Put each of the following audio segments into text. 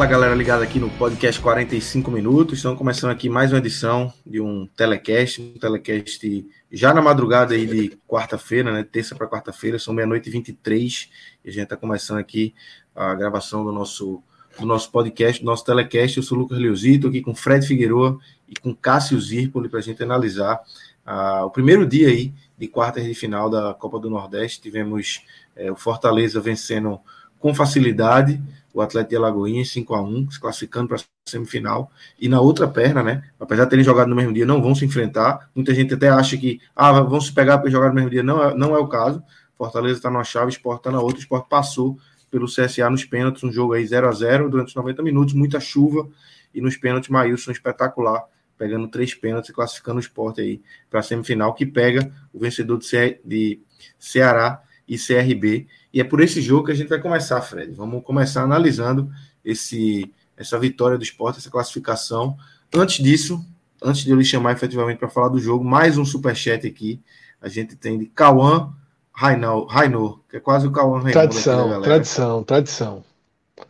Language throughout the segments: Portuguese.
Fala galera ligada aqui no podcast 45 minutos. Estamos começando aqui mais uma edição de um telecast, um telecast já na madrugada aí de quarta-feira, né? Terça para quarta-feira, são meia-noite e 23 e a gente está começando aqui a gravação do nosso, do nosso podcast, do nosso telecast. Eu sou o Lucas Leozito, aqui com Fred Figueroa e com Cássio Zirpoli para a gente analisar uh, o primeiro dia aí de quartas de final da Copa do Nordeste. Tivemos uh, o Fortaleza vencendo com facilidade o Atlético de Alagoinhas 5 a 1 se classificando para a semifinal. E na outra perna, né? Apesar de terem jogado no mesmo dia, não vão se enfrentar. Muita gente até acha que ah, vão se pegar para jogar no mesmo dia. Não é, não é o caso. Fortaleza está numa chave, Sport está na outra. O Sport passou pelo CSA nos pênaltis, um jogo aí 0 a 0 durante os 90 minutos, muita chuva. E nos pênaltis, Maílson espetacular, pegando três pênaltis e classificando o Sport aí para a semifinal, que pega o vencedor de, Ce de Ceará e CRB. E é por esse jogo que a gente vai começar, Fred. Vamos começar analisando esse, essa vitória do esporte, essa classificação. Antes disso, antes de eu lhe chamar efetivamente para falar do jogo, mais um superchat aqui. A gente tem de Cauã Rainor, que é quase o Cauã Rainor. Tradição, tradição, tradição.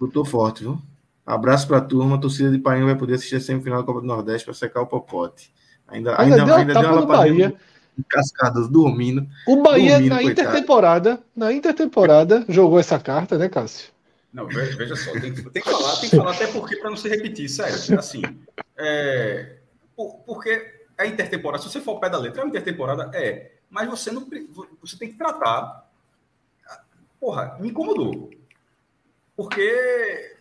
Lutou forte, viu? Abraço para a turma. A torcida de Painho vai poder assistir a semifinal da Copa do Nordeste para secar o popote. Ainda, ainda, ainda, deu, ainda deu uma Bahia cascadas dormindo. O Bahia dormindo, na coitado. intertemporada, na intertemporada, jogou essa carta, né, Cássio? Não, veja, só, tem que, tem que falar, tem que falar até porque para não se repetir, sério. Assim, é, porque a intertemporada, se você for ao pé da letra, é uma intertemporada, é, mas você não você tem que tratar. Porra, me incomodou. Porque.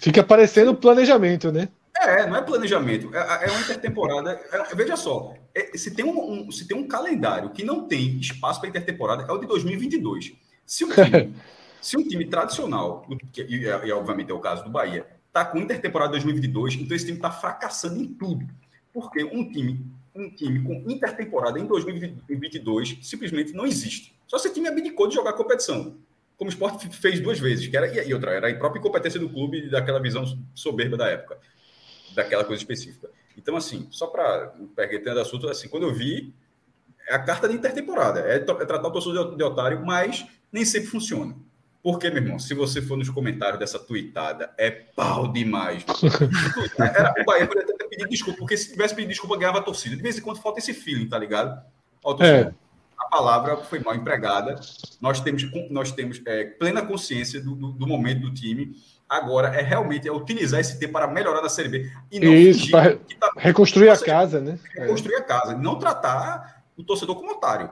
Fica parecendo planejamento, né? É, não é planejamento, é, é uma intertemporada. É, veja só, é, se, tem um, um, se tem um calendário que não tem espaço para intertemporada, é o de 2022. Se um time, se um time tradicional, que, e, e, obviamente é o caso do Bahia, está com intertemporada 2022, então esse time está fracassando em tudo. Porque um time, um time com intertemporada em 2022 simplesmente não existe. Só se o time abdicou de jogar competição como o esporte fez duas vezes, que era, e outra, era a própria incompetência do clube daquela visão soberba da época daquela coisa específica. Então, assim, só para perguntando assunto, assim, quando eu vi, é a carta de intertemporada, é, é tratar o torcedor de, otário, mas nem sempre funciona. Porque, meu irmão, se você for nos comentários dessa tweetada, é pau demais. Era, o Bahia poderia ter pedido desculpa, porque se tivesse pedido desculpa, ganhava a torcida. De vez em quando falta esse feeling, tá ligado? É. A palavra foi mal empregada. Nós temos, nós temos é, plena consciência do, do, do momento do time agora é realmente é utilizar esse tempo para melhorar na Série B. E não Isso, para tá, reconstruir a casa, né? Reconstruir é. a casa, não tratar o torcedor como otário.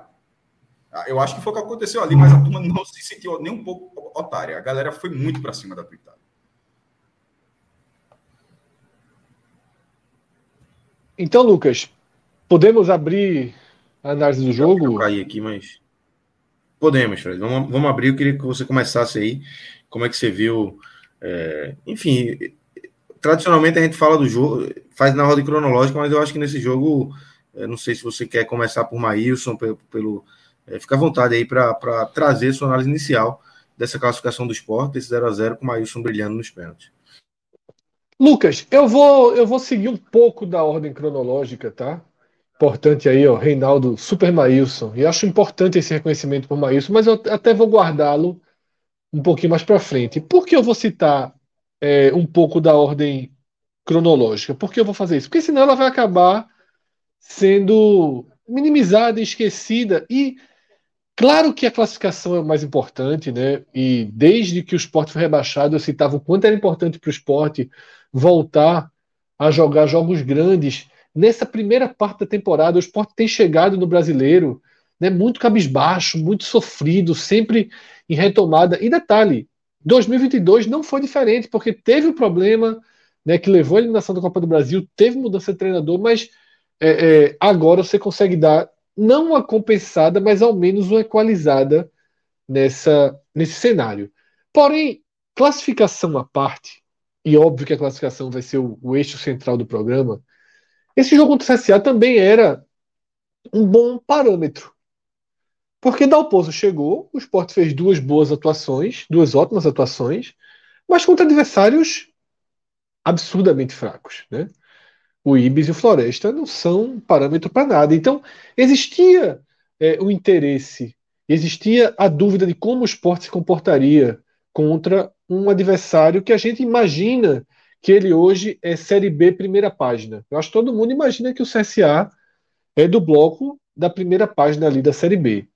Ah, eu acho que foi o que aconteceu ali, mas a turma não se sentiu nem um pouco otária. A galera foi muito para cima da tuitada. Então, Lucas, podemos abrir a análise do jogo? Eu caí aqui, mas podemos, Fred. Vamos, vamos abrir. Eu queria que você começasse aí. Como é que você viu é, enfim, tradicionalmente a gente fala do jogo, faz na ordem cronológica, mas eu acho que nesse jogo, é, não sei se você quer começar por Maílson, pelo, pelo é, fica à vontade aí para trazer sua análise inicial dessa classificação do esporte, esse 0 a 0 com o Maílson brilhando nos pênaltis. Lucas, eu vou, eu vou seguir um pouco da ordem cronológica, tá? Importante aí, ó, Reinaldo, Super Maílson. E acho importante esse reconhecimento por Maílson, mas eu até vou guardá-lo um pouquinho mais para frente. Por que eu vou citar é, um pouco da ordem cronológica? Por que eu vou fazer isso? Porque senão ela vai acabar sendo minimizada, esquecida e claro que a classificação é mais importante, né? E desde que o esporte foi rebaixado, eu citava o quanto era importante para o esporte voltar a jogar jogos grandes. Nessa primeira parte da temporada, o esporte tem chegado no brasileiro né, muito cabisbaixo, muito sofrido, sempre em retomada. E detalhe, 2022 não foi diferente, porque teve o problema né, que levou a eliminação da Copa do Brasil, teve mudança de treinador, mas é, é, agora você consegue dar não uma compensada, mas ao menos uma equalizada nessa, nesse cenário. Porém, classificação à parte, e óbvio que a classificação vai ser o, o eixo central do programa, esse jogo contra o CSA também era um bom parâmetro. Porque Dalpozo chegou, o Sport fez duas boas atuações, duas ótimas atuações, mas contra adversários absurdamente fracos. Né? O Ibis e o Floresta não são parâmetro para nada. Então, existia é, o interesse, existia a dúvida de como o esporte se comportaria contra um adversário que a gente imagina que ele hoje é Série B primeira página. Eu acho que todo mundo imagina que o CSA é do bloco da primeira página ali da Série B.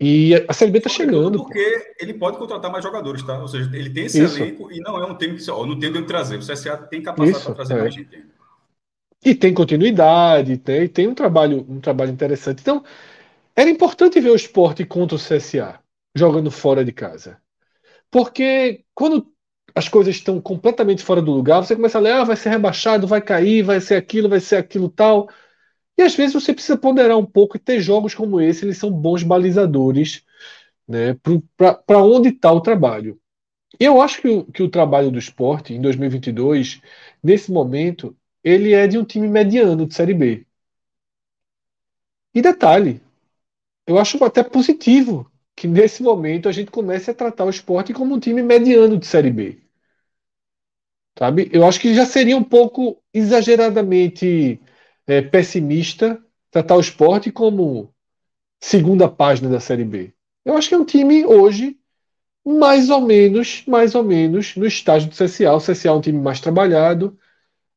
E a Série B está chegando. Porque ele pode contratar mais jogadores, tá? Ou seja, ele tem esse Isso. elenco e não é um time que ó, não tem de trazer. O CSA tem capacidade para trazer é. mais gente. E tem continuidade, tem, tem um trabalho um trabalho interessante. Então, era importante ver o esporte contra o CSA, jogando fora de casa. Porque quando as coisas estão completamente fora do lugar, você começa a ler, ah, vai ser rebaixado, vai cair, vai ser aquilo, vai ser aquilo tal. E às vezes você precisa ponderar um pouco e ter jogos como esse, eles são bons balizadores né, para onde está o trabalho. Eu acho que o, que o trabalho do esporte em 2022, nesse momento, ele é de um time mediano de Série B. E detalhe, eu acho até positivo que nesse momento a gente comece a tratar o esporte como um time mediano de Série B. Sabe? Eu acho que já seria um pouco exageradamente é, pessimista tratar o esporte como segunda página da Série B. Eu acho que é um time hoje mais ou menos, mais ou menos no estágio do CSA. O CSA é um time mais trabalhado,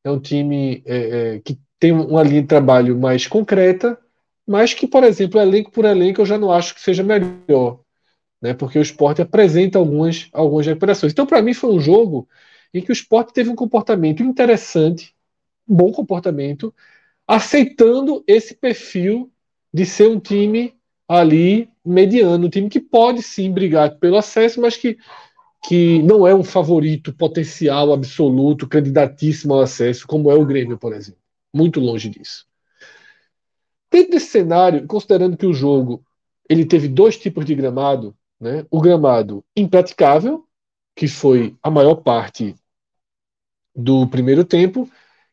é um time é, é, que tem uma linha de trabalho mais concreta, mas que, por exemplo, elenco por elenco eu já não acho que seja melhor, né? Porque o esporte apresenta algumas, algumas recuperações. Então, para mim, foi um jogo em que o esporte teve um comportamento interessante, um bom comportamento, aceitando esse perfil de ser um time ali mediano, um time que pode sim brigar pelo acesso, mas que, que não é um favorito potencial absoluto, candidatíssimo ao acesso, como é o Grêmio, por exemplo. Muito longe disso. Dentro desse cenário, considerando que o jogo ele teve dois tipos de gramado, né? o gramado impraticável, que foi a maior parte do primeiro tempo,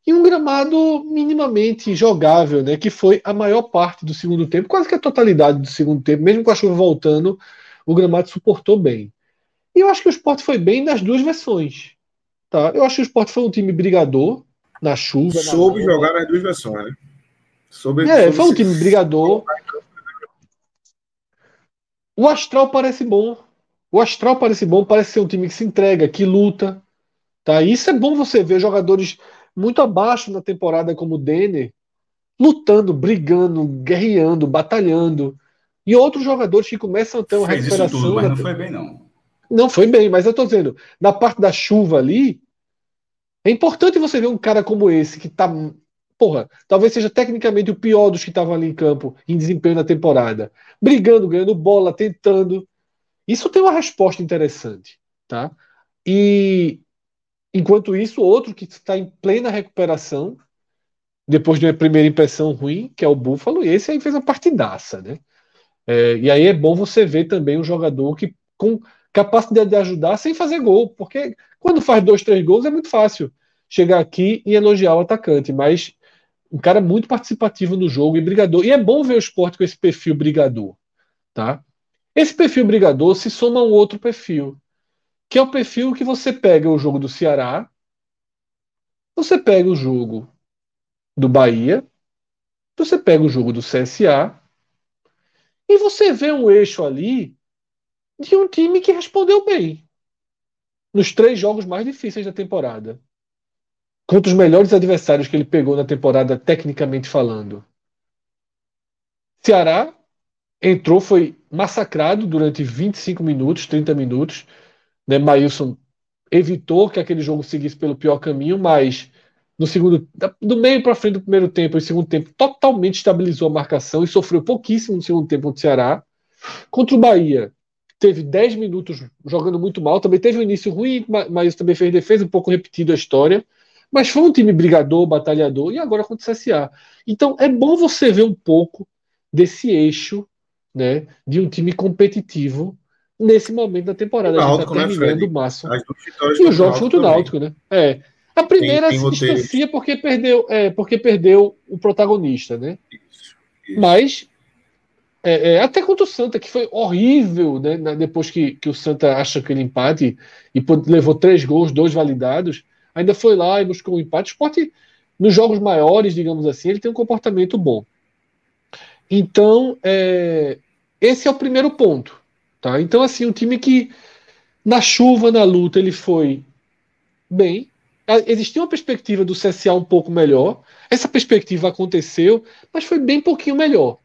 e um gramado minimamente jogável, né, que foi a maior parte do segundo tempo, quase que a totalidade do segundo tempo, mesmo com a chuva voltando, o gramado suportou bem. E eu acho que o esporte foi bem nas duas versões. Tá? Eu acho que o esporte foi um time brigador na chuva. Soube na jogar nas duas versões, né? Soube, é, soube foi um time brigador. O Astral parece bom. O Astral parece bom, parece ser um time que se entrega, que luta. Tá? E isso é bom você ver jogadores muito abaixo na temporada como o Denner, lutando, brigando, guerreando, batalhando. E outros jogadores que começam a ter uma Fez recuperação. Isso tudo, mas não foi bem, não. Não foi bem, mas eu tô dizendo, na parte da chuva ali, é importante você ver um cara como esse, que tá. Porra, talvez seja tecnicamente o pior dos que estavam ali em campo, em desempenho na temporada. Brigando, ganhando bola, tentando. Isso tem uma resposta interessante, tá? E Enquanto isso, outro que está em plena recuperação, depois de uma primeira impressão ruim, que é o Buffalo, e esse aí fez uma partidaça, né? É, e aí é bom você ver também um jogador que com capacidade de ajudar sem fazer gol, porque quando faz dois, três gols é muito fácil chegar aqui e elogiar o atacante, mas um cara muito participativo no jogo e brigador. E é bom ver o esporte com esse perfil brigador, tá? Esse perfil brigador se soma a um outro perfil, que é o perfil que você pega o jogo do Ceará, você pega o jogo do Bahia, você pega o jogo do CSA, e você vê um eixo ali de um time que respondeu bem nos três jogos mais difíceis da temporada. Contra os melhores adversários que ele pegou na temporada, tecnicamente falando. Ceará entrou, foi massacrado durante 25 minutos, 30 minutos né, Maílson evitou que aquele jogo seguisse pelo pior caminho, mas no segundo, do meio para frente do primeiro tempo e segundo tempo, totalmente estabilizou a marcação e sofreu pouquíssimo no segundo tempo contra o Ceará. Contra o Bahia, teve 10 minutos jogando muito mal, também teve um início ruim, mas também fez defesa, um pouco repetido a história. Mas foi um time brigador, batalhador, e agora contra o CSA. Então é bom você ver um pouco desse eixo né, de um time competitivo nesse momento da temporada. a gente está né, terminando o máximo. E o jogo contra o Náutico, né? É. A primeira tem, tem se distancia porque perdeu, é, porque perdeu o protagonista, né? Isso, isso. Mas é, é, até contra o Santa, que foi horrível, né? Depois que, que o Santa acha aquele empate e levou três gols, dois validados, ainda foi lá e buscou um empate. O esporte, nos jogos maiores, digamos assim, ele tem um comportamento bom. Então, é, esse é o primeiro ponto. Tá? Então, assim, um time que na chuva, na luta, ele foi bem. Existia uma perspectiva do CSA um pouco melhor. Essa perspectiva aconteceu, mas foi bem pouquinho melhor.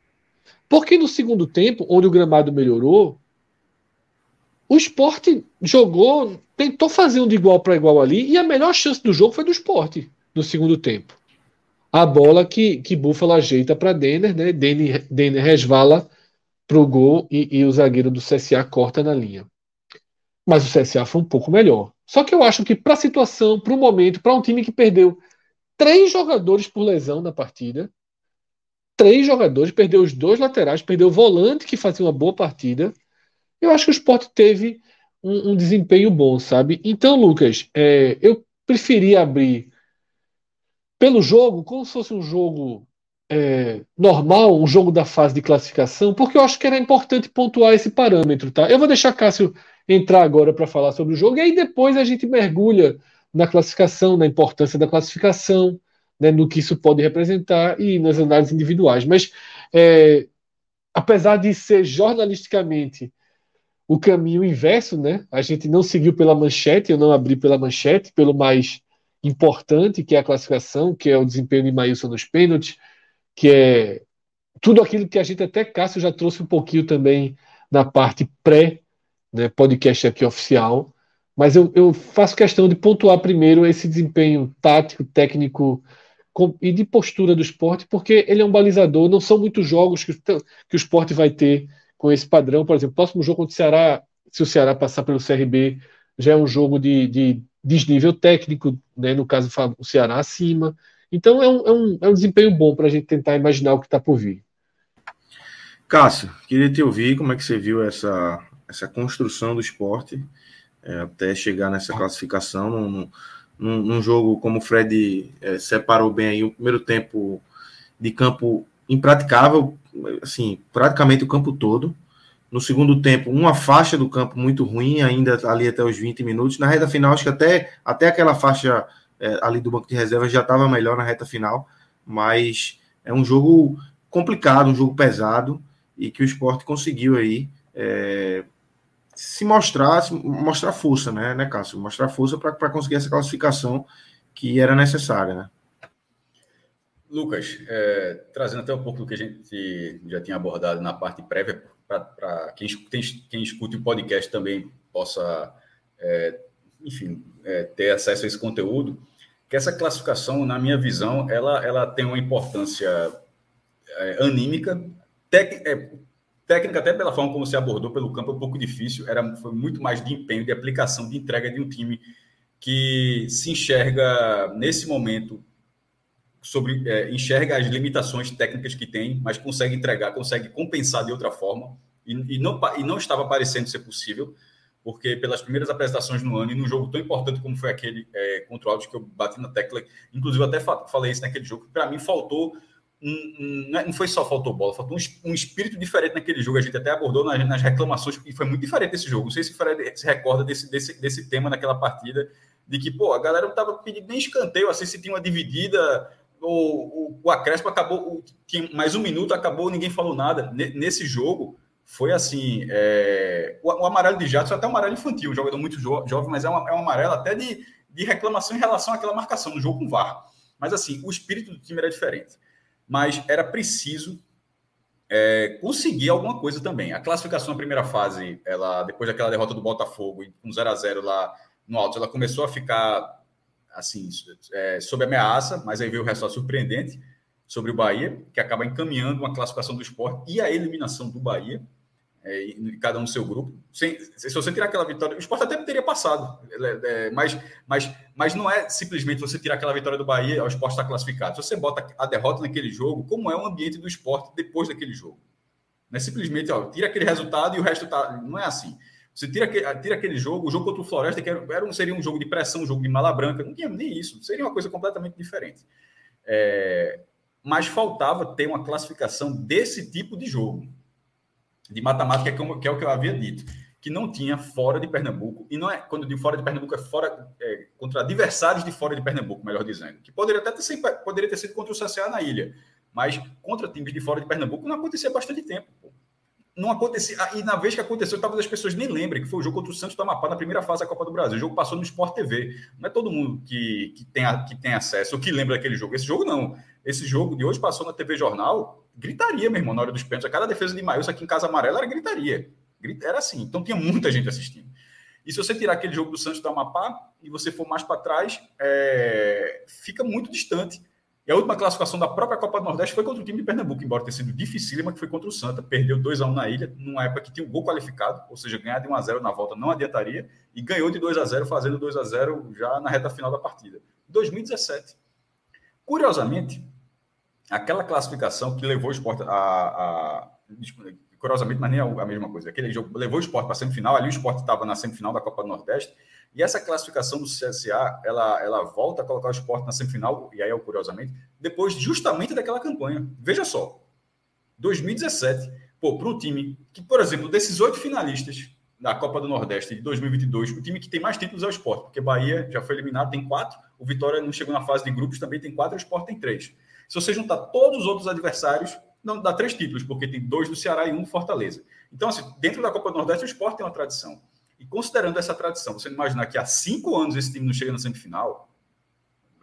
Porque no segundo tempo, onde o gramado melhorou, o esporte jogou, tentou fazer um de igual para igual ali, e a melhor chance do jogo foi do esporte no segundo tempo. A bola que, que Buffalo ajeita para Denner, né? Denner, Denner resvala para o gol e, e, o zagueiro do CSA corta na linha. Mas o CSA foi um pouco melhor. Só que eu acho que para a situação, para o momento, para um time que perdeu três jogadores por lesão na partida, três jogadores, perdeu os dois laterais, perdeu o volante que fazia uma boa partida. Eu acho que o esporte teve um, um desempenho bom, sabe? Então, Lucas, é, eu preferia abrir pelo jogo, como se fosse um jogo é, normal, um jogo da fase de classificação, porque eu acho que era importante pontuar esse parâmetro, tá? Eu vou deixar Cássio entrar agora para falar sobre o jogo, e aí depois a gente mergulha na classificação, na importância da classificação, né, no que isso pode representar e nas análises individuais. Mas, é, apesar de ser jornalisticamente o caminho inverso, né, a gente não seguiu pela manchete, eu não abri pela manchete, pelo mais importante, que é a classificação, que é o desempenho de Maílson nos pênaltis, que é tudo aquilo que a gente até Cássio já trouxe um pouquinho também na parte pré né, podcast aqui oficial, mas eu, eu, faço questão de pontuar primeiro esse desempenho tático, técnico com, e de postura do esporte, porque ele é um balizador, não são muitos jogos que, que o esporte vai ter com esse padrão, por exemplo, o próximo jogo contra o Ceará, se o Ceará passar pelo CRB, já é um jogo de, de desnível técnico, né, no caso o Ceará acima, então é um, é um, é um desempenho bom para a gente tentar imaginar o que está por vir. Cássio, queria te ouvir como é que você viu essa, essa construção do esporte é, até chegar nessa classificação num, num, num jogo como o Fred é, separou bem aí o primeiro tempo de campo impraticável, assim, praticamente o campo todo. No segundo tempo, uma faixa do campo muito ruim, ainda ali até os 20 minutos. Na reta final, acho que até, até aquela faixa é, ali do banco de reserva já estava melhor na reta final, mas é um jogo complicado, um jogo pesado e que o esporte conseguiu aí é, se mostrar, se mostrar força, né, né, Cássio? Mostrar força para conseguir essa classificação que era necessária, né? Lucas, é, trazendo até um pouco do que a gente já tinha abordado na parte prévia, para quem, quem escute o podcast também possa é, enfim, é, ter acesso a esse conteúdo, que essa classificação, na minha visão, ela, ela tem uma importância é, anímica, tec, é, técnica até pela forma como se abordou pelo campo, é um pouco difícil, era, foi muito mais de empenho, de aplicação, de entrega de um time que se enxerga, nesse momento, sobre é, enxerga as limitações técnicas que tem, mas consegue entregar, consegue compensar de outra forma, e, e, não, e não estava parecendo ser possível porque pelas primeiras apresentações no ano e num jogo tão importante como foi aquele é, contra o Altos que eu bati na tecla, inclusive até falei isso naquele jogo, para mim faltou um, um, é, não foi só faltou bola, faltou um, um, espírito diferente naquele jogo. A gente até abordou nas, nas, reclamações e foi muito diferente esse jogo. Não sei se o Fred se recorda desse, desse, desse tema naquela partida, de que pô, a galera não estava pedindo nem escanteio, assim, se tinha uma dividida, o, o, o acréscimo acabou, mais um minuto, acabou, ninguém falou nada. nesse jogo, foi assim: é... o, o, amarelo de Jadson é até um amarelo infantil, um jogador muito jo jovem, mas é, uma, é um amarelo até de, de reclamação em relação àquela marcação no jogo com VAR. Mas assim, o espírito do time era diferente. Mas era preciso é, conseguir alguma coisa também. A classificação na primeira fase, ela depois daquela derrota do Botafogo com 0 a 0 lá no alto, ela começou a ficar assim, é, sob ameaça, mas aí veio o resultado surpreendente sobre o Bahia, que acaba encaminhando uma classificação do esporte e a eliminação do Bahia, é, cada um no seu grupo. Sem, se você tirar aquela vitória, o esporte até teria passado, é, é, mas, mas, mas não é simplesmente você tirar aquela vitória do Bahia, o esporte está classificado. Se você bota a derrota naquele jogo, como é o ambiente do esporte depois daquele jogo? Não é simplesmente, ó, tira aquele resultado e o resto tá. Não é assim. Você tira, tira aquele jogo, o jogo contra o Floresta, que era um, seria um jogo de pressão, um jogo de mala branca, não tinha nem isso, seria uma coisa completamente diferente. É, mas faltava ter uma classificação desse tipo de jogo, de matemática, que é, que é o que eu havia dito, que não tinha fora de Pernambuco, e não é, quando eu digo fora de Pernambuco, é fora, é, contra adversários de fora de Pernambuco, melhor dizendo, que poderia até ter, sido, poderia ter sido contra o CSA na ilha, mas contra times de fora de Pernambuco não acontecia bastante tempo. Não acontecia, e na vez que aconteceu, talvez as pessoas nem lembrem que foi o jogo contra o Santos do Amapá na primeira fase da Copa do Brasil. O jogo passou no Sport TV. Não é todo mundo que, que, tem, que tem acesso ou que lembra daquele jogo. Esse jogo não. Esse jogo de hoje passou na TV Jornal, gritaria, meu irmão, na hora dos pênaltis. A cada defesa de Maílson aqui em Casa Amarela era gritaria. Era assim. Então tinha muita gente assistindo. E se você tirar aquele jogo do Santos do Amapá e você for mais para trás, é... fica muito distante. E a última classificação da própria Copa do Nordeste foi contra o time de Pernambuco, embora tenha sido dificílima, que foi contra o Santa. Perdeu 2 a 1 na ilha, numa época que tinha um gol qualificado, ou seja, ganhar de 1 a 0 na volta não adiantaria, e ganhou de 2 a 0 fazendo 2 a 0 já na reta final da partida. 2017. Curiosamente, aquela classificação que levou o esporte a, a, curiosamente, mas nem a, a mesma coisa. Aquele jogo levou o esporte para a semifinal, ali o esporte estava na semifinal da Copa do Nordeste, e essa classificação do CSA, ela, ela volta a colocar o esporte na semifinal, e aí é curiosamente, depois justamente daquela campanha. Veja só, 2017, pô, para um time que, por exemplo, desses oito finalistas da Copa do Nordeste de 2022, o time que tem mais títulos é o esporte, porque Bahia já foi eliminado, tem quatro, o Vitória não chegou na fase de grupos, também tem quatro, o esporte tem três. Se você juntar todos os outros adversários, não dá três títulos, porque tem dois do Ceará e um do Fortaleza. Então, assim, dentro da Copa do Nordeste, o esporte tem uma tradição. E considerando essa tradição, você imaginar que há cinco anos esse time não chega na semifinal,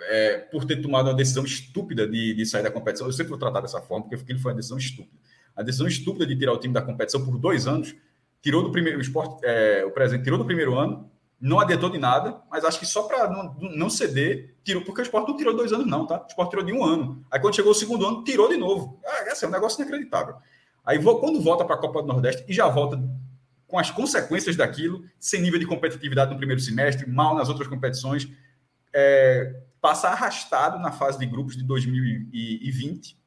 é, por ter tomado uma decisão estúpida de, de, sair da competição, eu sempre vou tratar dessa forma, porque aquilo foi uma decisão estúpida. A decisão estúpida de tirar o time da competição por dois anos, tirou do primeiro o esporte, é, o presente tirou do primeiro ano, não adiantou de nada, mas acho que só para não, não, ceder, tirou, porque o esporte não tirou dois anos, não, tá? O esporte tirou de um ano. Aí quando chegou o segundo ano, tirou de novo. Ah, esse é um negócio inacreditável. Aí quando volta para a Copa do Nordeste e já volta com as consequências daquilo, sem nível de competitividade no primeiro semestre, mal nas outras competições, é, passa arrastado na fase de grupos de 2020,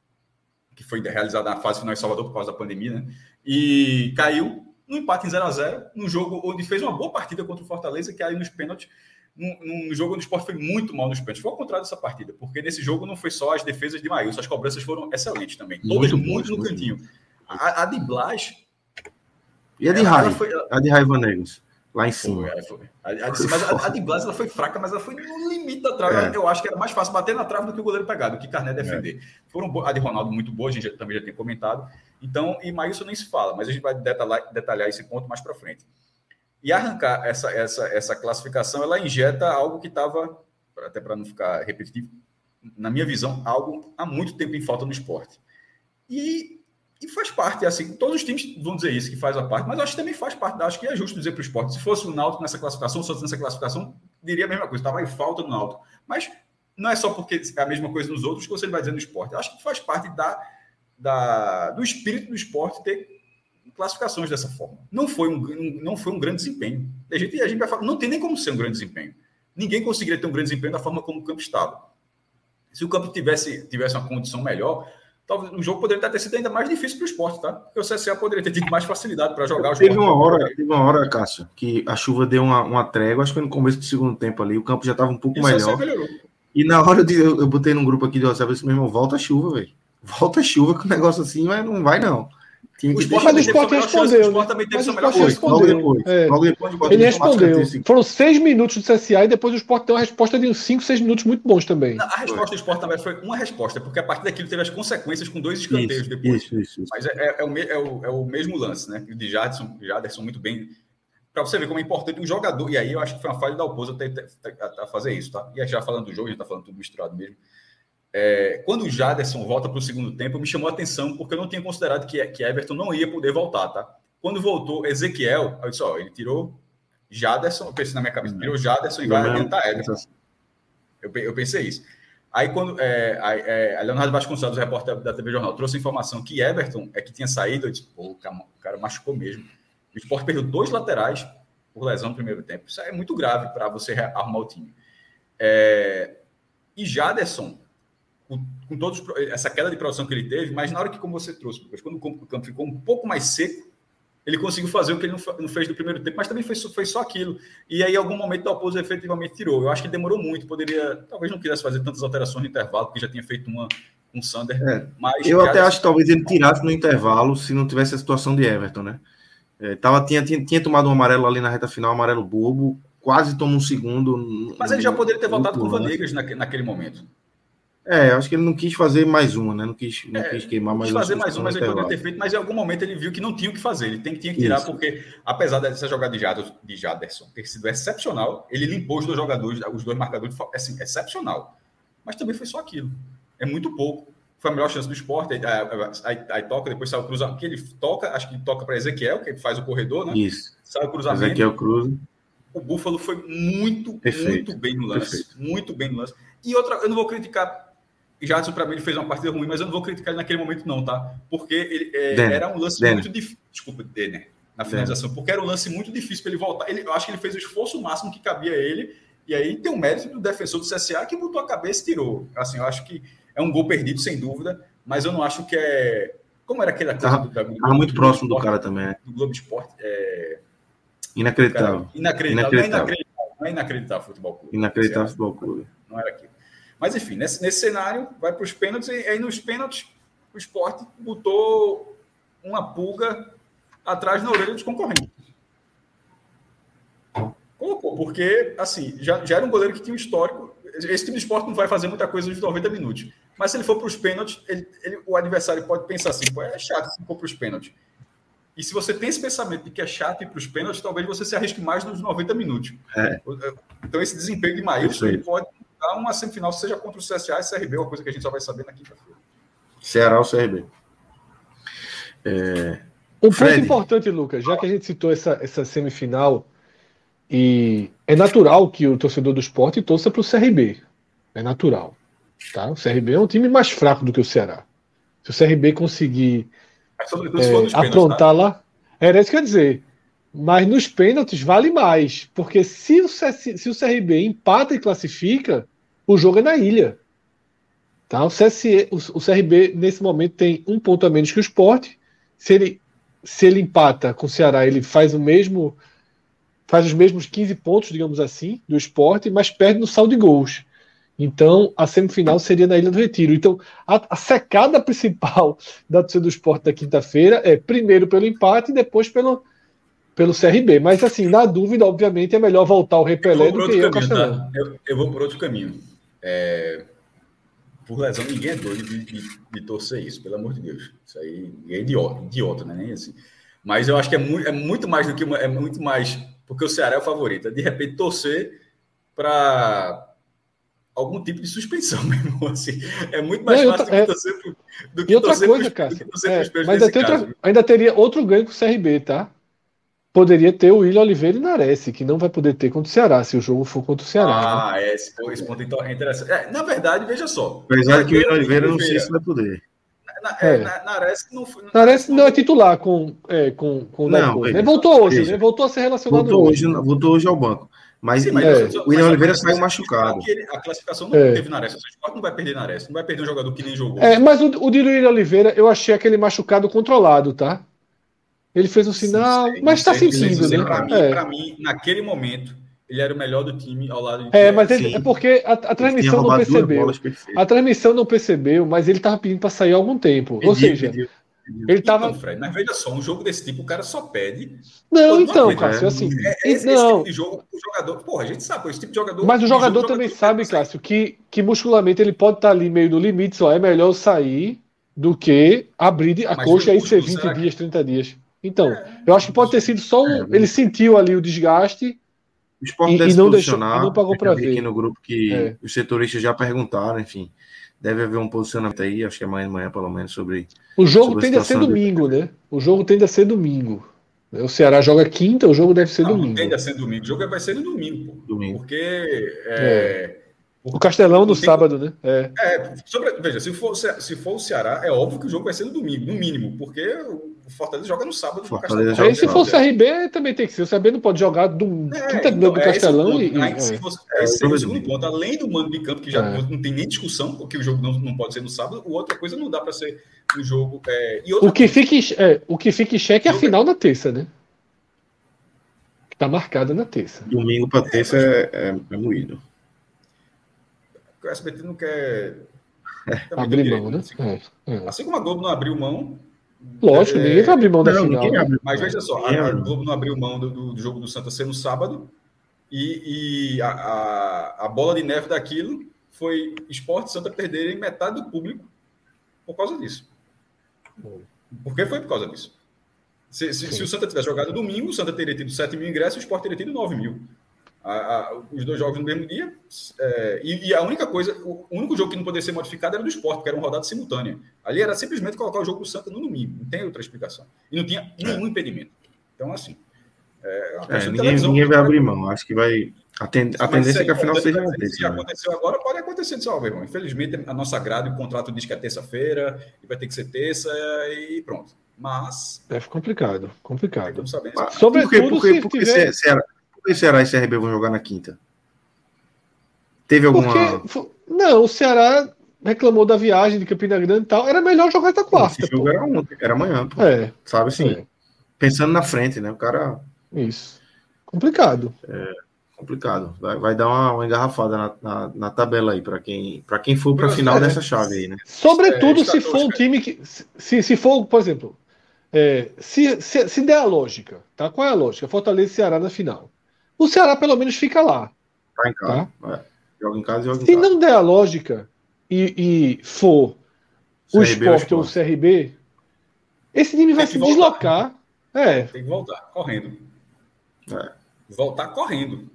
que foi realizada na fase final em Salvador por causa da pandemia, né? e caiu no empate em 0 a 0 num jogo onde fez uma boa partida contra o Fortaleza, que aí nos pênaltis, num, num jogo onde o Sport foi muito mal nos pênaltis. Foi ao contrário dessa partida, porque nesse jogo não foi só as defesas de Maílson, as cobranças foram excelentes também. Todas muito, muito, no cantinho. A, a de Blas e a de raiva? Foi... A de raiva Negros. Lá em cima. Foi, foi. A, a, de, mas a, a de Blas ela foi fraca, mas ela foi no limite da trave. É. Eu acho que era mais fácil bater na trave do que o goleiro pegar, do que Carné defender. É. Foram a de Ronaldo muito boa, a gente também já tem comentado. Então, e Maílson nem se fala, mas a gente vai detalhar, detalhar esse ponto mais para frente. E arrancar essa, essa, essa classificação, ela injeta algo que estava, até para não ficar repetitivo, na minha visão, algo há muito tempo em falta no esporte. E e faz parte, assim, todos os times vão dizer isso, que faz a parte, mas acho que também faz parte, acho que é justo dizer para o esporte. Se fosse o Náutico nessa classificação, fosse nessa classificação, diria a mesma coisa, estava em falta no Náutico. Mas não é só porque é a mesma coisa nos outros que você vai dizer no esporte. Acho que faz parte da, da, do espírito do esporte ter classificações dessa forma. Não foi um, não foi um grande desempenho. A gente, a gente vai falar, não tem nem como ser um grande desempenho. Ninguém conseguiria ter um grande desempenho da forma como o campo estava. Se o campo tivesse, tivesse uma condição melhor, talvez o jogo poderia ter sido ainda mais difícil para o esporte, tá? Porque o CSA poderia ter tido mais facilidade para jogar. Teve uma hora, teve uma hora, Cássio, que a chuva deu uma, uma trégua, acho que foi no começo do segundo tempo ali, o campo já estava um pouco melhor. E na hora de eu, eu botei num grupo aqui de WhatsApp, eu disse, meu irmão, volta a chuva, velho. Volta a chuva com o negócio assim, mas não vai não. O esporte, mas o esporte respondeu. O esporte também teve o esporte respondeu. Logo depois, é. logo depois Ele respondeu. Foram seis minutos do CSA e depois o esporte deu uma resposta de uns cinco, seis minutos muito bons também. a resposta foi. do esporte também foi uma resposta, porque a partir daquilo teve as consequências com dois escanteios isso, depois. Isso, isso, isso. Mas é, é, é, o, é, o, é o mesmo lance, né? O de Jaderson, Jaderson muito bem. Para você ver como é importante um jogador, e aí eu acho que foi uma falha da Alpoza a fazer isso, tá? E já falando do jogo, a gente tá falando tudo misturado mesmo. É, quando o Jaderson volta para o segundo tempo, me chamou a atenção, porque eu não tinha considerado que, que Everton não ia poder voltar, tá? Quando voltou Ezequiel, eu disse, ó, ele tirou Jaderson, eu pensei na minha cabeça, tirou Jaderson e vai adiantar Everton. Eu, eu pensei isso. Aí, quando é, a, é, a Leonardo Vasconcelos, repórter da TV Jornal, trouxe a informação que Everton é que tinha saído, eu disse, pô, o cara machucou mesmo. O Sport perdeu dois laterais por lesão no primeiro tempo. Isso é muito grave para você arrumar o time. É, e Jaderson, com, com todos essa queda de produção que ele teve, mas na hora que, como você trouxe, quando o campo ficou um pouco mais seco, ele conseguiu fazer o que ele não, fez no primeiro tempo, mas também foi, foi só aquilo. E aí, em algum momento, o Dalpozo efetivamente tirou. Eu acho que demorou muito, poderia, talvez não quisesse fazer tantas alterações no intervalo, porque já tinha feito uma com o Sander. É, mas eu até acho que talvez ele tirasse no intervalo se não tivesse a situação de Everton, né? É, tava, tinha, tinha, tinha tomado um amarelo ali na reta final, um amarelo bobo, quase tomou um segundo. Mas ele já poderia ter voltado com o Vanegas naquele momento. É, acho que ele não quis fazer mais uma, né? Não quis, não é, quis queimar mais uma. fazer mais uma, mas ele poderia ter feito, mas em algum momento ele viu que não tinha o que fazer. Ele tem, tinha que tirar, Isso. porque apesar dessa jogada de, Jaderson, de Jaderson ter sido excepcional, ele limpou os dois jogadores, os dois marcadores, assim, excepcional. Mas também foi só aquilo. É muito pouco. Foi a melhor chance do esporte. Aí, aí, aí toca, depois sai o cruzamento. Que ele toca, acho que toca para Ezequiel, que faz o corredor, né? Isso. Sai o cruzamento. Ezequiel cruza. O Búfalo foi muito, Perfeito. muito bem no lance. Perfeito. Muito bem no lance. E outra, eu não vou criticar Jadson, para mim, ele fez uma partida ruim, mas eu não vou criticar ele naquele momento, não, tá? Porque ele, é, era um lance Denner. muito difícil. Desculpa, Denner, na finalização, Denner. porque era um lance muito difícil para ele voltar. Ele, eu acho que ele fez o esforço máximo que cabia a ele, e aí tem o mérito do defensor do CSA que botou a cabeça e tirou. Assim, eu acho que é um gol perdido, sem dúvida, mas eu não acho que é. Como era aquela coisa do, do, do, muito próximo do cara também. Né? Do Globo Esporte. É... Inacreditável. Cara, inacreditável. Inacreditável. Não é inacreditável, não é inacreditável futebol clube. Inacreditável futebol clube. Não era aquilo. Mas, enfim, nesse, nesse cenário, vai para os pênaltis, e aí nos pênaltis, o esporte botou uma pulga atrás na orelha dos concorrentes. Colocou, porque, assim, já, já era um goleiro que tinha um histórico. Esse time de esporte não vai fazer muita coisa nos 90 minutos. Mas se ele for para os pênaltis, ele, ele, o adversário pode pensar assim: Pô, é chato se for para os pênaltis. E se você tem esse pensamento de que é chato ir para os pênaltis, talvez você se arrisque mais nos 90 minutos. É. Então, esse desempenho de Maílson pode disputar uma semifinal, seja contra o CSA e CRB, uma coisa que a gente só vai saber na quinta-feira. Ceará ou CRB. É... Um Fred. ponto importante, Lucas, já que a gente citou essa, essa semifinal, e é natural que o torcedor do esporte torça para o CRB. É natural. Tá? O CRB é um time mais fraco do que o Ceará. Se o CRB conseguir é, aprontar tá? lá. Era isso que eu ia dizer. Mas nos pênaltis vale mais. Porque se o, se o CRB empata e classifica, o jogo é na ilha. Tá? O, CSE, o, o CRB, nesse momento, tem um ponto a menos que o esporte. Se ele, se ele empata com o Ceará, ele faz o mesmo. Faz os mesmos 15 pontos, digamos assim, do esporte, mas perde no saldo de gols. Então, a semifinal seria na Ilha do Retiro. Então, a, a secada principal da torcida do esporte da quinta-feira é primeiro pelo empate e depois pelo, pelo CRB. Mas, assim, na dúvida, obviamente, é melhor voltar ao Repelé do que ir ao Castelão. Tá? Eu, eu, vou por outro caminho. É, por lesão, ninguém é doido de, de, de, torcer isso, pelo amor de Deus. Isso aí é idiota, idiota né? Nem assim. Mas eu acho que é muito, é muito mais do que uma, é muito mais porque o Ceará é o favorito. É, de repente torcer para algum tipo de suspensão mesmo. Assim. É muito mais Não, fácil é, torcer pro, do que e outra torcer coisa, cara. É, mas ainda, outra, ainda teria outro ganho com o CRB, tá? Poderia ter o William Oliveira e Nares, que não vai poder ter contra o Ceará, se o jogo for contra o Ceará. Ah, né? é, esse, esse ponto então é interessante. É, na verdade, veja só. Apesar que o William Oliveira não sei se vai poder. Na, é. na, Nares não, Nares não, não é titular com, é, com, com o não, veja, Voltou hoje, veja. né? voltou a ser relacionado voltou hoje. Voltou hoje ao banco. Mas, Sim, mas é. o William Oliveira saiu machucado. A classificação não é. teve Nares. O esporte não vai perder Nares. Não vai perder um jogador que nem jogou. É, mas o, o de William Oliveira, eu achei aquele machucado controlado, tá? Ele fez um sinal, sim, mas está sentindo, né? Para mim, é. mim, naquele momento, ele era o melhor do time ao lado de. É, mas ele, é porque a, a transmissão não percebeu. A transmissão não percebeu, mas ele estava pedindo para sair há algum tempo. Pediu, Ou seja, pediu, pediu. ele estava. Então, Fred, mas veja só, um jogo desse tipo, o cara só pede. Não, então, Cássio, assim. É, esse, não. esse tipo de jogo, o jogador. Porra, a gente sabe, esse tipo de jogador. Mas o jogador também jogador sabe, Cássio, que, que muscularmente ele pode estar tá ali meio no limite, só é melhor sair do que abrir a mas coxa e ser 20 dias, 30 dias. Então, é, eu acho que pode ter sido só um. É, ele sentiu ali o desgaste. O esporte e, deve e não deixou, não pagou para ver. aqui no grupo que é. os setoristas já perguntaram, enfim. Deve haver um posicionamento aí, acho que amanhã de manhã, pelo menos, sobre. O jogo sobre tende a, a ser domingo, de... né? O jogo tende a ser domingo. O Ceará joga quinta, o jogo deve ser não, domingo. Não tende a ser domingo. O jogo vai ser no domingo, pô. Domingo. Porque é, é. O Castelão no sábado, né? É, é sobre, veja, se for, se for o Ceará, é óbvio que o jogo vai ser no domingo, no mínimo, porque o Fortaleza joga no sábado. Fortaleza Aí, se for o CRB, também tem que ser. O CRB não pode jogar do é, quinta então, do é Castelão e. Aí, se fosse, é, esse é o segundo ponto. Além do mando de campo, que já é. não tem nem discussão, porque o jogo não, não pode ser no sábado, o outra coisa não dá para ser um jogo. É, o, que fica, é, o que fica em xeque é a final na terça, né? Que tá marcada na terça. Domingo para terça é, é, é moído o SBT não quer. Abrir direito, mão, né? Assim, é, é. assim, como a Globo não abriu mão. Lógico, é, ninguém vai abrir mão da não, final. Né? Mas veja só, a, a, Globo não abriu mão do, do, jogo do Santa ser no sábado e, e a, a, a, bola de neve daquilo foi Esporte Santa perderem metade do público por causa disso. Por que foi por causa disso? Se, se, se, o Santa tivesse jogado domingo, o Santa teria tido 7 mil ingressos e o Sport teria tido 9 mil a, a, os dois jogos no mesmo dia. É, e, e, a única coisa, o único jogo que não poderia ser modificado era do esporte, que era uma rodada simultânea. Ali era simplesmente colocar o jogo do Santa no domingo, não tem outra explicação. E não tinha nenhum é. impedimento. Então, assim. É, é ninguém, ninguém vai abrir mão, acho que vai. A, ten, a tendência é que a final seja. Se aconteceu agora, pode acontecer de salve, irmão. Infelizmente, a nossa grade, o contrato diz que é terça-feira, e vai ter que ser terça, e pronto. Mas. É complicado, complicado. Sobretudo, porque, porque, porque tiver... se, se era, e Ceará e CRB vão jogar na quinta? Teve alguma. Porque, não, o Ceará reclamou da viagem de Campina Grande e tal. Era melhor jogar na quarta. Esse jogo era ontem, era amanhã. Pô. É. Sabe assim? É. Pensando na frente, né? O cara. Isso. Complicado. É complicado. Vai, vai dar uma, uma engarrafada na, na, na, tabela aí para quem para quem for para a final é, dessa chave aí, né? Sobretudo é, se for um time que se, se for, por exemplo, é, se, se, se der a lógica, tá? Qual é a lógica? Fortaleza e Ceará na final o Ceará pelo menos fica lá. Tá em casa. Tá? É. Joga em casa e joga Se em casa. não der a lógica e, e for o esporte ou o CRB, esse time vai se voltar. deslocar. É. Tem que voltar correndo. É. Voltar correndo.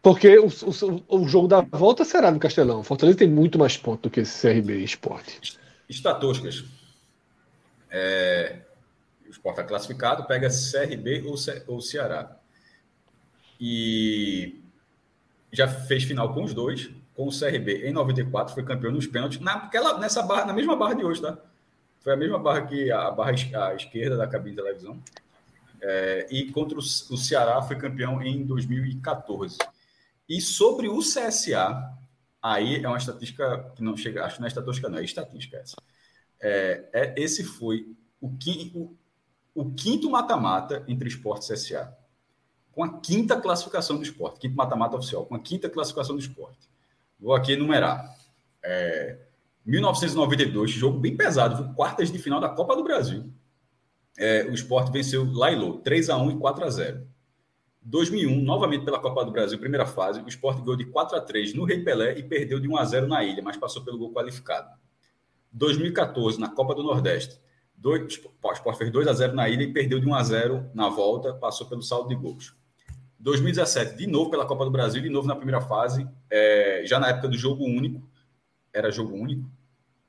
Porque o, o, o, jogo da volta será no Castelão. Fortaleza tem muito mais pontos do que esse CRB esporte. Estatísticas. É, o esporte está classificado, pega CRB ou, Ce, ou Ceará e já fez final com os dois, com o CRB em 94, foi campeão nos pênaltis, naquela, nessa barra, na mesma barra de hoje, tá? Foi a mesma barra que a barra à esquerda da cabine de televisão. É, e contra o, Ceará foi campeão em 2014. E sobre o CSA, aí é uma estatística que não chega, acho que não é estatística, não, é estatística essa. É, é, esse foi o, o, o quinto mata-mata entre esporte e CSA com a quinta classificação do esporte, quinto mata-mata oficial, com a quinta classificação do esporte. Vou aqui enumerar. É, 1992, jogo bem pesado, quartas de final da Copa do Brasil. É, o esporte venceu Lailô, 3 a 1 e 4 a 0 2001, novamente pela Copa do Brasil, primeira fase, o esporte ganhou de 4 a 3 no Rei Pelé e perdeu de 1 a 0 na ilha, mas passou pelo gol qualificado. 2014, na Copa do Nordeste, dois, o esporte fez 2 a 0 na ilha e perdeu de 1 a 0 na volta, passou pelo saldo de gols. 2017, de novo pela Copa do Brasil, de novo na primeira fase, é, já na época do jogo único. Era jogo único?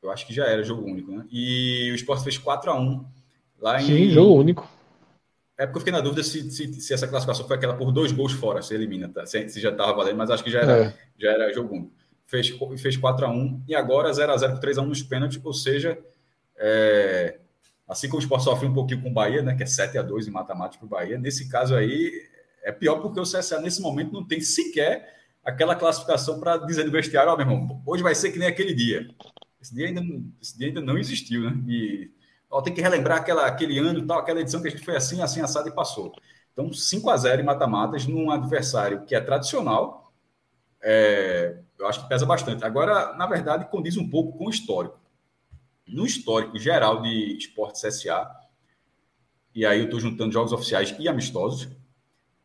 Eu acho que já era jogo único, né? E o Sport fez 4 a 1 lá em. Sim, jogo único. É porque eu fiquei na dúvida se, se, se, essa classificação foi aquela por dois gols fora, se elimina, tá? se, se já estava valendo, mas acho que já era, é. já era jogo único. Fez, fez 4 a 1 e agora 0 a 0 com 3 a 1 nos pênaltis, ou seja, é, assim como o Sport sofre um pouquinho com o Bahia, né, que é 7 a 2 em matemática para o Bahia, nesse caso aí é pior porque o CSA, nesse momento, não tem sequer aquela classificação para dizer no vestiário: Ó, oh, meu irmão, hoje vai ser que nem aquele dia. Esse dia ainda, esse dia ainda não existiu, né? E ó, tem que relembrar aquela, aquele ano, tal, aquela edição que a gente foi assim, assim, assado e passou. Então, 5 a 0 em mata-matas num adversário que é tradicional, é, eu acho que pesa bastante. Agora, na verdade, condiz um pouco com o histórico. No histórico geral de esporte CSA, e aí eu estou juntando jogos oficiais e amistosos,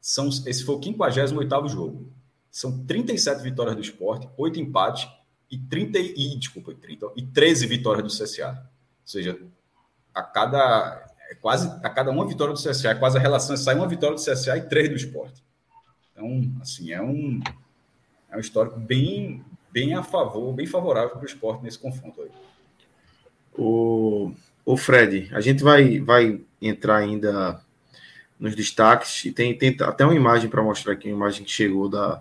são, esse foi o 58 jogo. São 37 vitórias do esporte, 8 empates e 30 e, desculpa, 30, e 13 vitórias do CSA. Ou seja, a cada é quase a cada uma vitória do CSA, é quase a relação sai uma vitória do CSA e três do esporte. Então, assim, é um é um histórico bem bem a favor, bem favorável para o esporte nesse confronto aí. O, o Fred, a gente vai vai entrar ainda nos destaques, e tem, tem até uma imagem para mostrar aqui, uma imagem que chegou da,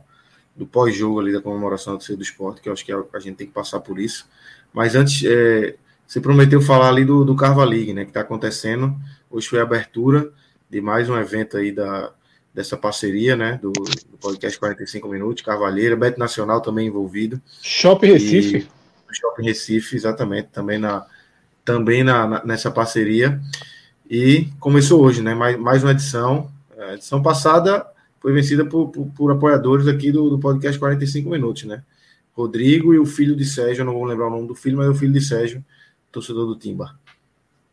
do pós-jogo ali da comemoração do do esporte, que eu acho que a, gente tem que passar por isso. Mas antes, é, você prometeu falar ali do, do Carva League, né? Que está acontecendo. Hoje foi a abertura de mais um evento aí da, dessa parceria, né? Do, do podcast 45 Minutos, Carvalheira, Beto Nacional também envolvido. Shopping Recife. E, Shopping Recife, exatamente, também na, também na, na, nessa parceria. E começou hoje, né? Mais, mais uma edição. A edição passada foi vencida por, por, por apoiadores aqui do, do, podcast 45 Minutos, né? Rodrigo e o filho de Sérgio, não vou lembrar o nome do filho, mas é o filho de Sérgio, torcedor do Timba.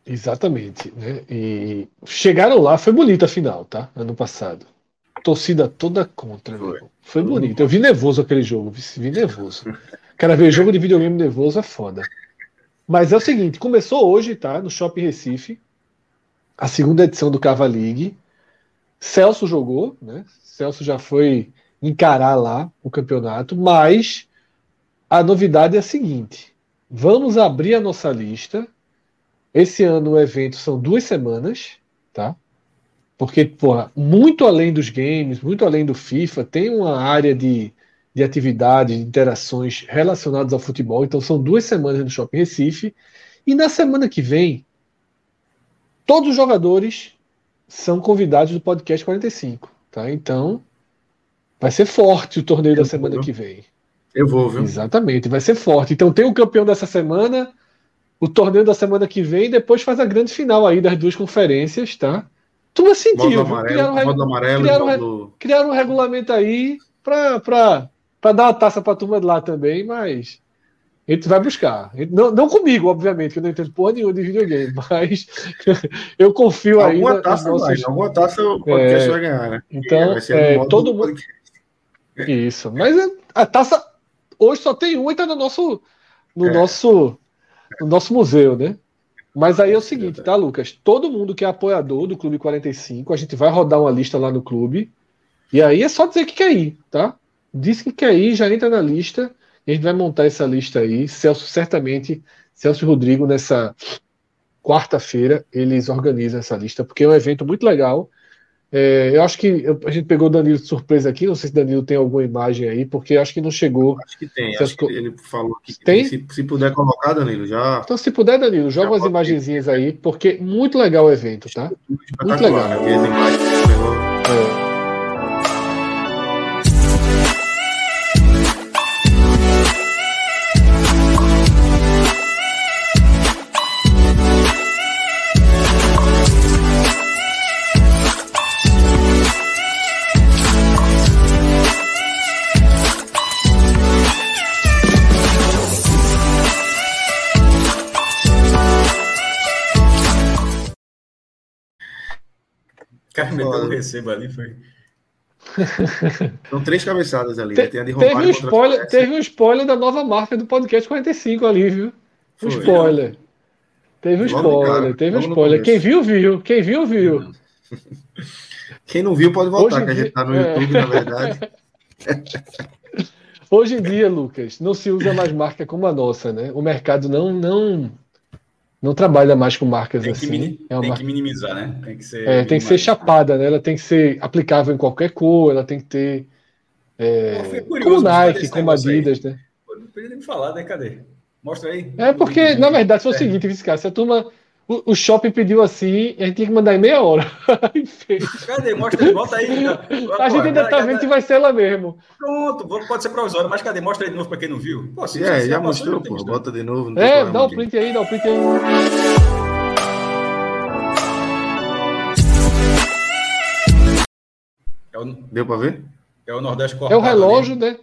Exatamente, né? E chegaram lá, foi bonita a final, tá? Ano passado. Torcida toda contra, foi, foi bonito. Eu vi nervoso aquele jogo, vi nervoso. Quero ver jogo de videogame nervoso é foda. Mas é o seguinte, começou hoje, tá? No Shopping Recife, a segunda edição do Cava League. Celso jogou, né? Celso já foi encarar lá o campeonato, mas a novidade é a seguinte: vamos abrir a nossa lista. Esse ano o evento são duas semanas, tá? Porque, porra, muito além dos games, muito além do FIFA, tem uma área de de atividades, de interações relacionadas ao futebol. Então são duas semanas no Shopping Recife. E na semana que vem, todos os jogadores são convidados do podcast 45. Tá? Então vai ser forte o torneio Eu da semana vou. que vem. Eu vou, viu? Exatamente, vai ser forte. Então tem o campeão dessa semana, o torneio da semana que vem, e depois faz a grande final aí das duas conferências, tá? Tudo sentiu. Amarelo, criaram, amarelo, criaram, criaram um regulamento aí para dar uma taça para a turma de lá também, mas a gente vai buscar. Não, não comigo, obviamente, que eu não entendo porra nenhuma de videogame, mas eu confio aí. Alguma taça nossos... vai, alguma taça o podcast é, vai ganhar, né? Então, é, todo mundo. Isso, mas a taça hoje só tem uma e está no nosso, no, é. nosso, no nosso museu, né? Mas aí é o seguinte, tá, Lucas? Todo mundo que é apoiador do Clube 45, a gente vai rodar uma lista lá no clube. E aí é só dizer que quer ir, tá? Disse que quer ir, já entra na lista. A gente vai montar essa lista aí. Celso, certamente, Celso e Rodrigo, nessa quarta-feira, eles organizam essa lista, porque é um evento muito legal. É, eu acho que a gente pegou o Danilo de surpresa aqui. Não sei se Danilo tem alguma imagem aí, porque acho que não chegou. Acho que tem. Acho que ele falou que tem. Se, se, puder colocar, Danilo, já. Então, se puder, Danilo, joga umas imagenzinhas aí, porque muito legal o evento, tá? Muito legal. Né? Cara meteu recebo ali, foi. São três cabeçadas ali. Te, né? teve, um spoiler, teve um spoiler da nova marca do podcast 45 ali, viu? Um foi, spoiler. Não. Teve um spoiler, cara, teve um spoiler. Quem viu, viu. Quem viu, viu. Quem não viu, pode voltar, Hoje que a gente tá no é. YouTube, na verdade. Hoje em dia, Lucas, não se usa mais marca como a nossa, né? O mercado não, não não trabalha mais com marcas tem assim. Que é tem que minimizar, né? Tem que ser. É, tem que ser chapada, né? Ela tem que ser aplicável em qualquer cor, ela tem que ter. É, como Nike, como Adidas, aí. né? Não podia me falar, né? Cadê? Mostra aí. É porque, na verdade, foi o é. seguinte, cara, se a turma o, shopping pediu assim e a gente tinha que mandar em meia hora. cadê? Mostra aí, volta aí. a gente ainda tá vendo se vai ser ela mesmo. Pronto, pode ser provisório, mas cadê? Mostra aí de novo para quem não viu. Pô, se, é, já mostrou, pô. Bota de novo. É, dá o um print aí, dá o um print aí. É o... Deu para ver? É o Nordeste cortado. É o relógio, ali. né?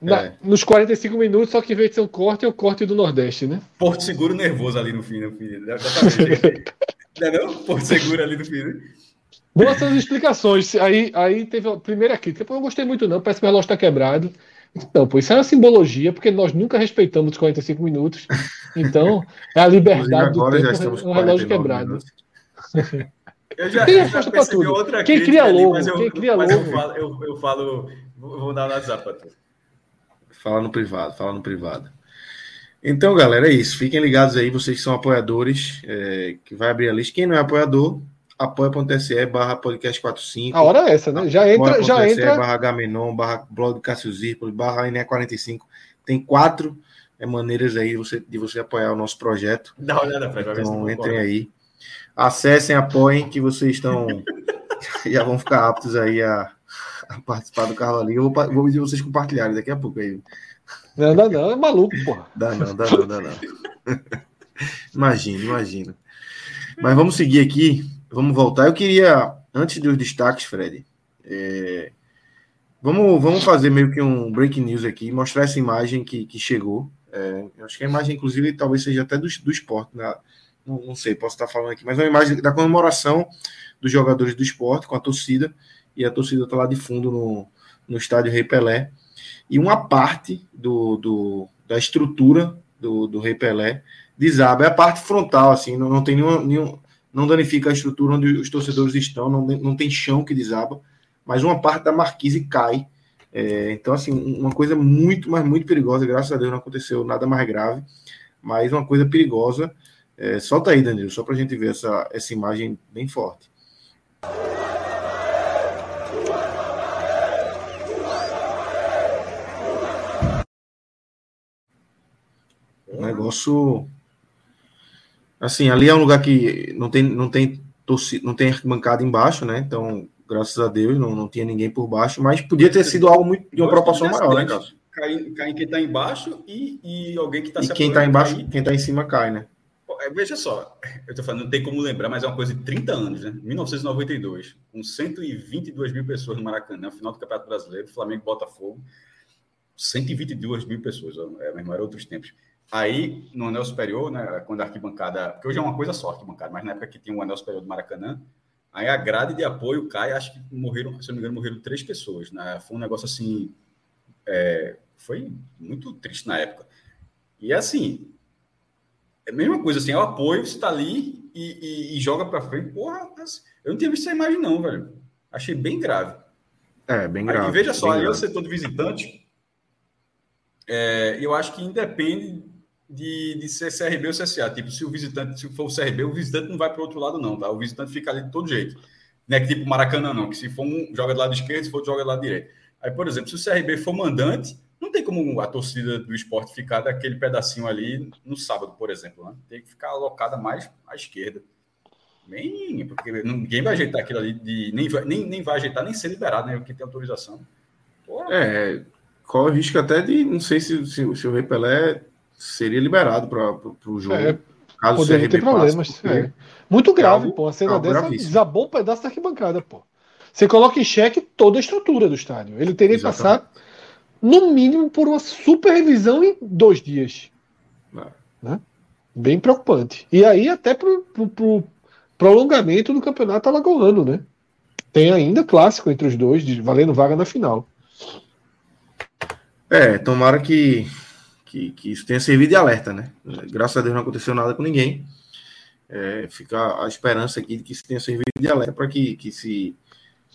Na, é. Nos 45 minutos, só que veio de ser um corte é o corte do Nordeste, né? Porto Seguro nervoso ali no fim, no fim. não é não? Porto Seguro ali no fim, né? Boas explicações. Aí, aí teve a primeira crítica. Pô, eu gostei muito, não. Parece que o relógio está quebrado. Não, pô, isso é uma simbologia, porque nós nunca respeitamos os 45 minutos. Então, é a liberdade do tempo, o relógio quebrado. Eu já, Tem resposta para tudo. Quem cria logo? Ali, eu, Quem cria logo? Eu falo, eu, eu falo, vou dar no WhatsApp para tu. Fala no privado, fala no privado. Então, galera, é isso. Fiquem ligados aí, vocês que são apoiadores, é, que vai abrir a lista. Quem não é apoiador, apoia.se barra podcast 45. A hora é essa, né? Já entra, já entra. barra Gamenon, barra blog Cássio Zirpoli, barra NE45. Tem quatro é, maneiras aí você, de você apoiar o nosso projeto. Dá uma olhada, Fred. Então, entrem aí. Acessem, apoiem, que vocês estão. já vão ficar aptos aí a, a participar do Carro Ali. Eu vou, vou pedir vocês compartilharem daqui a pouco aí. Não, não, não, é maluco, porra. Dá não, dá não, dá não. imagina, imagina. Mas vamos seguir aqui, vamos voltar. Eu queria, antes dos destaques, Fred, é, vamos, vamos fazer meio que um breaking news aqui, mostrar essa imagem que, que chegou. É, acho que a imagem, inclusive, talvez seja até do, do esporte, né? não, não sei, posso estar falando aqui, mas é uma imagem da comemoração dos jogadores do esporte com a torcida, e a torcida está lá de fundo no, no estádio Rei Pelé e uma parte do, do da estrutura do, do Rei Pelé desaba. É a parte frontal, assim, não, não tem nenhum, nenhum. Não danifica a estrutura onde os torcedores estão, não, não tem chão que desaba, mas uma parte da marquise cai. É, então, assim, uma coisa muito, mas muito perigosa. Graças a Deus não aconteceu nada mais grave, mas uma coisa perigosa. É, solta aí, Danilo, só para a gente ver essa, essa imagem bem forte. Um negócio. Assim, ali é um lugar que não tem, não tem torcida, não tem arquibancada embaixo, né? Então, graças a Deus, não, não tinha ninguém por baixo, mas podia ter sido algo muito, de uma proporção maior, né, Carlos? Cai, cai em quem está embaixo e, e alguém que está se quem está embaixo, quem está em cima cai, né? É, veja só, eu estou falando, não tem como lembrar, mas é uma coisa de 30 anos, né? 1992, com 122 mil pessoas no Maracanã, final do Campeonato Brasileiro, Flamengo Botafogo, 122 mil pessoas, é, mesmo, era outros tempos. Aí, no anel superior, né, quando a arquibancada. Porque hoje é uma coisa só arquibancada, mas na época que tinha o um anel superior do Maracanã, aí a grade de apoio cai, acho que morreram, se não me engano, morreram três pessoas. Né? Foi um negócio assim. É, foi muito triste na época. E assim. É a mesma coisa assim, é o apoio, você está ali e, e, e joga para frente. Porra, eu não tinha visto essa imagem, não, velho. Achei bem grave. É, bem grave. Aí, veja só, aí é o setor do visitante. É, eu acho que independe de, de ser CRB ou CSA. Tipo, se o visitante, se for o CRB, o visitante não vai para o outro lado, não, tá? O visitante fica ali de todo jeito. Não é tipo Maracanã, não, que se for um, joga do lado esquerdo, se for joga do lado direito. Aí, por exemplo, se o CRB for mandante, não tem como a torcida do esporte ficar daquele pedacinho ali no sábado, por exemplo. Né? Tem que ficar alocada mais à esquerda. Bem, porque ninguém vai ajeitar aquilo ali, de, nem, vai, nem, nem vai ajeitar, nem ser liberado, né? Porque tem autorização. É, corre o risco até de, não sei se, se, se o Rei Pelé seria liberado para o jogo. É, caso poderia ter problemas. É. Muito grave, é pô. A cena dessa gravíssimo. desabou um pedaço da arquibancada, pô. Você coloca em xeque toda a estrutura do estádio. Ele teria que passar, no mínimo, por uma super revisão em dois dias. É. Né? Bem preocupante. E aí, até pro, pro, pro prolongamento do campeonato alagoano, né? Tem ainda clássico entre os dois, valendo vaga na final. É, tomara que que, que isso tenha servido de alerta, né? Graças a Deus não aconteceu nada com ninguém. É, fica a esperança aqui de que isso tenha servido de alerta para que, que se,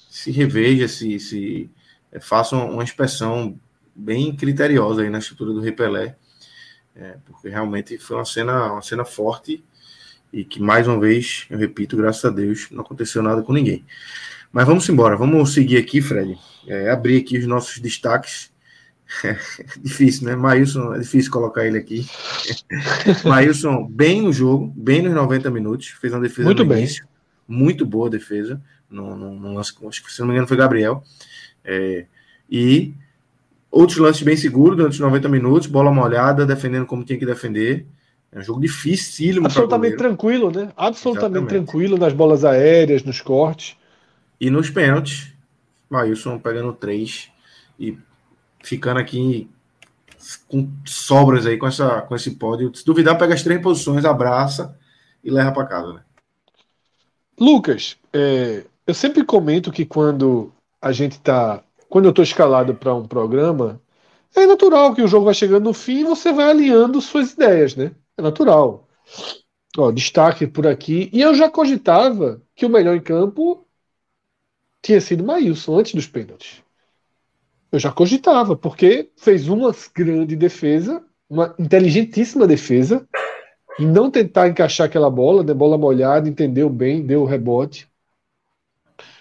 se reveja, se, se é, faça uma inspeção bem criteriosa aí na estrutura do Repelé, é, porque realmente foi uma cena, uma cena forte e que, mais uma vez, eu repito, graças a Deus, não aconteceu nada com ninguém. Mas vamos embora, vamos seguir aqui, Fred, é, abrir aqui os nossos destaques difícil, né? Maílson, é difícil colocar ele aqui. Maílson, bem no jogo, bem nos 90 minutos, fez uma defesa muito bem. Início, muito boa defesa. No, no, no lance, se não me engano foi Gabriel. É, e outros lances bem seguros durante os 90 minutos, bola molhada, defendendo como tinha que defender. É um jogo dificílimo. Absolutamente tranquilo, né? Absolutamente Exatamente. tranquilo nas bolas aéreas, nos cortes. E nos pênaltis, Maílson pegando três e ficando aqui com sobras aí com, essa, com esse pódio. Se duvidar, pega as três posições, abraça e leva para casa. Né? Lucas, é, eu sempre comento que quando a gente tá. Quando eu estou escalado para um programa, é natural que o jogo vai chegando no fim e você vai alinhando suas ideias, né? É natural. Ó, destaque por aqui. E eu já cogitava que o melhor em campo tinha sido Maílson antes dos pênaltis. Eu já cogitava, porque fez uma grande defesa, uma inteligentíssima defesa, e não tentar encaixar aquela bola, né, bola molhada, entendeu bem, deu o rebote.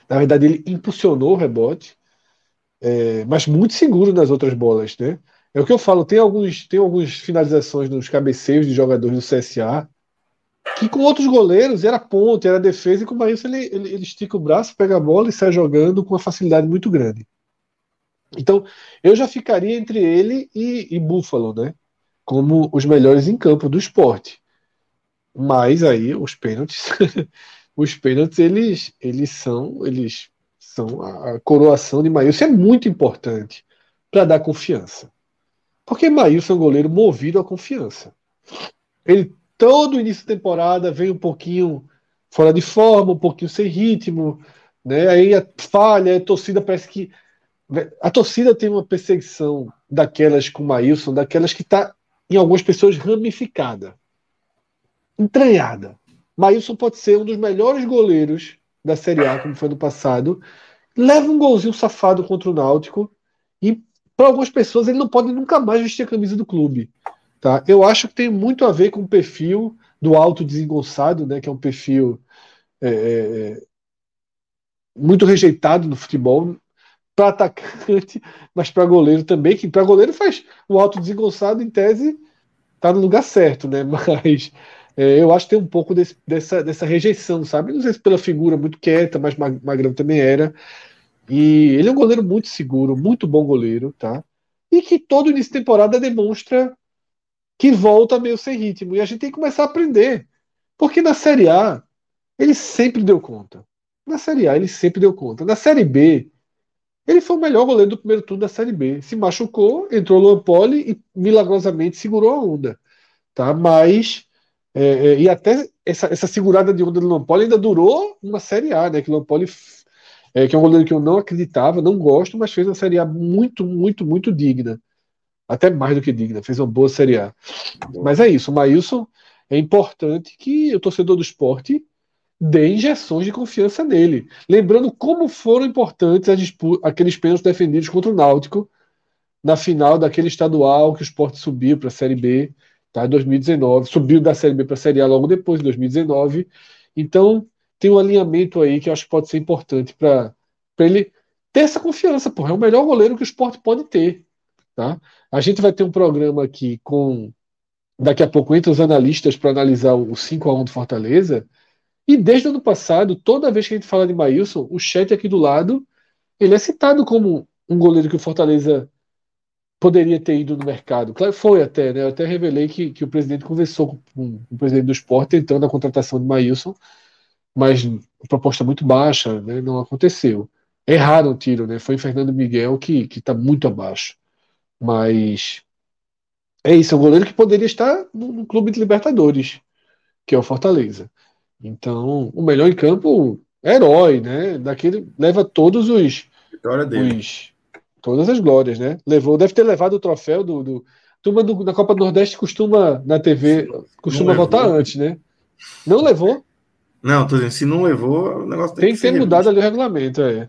Na verdade, ele impulsionou o rebote, é, mas muito seguro nas outras bolas, né? É o que eu falo, tem alguns, tem algumas finalizações nos cabeceios de jogadores do CSA que com outros goleiros era ponte, era defesa, e com o ele, ele, ele, estica o braço, pega a bola e sai jogando com uma facilidade muito grande. Então, eu já ficaria entre ele e, e Buffalo, né? Como os melhores em campo do esporte. Mas aí os pênaltis, os pênaltis eles, eles são, eles são a, a coroação de Maílson é muito importante para dar confiança. Porque Maílson é um goleiro movido à confiança. Ele todo início de temporada vem um pouquinho fora de forma, um pouquinho sem ritmo, né? Aí falha, a torcida parece que a torcida tem uma perseguição daquelas com o Maílson, daquelas que está em algumas pessoas ramificada, entranhada. Maílson pode ser um dos melhores goleiros da Série A, como foi no passado, leva um golzinho safado contra o Náutico e para algumas pessoas ele não pode nunca mais vestir a camisa do clube. Tá? Eu acho que tem muito a ver com o perfil do alto desengonçado, né, que é um perfil é, é, é muito rejeitado no futebol para atacante, mas para goleiro também, que para goleiro faz o alto desengonçado em tese tá no lugar certo, né? Mas é, eu acho que tem um pouco desse, dessa, dessa rejeição, sabe? Não sei se pela figura muito quieta, mas Magrão também era. E ele é um goleiro muito seguro, muito bom goleiro, tá? E que todo início de temporada demonstra que volta meio sem ritmo. E a gente tem que começar a aprender. Porque na Série A, ele sempre deu conta. Na Série A, ele sempre deu conta. Na Série B, ele foi o melhor goleiro do primeiro turno da Série B. Se machucou, entrou o Luan Poli e milagrosamente segurou a onda. Tá? Mas, é, é, e até essa, essa segurada de onda do Luan Poli ainda durou uma Série A, né? Que o Luan Poli, é, que é um goleiro que eu não acreditava, não gosto, mas fez uma Série A muito, muito, muito digna. Até mais do que digna, fez uma boa Série A. Mas é isso, o Maílson é importante que o torcedor do esporte dê injeções de confiança nele. Lembrando como foram importantes aqueles pênaltis defendidos contra o Náutico na final daquele estadual que o esporte subiu para a Série B, tá, em 2019. Subiu da Série B para a Série A logo depois, em 2019. Então, tem um alinhamento aí que eu acho que pode ser importante para ele ter essa confiança. Porra, é o melhor goleiro que o esporte pode ter. Tá? A gente vai ter um programa aqui com daqui a pouco entre os analistas para analisar o 5 a 1 do Fortaleza. E desde o ano passado, toda vez que a gente fala de Maílson, o chat aqui do lado, ele é citado como um goleiro que o Fortaleza poderia ter ido no mercado. Claro, foi até, né? Eu até revelei que, que o presidente conversou com, com o presidente do esporte tentando a contratação de Maílson, mas proposta muito baixa, né? Não aconteceu. Erraram o tiro, né? Foi Fernando Miguel que está muito abaixo. Mas é isso, é um goleiro que poderia estar no, no clube de Libertadores, que é o Fortaleza. Então, o melhor em campo, herói, né? Daquele leva todos os, os todas as glórias, né? Levou, deve ter levado o troféu do, do turma do, da Copa do Nordeste costuma na TV costuma votar antes, né? Não levou? Não, tô dizendo, se não levou, o negócio tem, tem que, que ter mudado ali o regulamento, é.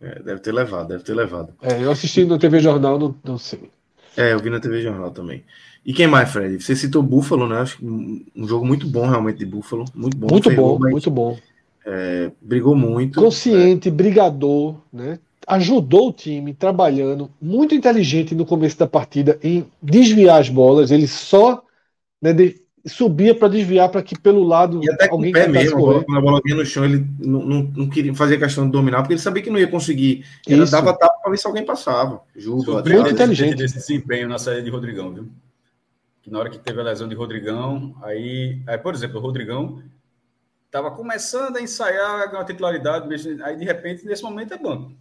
é. Deve ter levado, deve ter levado. É, eu assisti no TV Jornal, não, não sei. É, eu vi na TV Jornal também. E quem mais, Fred? Você citou Buffalo, né? Acho que um jogo muito bom realmente de Buffalo. Muito bom. Muito ferrou, bom, muito bom. É, brigou muito. Consciente, é. brigador, né? Ajudou o time trabalhando, muito inteligente no começo da partida em desviar as bolas. Ele só né, de, subia para desviar para que pelo lado e até alguém com o pé mesmo, correr. quando a bola vinha no chão, ele não, não, não, queria fazer questão de dominar, porque ele sabia que não ia conseguir. Ele Isso. dava tapa para ver se alguém passava. Juro. Muito inteligente desse desempenho na saída de Rodrigão, viu? Que na hora que teve a lesão de Rodrigão, aí, aí por exemplo, o Rodrigão estava começando a ensaiar uma titularidade, aí de repente, nesse momento, é banco.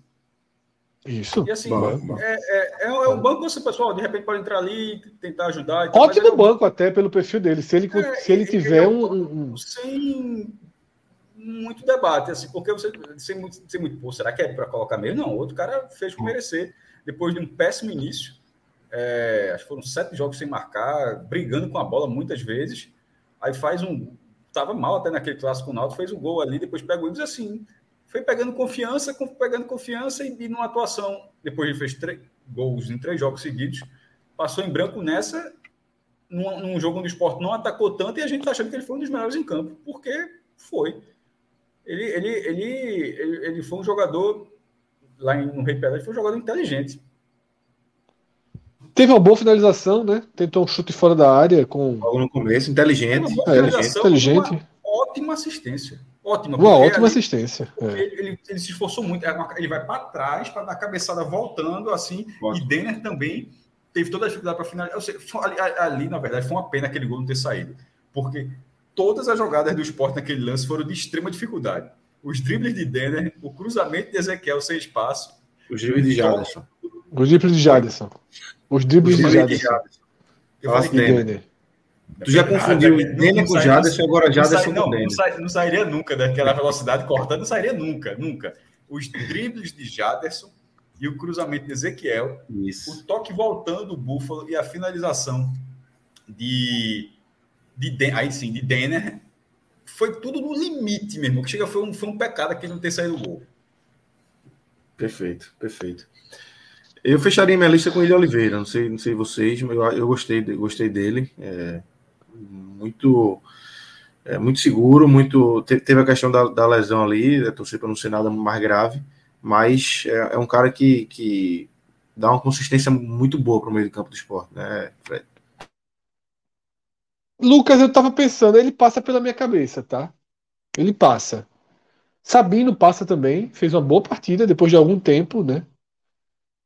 Isso. E assim. É, é, é, é, um banco você, pessoal, de repente pode entrar ali, tentar ajudar. Ótimo é um... banco até pelo perfil dele, se ele, é, se ele tiver um, um, Sem muito debate, assim, porque você sem muito, sem muito pô, será que é para colocar mesmo? Não, outro cara fez por merecer. Depois de um péssimo início, é, acho que foram sete jogos sem marcar, brigando com a bola muitas vezes. Aí faz um. Estava mal até naquele clássico Náutico, fez o um gol ali, depois pegou e diz assim. Foi pegando confiança, pegando confiança e, e numa atuação. Depois ele fez três gols em três jogos seguidos, passou em branco nessa, num, num jogo onde o esporte não atacou tanto e a gente está achando que ele foi um dos melhores em campo, porque foi. ele, ele, ele, ele, ele foi um jogador, lá no Rei Pelé, foi um jogador inteligente. Teve uma boa finalização, né? Tentou um chute fora da área com. Logo no começo, inteligente. É, inteligente. Uma ótima assistência. Ótima. Uma ótima ali, assistência. É. Ele, ele, ele, se esforçou muito. É ele vai para trás para dar a cabeçada voltando assim. Ótimo. E Denner também teve toda a dificuldade para finalizar. Ali, ali, na verdade, foi uma pena aquele gol não ter saído. Porque todas as jogadas do esporte naquele lance foram de extrema dificuldade. Os dribles de Denner, o cruzamento de Ezequiel sem espaço. Os dribles de Jaderson. Os dribles de Jaderson. Os dribles de Jaderson. Eu falei Denner. Tu já confundiu ah, Denner com Jaderson, agora Jaderson com Denner. Não, não sairia nunca daquela velocidade cortando, não sairia nunca, nunca. Os dribles de Jaderson e o cruzamento de Ezequiel, Isso. o toque voltando do Búfalo e a finalização de, de aí sim, de Denner, foi tudo no limite mesmo. Que chega foi um, foi um pecado aquele não ter saído o gol. Perfeito, perfeito. Eu fecharia minha lista com o Oliveira. Não sei, não sei vocês, mas eu, eu gostei, gostei dele. É, muito, é, muito seguro, muito. Teve a questão da, da lesão ali, né, torcer para não ser nada mais grave, mas é, é, um cara que, que dá uma consistência muito boa para o meio do campo do esporte, né, Fred? Lucas, eu estava pensando, ele passa pela minha cabeça, tá? Ele passa. Sabino passa também, fez uma boa partida depois de algum tempo, né?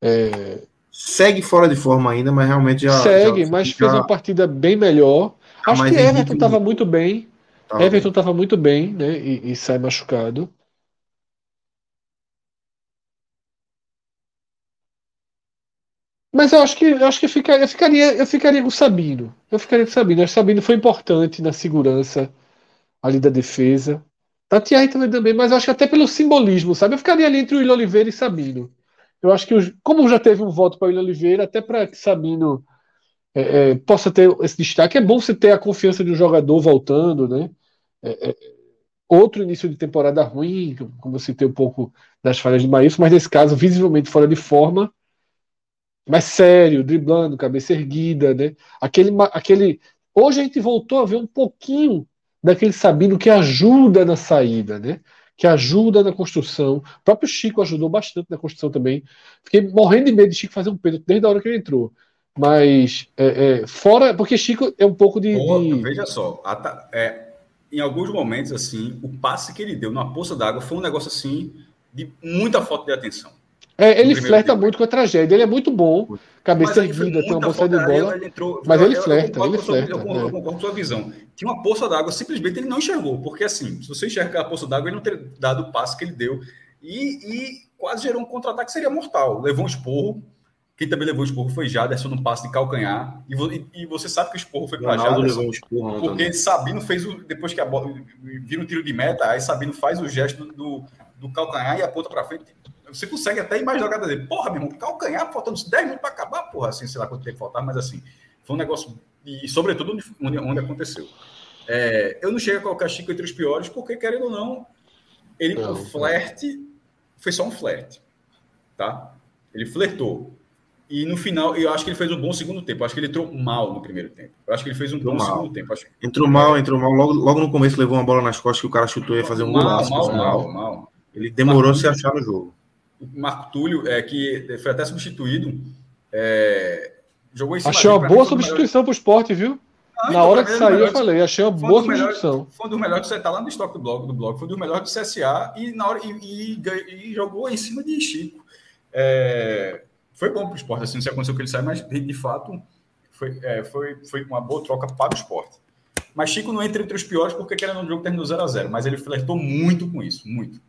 É... Segue fora de forma ainda, mas realmente já. Segue, já, mas já... fez uma partida bem melhor. Tá Acho que Everton estava muito bem. Tava Everton estava muito bem, né? E, e, sai machucado. Mas eu acho que eu acho que eu ficaria, eu ficaria, eu ficaria com o Sabino. Eu ficaria com o Sabino. O Sabino foi importante na segurança ali da defesa. Tatiai também, também, mas eu acho que até pelo simbolismo, sabe? Eu ficaria ali entre o William Oliveira e Sabino. Eu acho que, como já teve um voto para o William Oliveira, até para que Sabino é, é, possa ter esse destaque, é bom você ter a confiança de um jogador voltando, né? É, é outro início de temporada ruim, como eu citei um pouco das falhas de Maílson, mas nesse caso, visivelmente fora de forma, mas sério, driblando, cabeça erguida, né? Aquele, aquele. Hoje a gente voltou a ver um pouquinho daquele Sabino que ajuda na saída, né? Que ajuda na construção. O próprio Chico ajudou bastante na construção também. Fiquei morrendo de medo de Chico fazer um pênalti desde a hora que ele entrou. Mas é, é, fora, porque Chico é um pouco de. de... Veja só, é, em alguns momentos, assim, o passe que ele deu na poça d'água foi um negócio assim de muita falta de atenção. É, ele flerta tempo. muito com a tragédia, ele é muito bom, cabeça erguida, tem uma bolsa de bola. Ele entrou, mas ele flerta, ele flerta. Eu concordo, concordo com a sua visão. Tinha uma poça d'água, simplesmente ele não enxergou, porque assim, se você enxerga a poça d'água, ele não teria dado o passe que ele deu. E, e quase gerou um contra-ataque seria mortal. Levou um esporro. Quem também levou o esporro foi Jaderson no passe de calcanhar. E, e, e você sabe que o esporro foi para Jaderson. Um esporro, porque também. Sabino fez o. Depois que a bola vira um tiro de meta, aí Sabino faz o gesto do, do calcanhar e aponta para frente você consegue até imaginar a jogada dele. Porra, meu irmão, calcanhar, faltando 10 minutos para acabar, porra, assim, sei lá quanto tempo faltar, mas assim, foi um negócio. E, sobretudo, onde, onde aconteceu. É, eu não chego a colocar Chico entre os piores, porque, querendo ou não, ele, não, o flerte foi só um flerte, tá? Ele flertou. E no final, eu acho que ele fez um bom segundo tempo. Eu acho que ele entrou mal no primeiro tempo. Eu acho que ele fez um entrou bom mal. segundo tempo. Acho... Entrou mal, entrou mal. Logo, logo no começo levou uma bola nas costas que o cara chutou e ia fazer um golaço. Mal, mal, mal, mal. Ele demorou a se achar no jogo Marco Túlio, é, que foi até substituído, é, jogou em cima Achei uma boa substituição para o esporte, viu? Ah, Na então, hora que saiu, eu falei, achei uma boa substituição. Melhores, foi um dos melhores que você está lá no estoque do blog, do blog, foi um dos melhores do CSA e, na hora, e, e, e jogou em cima de Chico. É, foi bom para o esporte, assim, não sei aconteceu que ele saiu, mas de fato foi, é, foi, foi uma boa troca para o esporte. Mas Chico não entra entre os piores porque querendo um jogo terminou 0 a 0 mas ele flertou muito com isso, muito.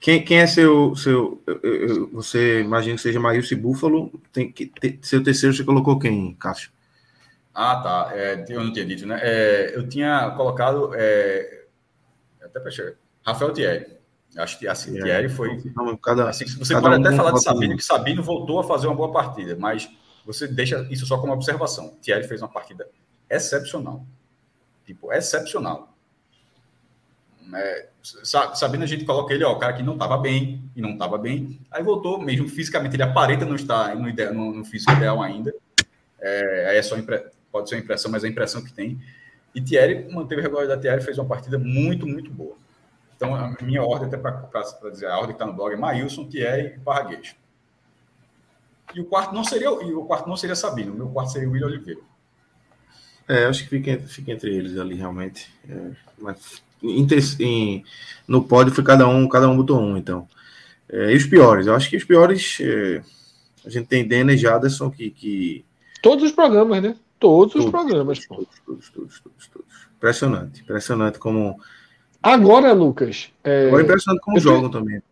Quem, quem é seu. seu eu, eu, você imagina que seja Maílson e Búfalo. Tem que, te, seu terceiro você colocou quem, Cássio? Ah, tá. É, eu não tinha dito, né? É, eu tinha colocado. É, até para Rafael Thierry. Acho que assim, Thierry foi. Não, cada, assim, você cada pode um até falar de Sabino, que Sabino voltou a fazer uma boa partida, mas você deixa isso só como observação. Thierry fez uma partida excepcional. Tipo, excepcional. É, sabendo a gente coloca ele, ó, o cara que não estava bem e não estava bem, aí voltou, mesmo fisicamente ele aparenta não estar no, no, no físico ideal ainda, é, aí é só impre... pode ser uma impressão, mas é a impressão que tem. E Thierry manteve a regularidade da Thierry, fez uma partida muito, muito boa. Então, a minha ordem, até para dizer, a ordem que está no blog é Maílson, Thierry e Parraguês. E o quarto não seria e o quarto não seria Sabino, o meu quarto seria o William Oliveira. É, acho que fica, fica entre eles ali, realmente. É, mas em, em, no pódio foi cada um, cada um botou um, então. É, e os piores? Eu acho que os piores. É, a gente tem Denner e Jaderson que, que. Todos os programas, né? Todos, todos os programas. Todos, todos, todos, todos, todos, Impressionante. Impressionante como. Agora, Lucas. É... Agora é impressionante como jogam também.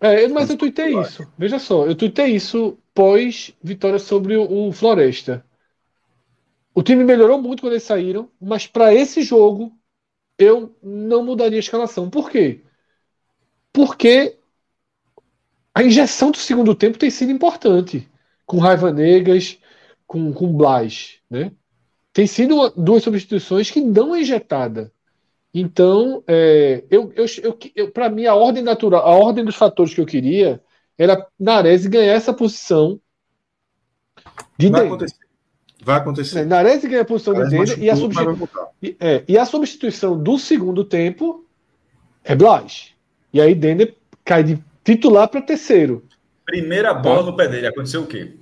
É, mas eu tuitei isso. Veja só, eu tuitei isso pós vitória sobre o Floresta. O time melhorou muito quando eles saíram, mas para esse jogo eu não mudaria a escalação. Por quê? Porque a injeção do segundo tempo tem sido importante. Com Raiva Negas, com, com Blas. Né? Tem sido duas substituições que dão a injetada. Então, é, eu, eu, eu, eu para mim, a ordem natural, a ordem dos fatores que eu queria era Nares ganhar essa posição de Vai acontecer. Vai acontecer. Nares ganha a posição de dele e a, e, é, e a substituição do segundo tempo é Blas. E aí Dender cai de titular para terceiro. Primeira bola no pé dele, aconteceu o quê?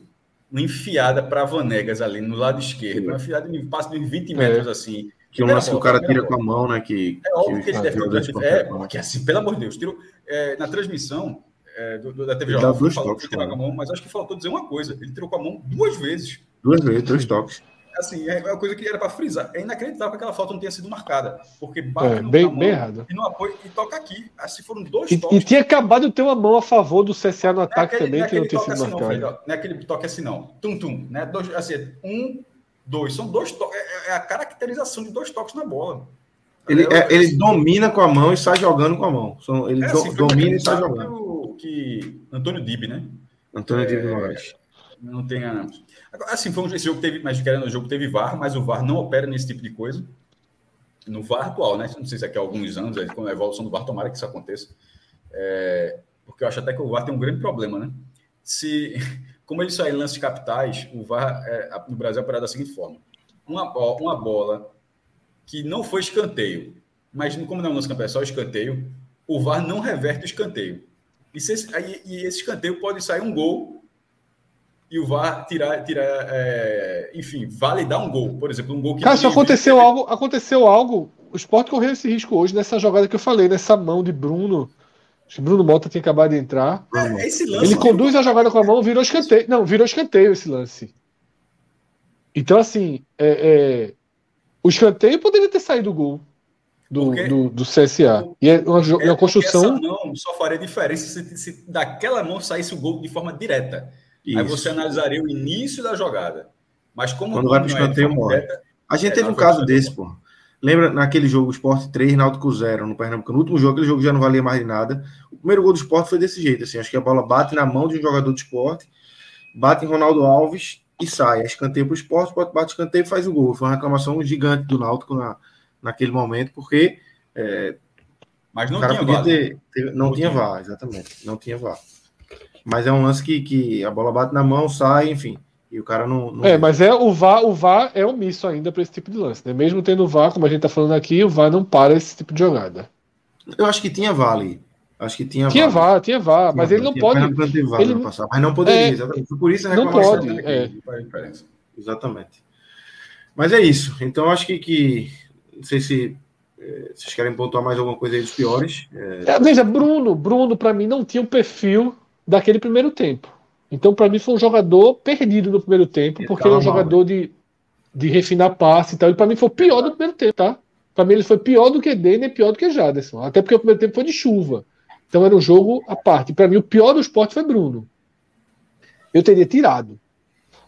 Uma enfiada para Vanegas ali no lado esquerdo, uma enfiada de passo de 20 metros é. assim. Que um lance que o cara tira bola. com a mão, né? Que, é óbvio que, que ele deve ter. É, porque assim, pelo amor de Deus, tiro, é, na transmissão é, do, do, da TV Jornal, falou que tirou com a mão, mas acho que faltou dizer uma coisa: ele tirou com a mão duas vezes. Duas vezes, dois toques assim, é uma coisa que era para frisar. É inacreditável que aquela falta não tenha sido marcada. Porque bate é, no bem, bem errado. e no apoio e toca aqui. Assim foram dois e, toques. E tinha acabado de ter uma mão a favor do CSA no ataque é aquele, também, que não tinha sido assim, marcado. Não, não é aquele toque assim, não. Tum-tum. Né? Dois, assim, um, dois. São dois toques. É, é, a caracterização de dois toques na bola. Ele, é, ele domina com a mão e sai jogando com a mão. Ele é, assim, domina e sai jogando. Que Antônio Dib, né? Antônio Dib Moraes. Não tenha. Assim, foi um, esse jogo teve, mas querendo o jogo teve VAR, mas o VAR não opera nesse tipo de coisa. No VAR atual, né? Não sei se é aqui há alguns anos, com a evolução do VAR, tomara que isso aconteça. É, porque eu acho até que o VAR tem um grande problema, né? Se, como ele sai em lances capitais, o VAR é, no Brasil é operado da seguinte forma: uma, uma bola que não foi escanteio, mas como não é um lance campeão, é só escanteio, o VAR não reverte o escanteio. E, se, e esse escanteio pode sair um gol e o VAR tirar, tirar é, enfim, validar um gol, por exemplo, um gol que. Se aconteceu algo, aconteceu algo, o Sport correu esse risco hoje nessa jogada que eu falei, nessa mão de Bruno. Acho que Bruno Mota tinha acabado de entrar. É, ele conduz a jogada com a mão, virou escanteio. Não, virou escanteio esse lance. Então, assim, é, é, o escanteio poderia ter saído o gol do, do, do, CSA. E é uma, é, uma construção. Essa mão só faria diferença se, se daquela mão saísse o gol de forma direta. Isso. Aí você analisaria o início da jogada. Mas como quando vai para o é escanteio, morre. A gente é, teve um caso desse, pô. Lembra naquele jogo Sport 3, Náutico 0 no Pernambuco? No último jogo, aquele jogo já não valia mais de nada. O primeiro gol do Sport foi desse jeito, assim. Acho que a bola bate na mão de um jogador do Sport, bate em Ronaldo Alves e sai. É escanteio para o Sport, Sport bate escanteio e faz o gol. Foi uma reclamação gigante do Náutico na, naquele momento, porque. É, Mas não tinha VAR. Ter, ter, não, não tinha VAR, exatamente. Não tinha VAR. Mas é um lance que, que a bola bate na mão, sai, enfim. E o cara não. não... É, mas é o VAR, o VAR é omisso ainda para esse tipo de lance, né? Mesmo tendo VAR, como a gente tá falando aqui, o VAR não para esse tipo de jogada. Eu acho que tinha VAR ali. Acho que tinha Tinha VAR, VAR tinha VAR, mas ele não pode. VAR ele... Passar, mas não poderia, é... Por isso a Não pode, é. Exatamente. Mas é isso. Então acho que, que não sei se é, vocês querem pontuar mais alguma coisa aí dos piores. É... Veja, Bruno, Bruno para mim não tinha o perfil daquele primeiro tempo. Então, para mim, foi um jogador perdido no primeiro tempo, porque ele é um jogador de, de refinar passe e tal. E para mim foi o pior do primeiro tempo, tá? Para mim, ele foi pior do que Denner, pior do que Jaderson. Até porque o primeiro tempo foi de chuva. Então, era um jogo à parte. Para mim, o pior do esporte foi Bruno. Eu teria tirado.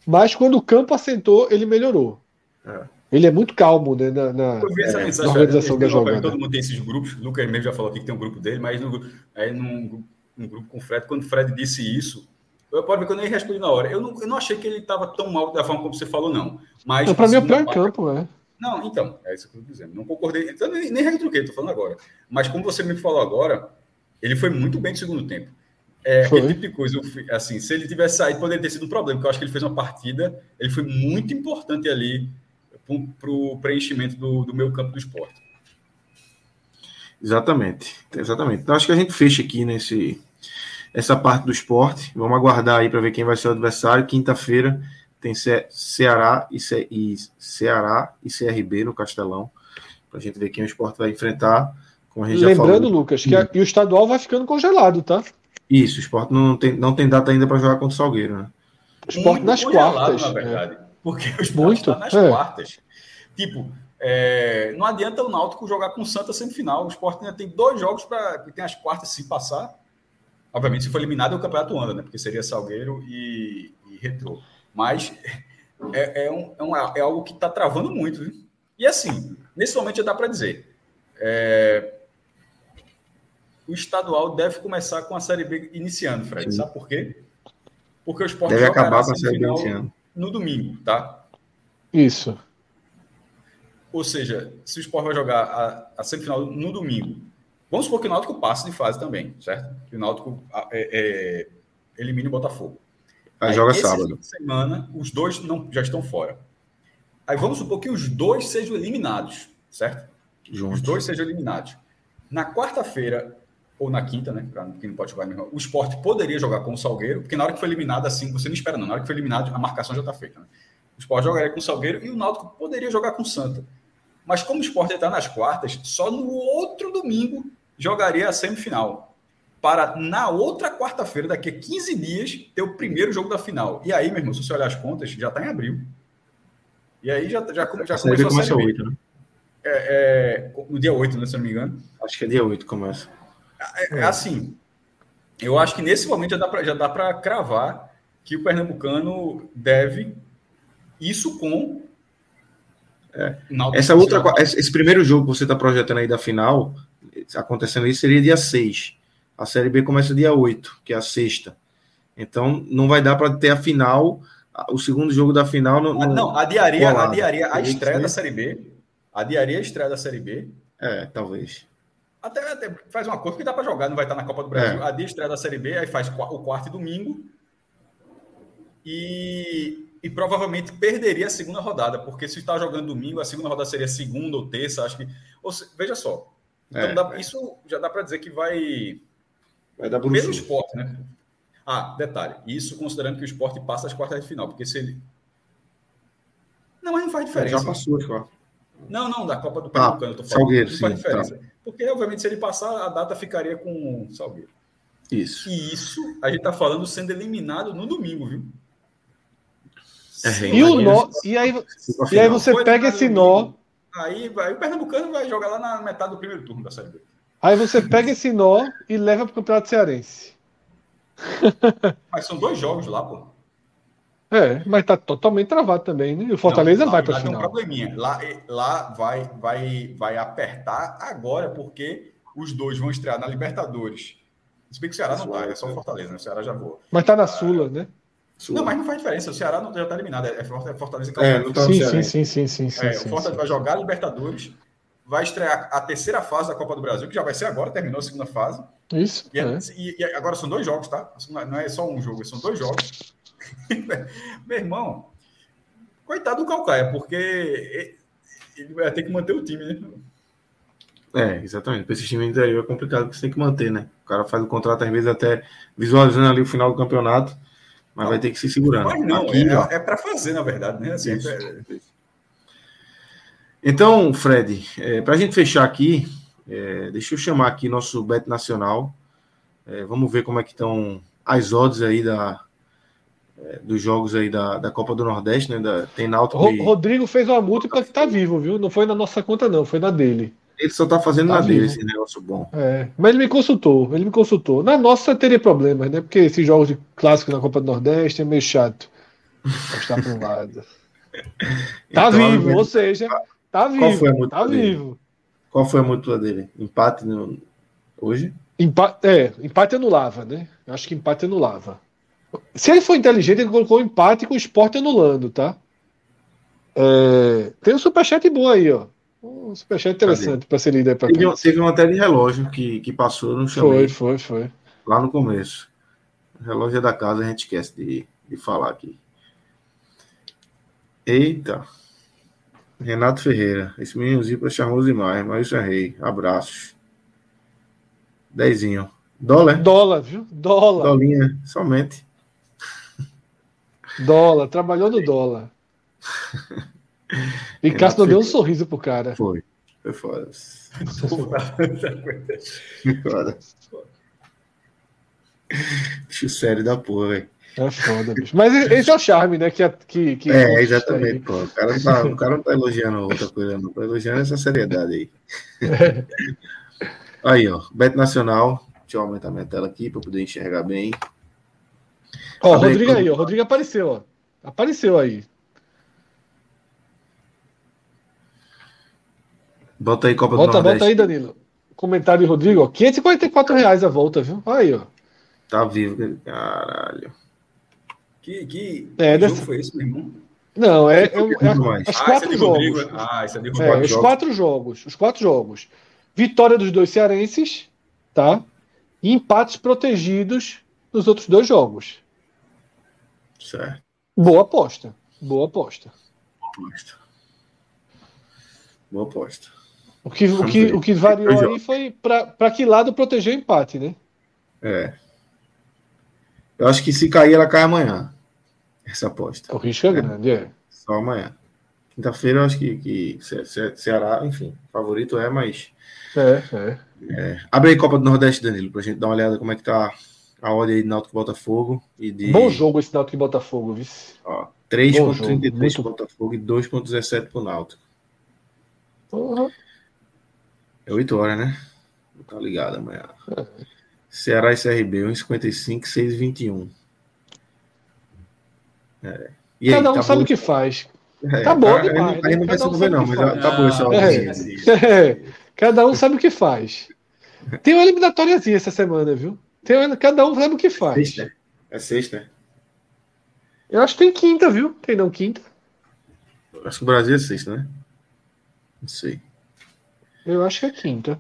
Mas quando o campo assentou, ele melhorou. É. Ele é muito calmo né, na, na, eu vi essa mensagem, na organização da jogada. Todo mundo tem esses grupos. O Lucas mesmo já falou aqui que tem um grupo dele, mas no, aí num um grupo com o Fred, quando o Fred disse isso, eu pode ver que eu nem respondi na hora. Eu não, eu não achei que ele estava tão mal da forma como você falou, não. Mas. Para mim é o pior parte... campo, é. Não, então, é isso que eu estou dizendo. Não concordei. Então, nem, nem retruquei, estou falando agora. Mas como você me falou agora, ele foi muito bem no segundo tempo. É foi. aquele tipo de coisa, assim, se ele tivesse saído, poderia ter sido um problema, porque eu acho que ele fez uma partida, ele foi muito importante ali para o preenchimento do, do meu campo do esporte. Exatamente, exatamente. Então acho que a gente fecha aqui nesse essa parte do esporte. Vamos aguardar aí para ver quem vai ser o adversário. Quinta-feira tem Ce Ceará e, Ce e Ceará e CRB no Castelão para a gente ver quem o esporte vai enfrentar. Lembrando, Lucas, que a, e o estadual vai ficando congelado, tá? Isso, o esporte não tem, não tem data ainda para jogar contra o Salgueiro, né? O esporte nas quartas. Na verdade. É. Porque o esporte Muito, está nas é. quartas. Tipo, é, não adianta o Náutico jogar com o Santa semifinal. O esporte ainda tem dois jogos para. Tem as quartas se passar. Obviamente, se for eliminado, o campeonato anda, né? Porque seria Salgueiro e, e Retrô. Mas é, é, um, é, um, é algo que está travando muito. Viu? E assim, nesse momento já dá para dizer. É, o estadual deve começar com a Série B iniciando, Fred. Sim. Sabe por quê? Porque o esporte deve acabar com a Série B iniciando. no domingo, tá? Isso. Ou seja, se o esporte vai jogar a, a semifinal no domingo, vamos supor que o Náutico passe de fase também, certo? Que o Náutico é, é, elimine o Botafogo. Aí, Aí joga sábado. semana, os dois não, já estão fora. Aí vamos supor que os dois sejam eliminados, certo? Juntos. Os dois sejam eliminados. Na quarta-feira, ou na quinta, né? Pra quem não pode jogar mesmo, o esporte poderia jogar com o Salgueiro, porque na hora que foi eliminado, assim, você não espera, não. Na hora que foi eliminado, a marcação já está feita. Né? O esporte jogaria com o Salgueiro e o Náutico poderia jogar com o Santa. Mas como o esporte está nas quartas, só no outro domingo jogaria a semifinal. Para na outra quarta-feira, daqui a 15 dias, ter o primeiro jogo da final. E aí, meu irmão, se você olhar as contas, já está em abril. E aí já, já, já, começou a série 8, né? É, é, no dia 8, né, se não me engano. Acho que é dia 8 começa. É, é assim, eu acho que nesse momento já dá para cravar que o pernambucano deve isso com é. Essa outra, esse primeiro jogo que você está projetando aí da final, acontecendo isso, seria dia 6. A Série B começa dia 8, que é a sexta. Então, não vai dar para ter a final, o segundo jogo da final. No, no... Ah, não, adiaria, adiaria a estreia da Série B. Adiaria a estreia da Série B. É, talvez. Até, até faz uma coisa que dá para jogar, não vai estar na Copa do Brasil. É. Adia a estreia da Série B, aí faz o quarto e domingo. E e provavelmente perderia a segunda rodada, porque se está jogando domingo, a segunda rodada seria segunda ou terça, acho que. Ou veja só. Então é, dá, isso já dá para dizer que vai. Vai dar Pelo esporte, né? Ah, detalhe. Isso considerando que o esporte passa as quartas de final, porque se ele. Não, mas não faz diferença. Já passou as quartas. Não, não, da Copa do ah, Pernambucano, tô falando. Salgueiro, não faz sim, diferença. Tá. Porque, obviamente, se ele passar, a data ficaria com Salgueiro. Isso. E isso a gente está falando sendo eliminado no domingo, viu? É, e, o nó, e, aí, e aí você pega esse nó. Aí, aí o Pernambucano vai jogar lá na metade do primeiro turno da Série B. Aí você pega esse nó e leva para o Campeonato Cearense. Mas são dois jogos lá, pô. É, mas tá totalmente travado também, né? E o Fortaleza não, vai para o final. Tem um probleminha. Lá, lá vai, vai, vai apertar agora, porque os dois vão estrear na Libertadores. Se bem que o Ceará não tá, é só o Fortaleza, né? O Ceará já voa. Mas tá na Sula, né? Não, mas não faz diferença. O Ceará não, já está eliminado. É, é Fortaleza que é, é tá sim, sim, sim, sim, sim, sim, é, O Fortaleza vai jogar a Libertadores, vai estrear a terceira fase da Copa do Brasil, que já vai ser agora, terminou a segunda fase. Isso. E, é. e, e agora são dois jogos, tá? Não é só um jogo, são dois jogos. Meu irmão, coitado do Calcaia, porque ele vai ter que manter o time, né? É, exatamente. Para esse time interior é complicado, porque você tem que manter, né? O cara faz o contrato, às vezes, até visualizando ali o final do campeonato mas não, vai ter que se segurar. Mas não, Aqui, é, é para fazer, na verdade, né? Assim, é... Então, Fred, é, para a gente fechar aqui, é, deixa eu chamar aqui nosso Bet Nacional. É, vamos ver como é que estão as odds aí da, é, dos jogos aí da, da Copa do Nordeste, né? Da, tem Náutico Ro Rodrigo fez uma multa para que tá vivo, viu? Não foi na nossa conta, não, foi na dele. Ele só tá fazendo tá na dele esse negócio bom. É, mas ele me consultou, ele me consultou. Na nossa teria problemas, né? Porque esses jogos de clássico na Copa do Nordeste é meio chato. Para um lado. Tá então, vivo, ou seja, tá vivo. Qual foi a tá dele? vivo. Qual foi a múltipla dele? Empate no... hoje? Empate, é, empate anulava, né? Acho que empate anulava. Se ele for inteligente, ele colocou empate com o esporte anulando, tá? É, tem um superchat bom aí, ó. Um superchat interessante para ser lido aí para teve, teve uma tela de relógio que, que passou no chão. Foi, foi, foi. Lá no começo. O relógio é da casa, a gente esquece de, de falar aqui. Eita. Renato Ferreira. Esse meninozinho é charmoso demais. Maurício é rei. Abraços. Dezinho. Dólar? Dólar, viu? Dólar. Dolinha, somente. Dólar. Trabalhou no dólar. E Cássio não deu um sorriso pro cara. Foi. Foi foda. Foi foda. Bicho sério da porra, velho. É foda, bicho. Mas esse é o charme, né? Que, que, que é, exatamente. Pô. O, cara não tá, o cara não tá elogiando outra coisa, não. Tá elogiando essa seriedade aí. É. Aí, ó. Beto Nacional. Deixa eu aumentar minha tela aqui para poder enxergar bem. Ó, o Rodrigo aí, ó. O Rodrigo apareceu, ó. Apareceu aí. Bota aí, Copa bota, do Nordeste. Bota aí, Danilo. Comentário de Rodrigo, ó. 544 reais a volta, viu? Aí, ó. Tá vivo, caralho. Que, que, é, dessa... jogo foi esse, meu irmão? Não, é, é, é, os quatro ah, jogos. Ah, isso é de é, os quatro jogos. Os quatro jogos. Vitória dos dois cearenses, tá? E empates protegidos nos outros dois jogos. Certo. Boa aposta. Boa aposta. Boa aposta. Boa aposta. O que, o que, o que variou aí foi para que lado proteger o empate, né? É. Eu acho que se cair, ela cai amanhã. Essa aposta. O risco é, é. grande, é. Só amanhã. Quinta-feira eu acho que, que Ceará, enfim, favorito é, mas. É, é. é. Abre aí Copa do Nordeste, Danilo, pra gente dar uma olhada como é que tá a ordem aí de Náutico Botafogo. E de... Bom jogo esse Náutico e Botafogo, viu? 3,33 pro Botafogo e 2,17 pro Náutico. Uhum. É 8 horas, né? Tá ligado amanhã. É. Ceará e CRB, 1,55, 6,21. É. E Cada um tá sabe o que faz. É, tá bom tá, demais. Aí, não né? vai se mover, não, mas tá bom esse é, é, Cada um sabe o que faz. Tem uma eliminatóriazinha essa semana, viu? Tem, cada um sabe o que faz. Sexta. É sexta. Eu acho que tem quinta, viu? Tem não quinta? Acho que o Brasil é sexta, né? Não sei. Eu acho que é quinta.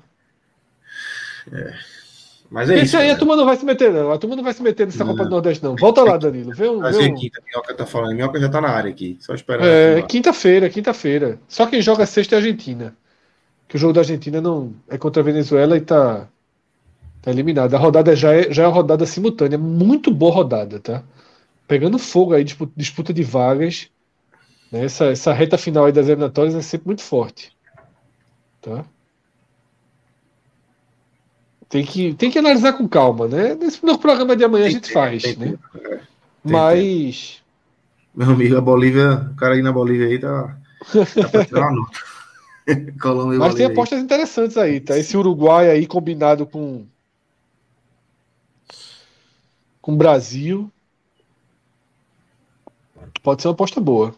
É. Mas é isso. aí a turma não vai se meter, não. A turma não vai se meter nessa não. Copa do Nordeste, não. Volta lá, Danilo. Vê um. Vê um... quinta, Minhoca tá falando. Minhoca já tá na área aqui. Só esperando. É, quinta-feira, quinta-feira. Só quem joga sexta é a Argentina. Que o jogo da Argentina não é contra a Venezuela e tá, tá eliminado. A rodada já é, já é uma rodada simultânea. Muito boa rodada, tá? Pegando fogo aí, disputa de vagas. Né? Essa, essa reta final aí das eliminatórias é sempre muito forte. Tá? Tem que, tem que analisar com calma, né? Nesse no programa de amanhã tem a gente faz, tem né? É, Mas. Meu amigo, a Bolívia, o cara aí na Bolívia aí tá. tá pra tirar Colômbia Mas tem apostas aí. interessantes aí, tá? Esse Uruguai aí combinado com. com o Brasil. Pode ser uma aposta boa.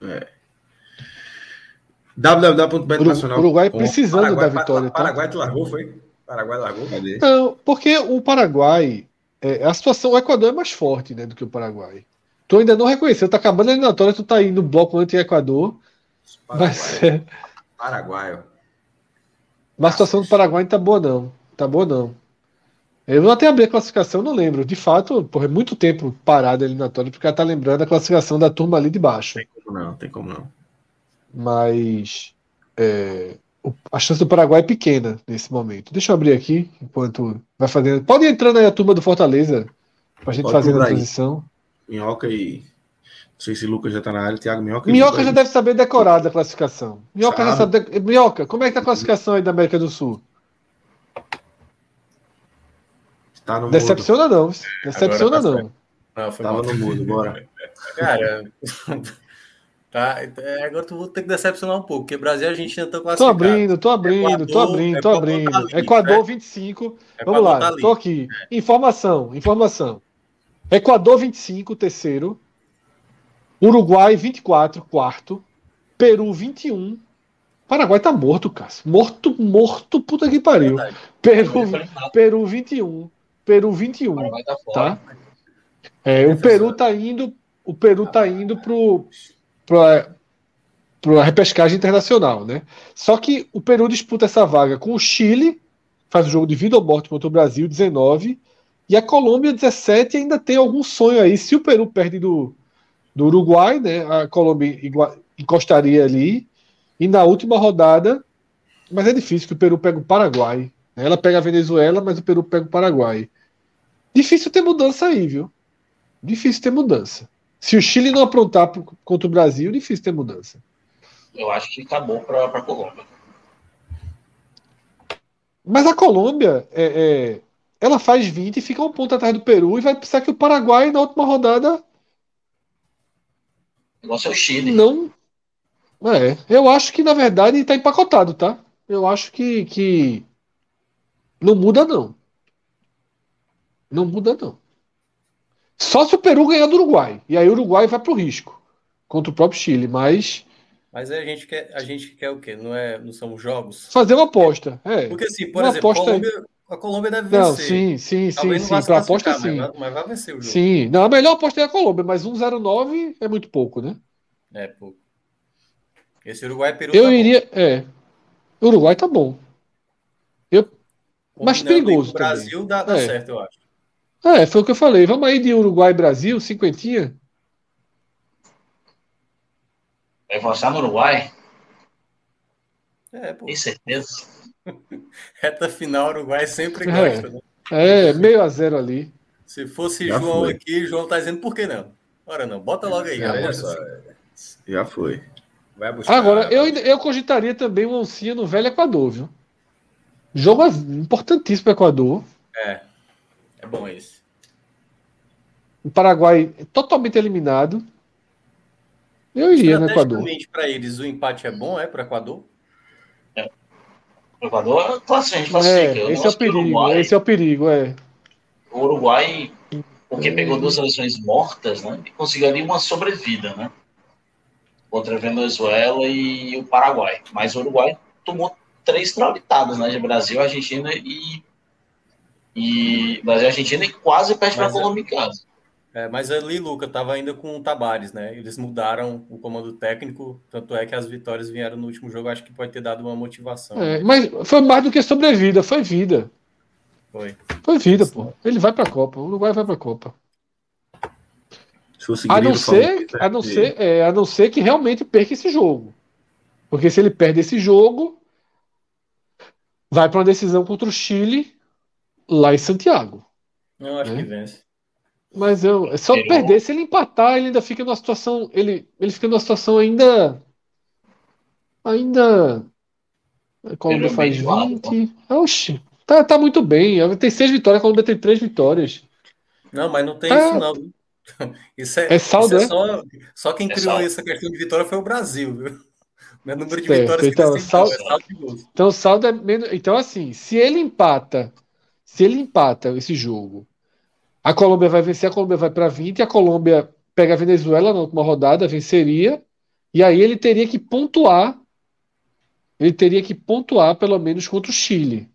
É. www.betnacional. Uruguai precisando Paraguai, da vitória. Tá? Paraguai te largou, foi? Paraguai largou? Cadê? Não, porque o Paraguai. É, a situação, o Equador é mais forte né, do que o Paraguai. Tu ainda não reconheceu, tá acabando a eliminatória, tu tá aí no bloco anti-Equador. Mas, é... Paraguai. Mas a situação do Paraguai não tá boa, não. Tá boa, não. Eu vou até abrir a classificação, não lembro. De fato, porra, é muito tempo parado a eliminatória, porque ela tá lembrando a classificação da turma ali de baixo. Tem como não, tem como não. Mas. É, a chance do Paraguai é pequena nesse momento. Deixa eu abrir aqui enquanto vai fazendo. Pode entrar aí a turma do Fortaleza para a gente fazer a transição. Minhoca e. Não sei se Lucas já está na área, Thiago Minhoca. Minhoca já deve saber decorar da classificação. Minhoca sabe. já sabe. De... Minhoca, como é que tá a classificação aí da América do Sul? Tá no Decepciona mudo. não. Decepciona Agora, não. Não, foi Tava no mudo, bora. Cara, Tá, é, agora tu vou ter que decepcionar um pouco, porque Brasil e Argentina estão classificados. Tô abrindo, tô abrindo, Equador, tô abrindo, tô abrindo. Ali, Equador né? 25. Vamos lá, tá tô aqui. Informação, informação. Equador 25, terceiro. Uruguai 24, quarto. Peru 21. Paraguai tá morto, Cássio. Morto, morto, puta que pariu. Peru, Peru 21. Peru 21. Tá, tá? É, o Peru tá indo. O Peru tá indo pro, para a repescagem internacional, né? Só que o Peru disputa essa vaga com o Chile, faz o jogo de vida ou morte contra o Brasil, 19, e a Colômbia, 17, ainda tem algum sonho aí. Se o Peru perde do, do Uruguai, né? A Colômbia encostaria ali. E na última rodada, mas é difícil que o Peru pega o Paraguai. Ela pega a Venezuela, mas o Peru pega o Paraguai. Difícil ter mudança aí, viu? Difícil ter mudança. Se o Chile não aprontar contra o Brasil, difícil ter mudança. Eu acho que acabou para a Colômbia. Mas a Colômbia, é, é, ela faz 20 e fica um ponto atrás do Peru e vai precisar que o Paraguai, na última rodada. O negócio é o Chile. Não. É, eu acho que na verdade está empacotado, tá? Eu acho que, que não muda, não. Não muda, não. Só se o Peru ganhar do Uruguai. E aí o Uruguai vai para o risco contra o próprio Chile. Mas mas a gente quer, a gente quer o quê? Não, é, não são jogos? Fazer uma aposta. É. Porque, assim, por uma exemplo, aposta... Colômbia, a Colômbia deve vencer. Não, sim, sim, sim, sim. Para aposta, sim. Mas, mas vai vencer o jogo. Sim. Não, a melhor aposta é a Colômbia, mas 1,09 é muito pouco, né? É pouco. Esse Uruguai Peru. Eu tá iria. Bom. É. Uruguai tá bom. Eu... Mas perigoso. O Brasil dá, dá é. certo, eu acho. É, foi o que eu falei. Vamos aí de Uruguai Brasil, cinquentinha. Vai avançar no Uruguai? É, pô. Tem certeza. Reta final, Uruguai sempre é. gosta, né? É, meio a zero ali. Se fosse Já João foi. aqui, João tá dizendo por que não? Ora não, bota logo aí. Já, Já foi. Agora, eu, eu cogitaria também o Oncinha no velho Equador, viu? Jogo importantíssimo para Equador. É, é bom esse. O Paraguai totalmente eliminado. Eu iria no Equador. para eles, o empate é bom, é para o Equador? O Equador, classifica, classifica. É, esse é o perigo, Uruguai, esse é o perigo, é. O Uruguai, porque hum. pegou duas seleções mortas, né? E conseguiu ali uma sobrevida, né? Contra a Venezuela e o Paraguai. Mas o Uruguai tomou três traulitadas, né? De Brasil, Argentina e. E Brasil Argentina e quase perde para a Colômbia em casa. É, mas ali, Luca, estava ainda com o Tabares, né? Eles mudaram o comando técnico, tanto é que as vitórias vieram no último jogo, acho que pode ter dado uma motivação. É, mas foi mais do que sobrevida, foi vida. Foi. Foi vida, pô. Ele vai para a Copa, o Uruguai vai para a Copa. A não ser, a não ser, é, a não ser que realmente perca esse jogo. Porque se ele perde esse jogo, vai para uma decisão contra o Chile lá em Santiago. Eu acho né? que vence. Mas eu, é só perder, se ele empatar, ele ainda fica numa situação. Ele, ele fica numa situação ainda. Ainda. A Colômbia faz 20. Oxi, tá, tá muito bem. Tem seis vitórias, a Colômbia tem três vitórias. Não, mas não tem tá. isso, não. Isso é, é saldo, isso é, só, só quem é criou saldo. essa questão de vitória foi o Brasil, viu? O número de certo. vitórias então, saldo, é saldo de gols. Então, o saldo é menos. Então, assim, se ele empata, se ele empata esse jogo a Colômbia vai vencer, a Colômbia vai para 20, a Colômbia pega a Venezuela na última rodada, venceria, e aí ele teria que pontuar, ele teria que pontuar pelo menos contra o Chile.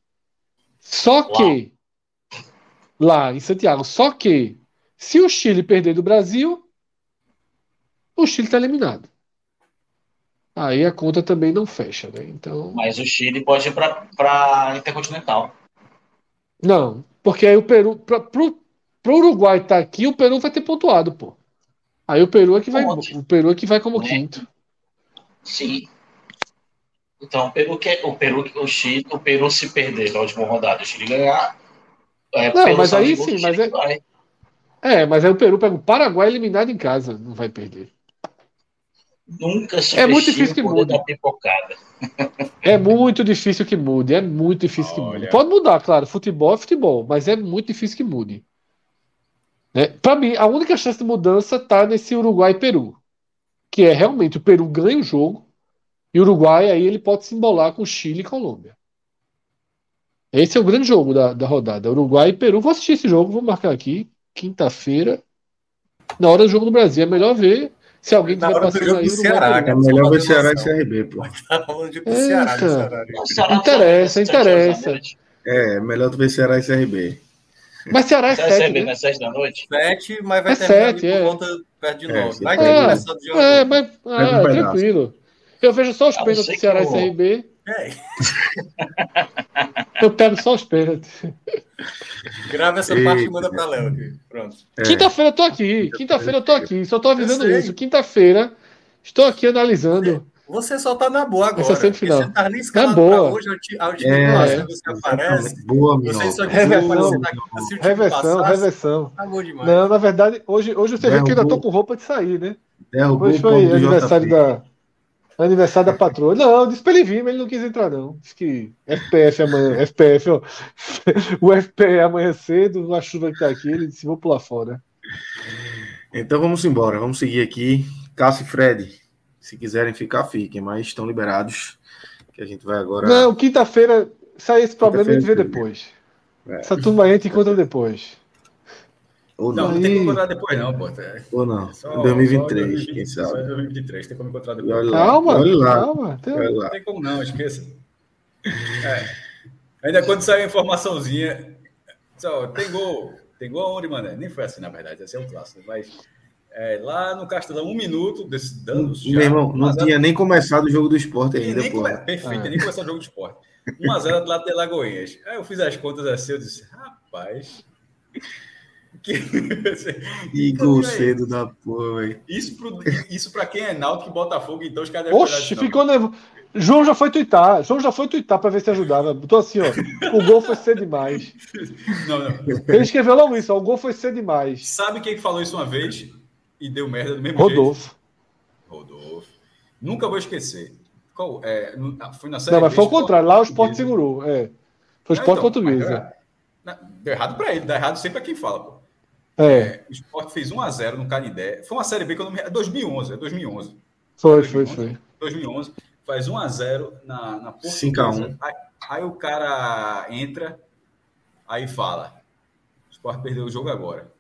Só que, lá em Santiago, só que, se o Chile perder do Brasil, o Chile está eliminado. Aí a conta também não fecha, né? Então... Mas o Chile pode ir para Intercontinental. Não, porque aí o Peru, pra, pro, Pro Uruguai estar tá aqui, o Peru vai ter pontuado, pô. Aí o Peru é que vai, o Peru é que vai como é. quinto. Sim. Então, o Peru, que, o Peru, o Chile, o Peru se perder na última rodada, o Chile ganhar. É, não, mas aí sim, mas é, vai. é, mas aí o Peru pega o Paraguai eliminado em casa, não vai perder. Nunca se é muito difícil que mude. É muito difícil que mude, é muito difícil Olha. que mude. Pode mudar, claro, futebol é futebol, mas é muito difícil que mude. Né? Para mim, a única chance de mudança está nesse Uruguai Peru, que é realmente o Peru ganha o jogo e o Uruguai aí ele pode se embolar com Chile e Colômbia. Esse é o grande jogo da, da rodada. Uruguai e Peru. Vou assistir esse jogo, vou marcar aqui, quinta-feira, na hora do jogo do Brasil. É melhor ver se alguém tiver passando aí. Ceará, é melhor ver Ceará e CRB, pô. Tá falando de Ceará, Ceará. Interessa, interessa. É, melhor tu ver Ceará e CRB. Mas Ceará é 7. Né? Às 7 da noite? 7, mas vai é terminar sete, é. por conta perto de 9. É, vai ter começar de jogo. É, mas ah, tranquilo. Eu vejo só os pênaltis do Ceará e CRB. É. Eu pego só os pênaltis. Grava essa parte e manda pra Léo aqui. Pronto. É. Quinta-feira eu tô aqui. Quinta-feira eu tô aqui. Só tô avisando isso. Quinta-feira estou aqui analisando. Você só tá na boa agora. Essa é semifinal. Você tá nem Na boa. pra hoje, ao time É, é. você aparece. Boa, Você Minhoca. só Reversão. aparecer na se o Reversão, passasse. reversão. Tá bom demais. Não, na verdade, hoje, hoje você vê que eu ainda tô com roupa de sair, né? Derrubou Hoje o ponto foi aniversário da. Aniversário da patroa. Não, disse pra ele vir, mas ele não quis entrar, não. Disse que FPF amanhã. FPF, ó. O FPE amanhã cedo, a chuva que tá aqui, ele disse: vou pular fora. Então vamos embora, vamos seguir aqui. Cássio e Fred, se quiserem ficar, fiquem, mas estão liberados. Que a gente vai agora. Não, quinta-feira, sai esse problema a gente vê depois. É. Essa turma a gente encontra depois. Ou Não, não, não tem como encontrar depois, não, pô. É ou não. só- Em 2023, só 2020, quem Só sabe. em 2023, tem como encontrar depois. olha lá, Calma, olha lá, calma. Tem- olha Não lá. tem como não, esqueça. É. Ainda quando sai a informaçãozinha, só, tem gol. Tem gol aonde, mano? Nem foi assim, na verdade, esse é um clássico. Mas é, lá no Castelão, um minuto desse danos. Meu irmão, não tinha nem começado o jogo do esporte ainda, nem pô. Perfeito, Ah. nem começou o jogo de esporte. 1x0 do lado de Lagoinhas. Aí eu fiz as contas assim, eu disse, rapaz. E é cedo da porra, velho. Isso, pro... isso pra quem é Náutico e Botafogo, então os caras Oxe, ficou nervoso. João já foi twittar. João já foi twittar pra ver se ajudava. Botou assim, ó. O gol foi cedo demais. Não, não. Ele escreveu logo isso, ó. O gol foi cedo demais. Sabe quem falou isso uma vez e deu merda do mesmo jeito? Rodolfo. Rodolfo. Nunca vou esquecer. Qual, é, ah, foi na série Não, mas foi o contrário. Lá o Sport segurou. É. Foi o Não, Sport então, é. deu- não, Deu errado pra ele, dá errado sempre a quem fala, pô. É, O Sport fez 1x0 no Canindé. Foi uma série B que eu não me. É 2011, é 2011. foi, foi, foi. 2011. Faz 1x0 na, na 5 a 1. Aí, aí o cara entra, aí fala: o Sport perdeu o jogo agora.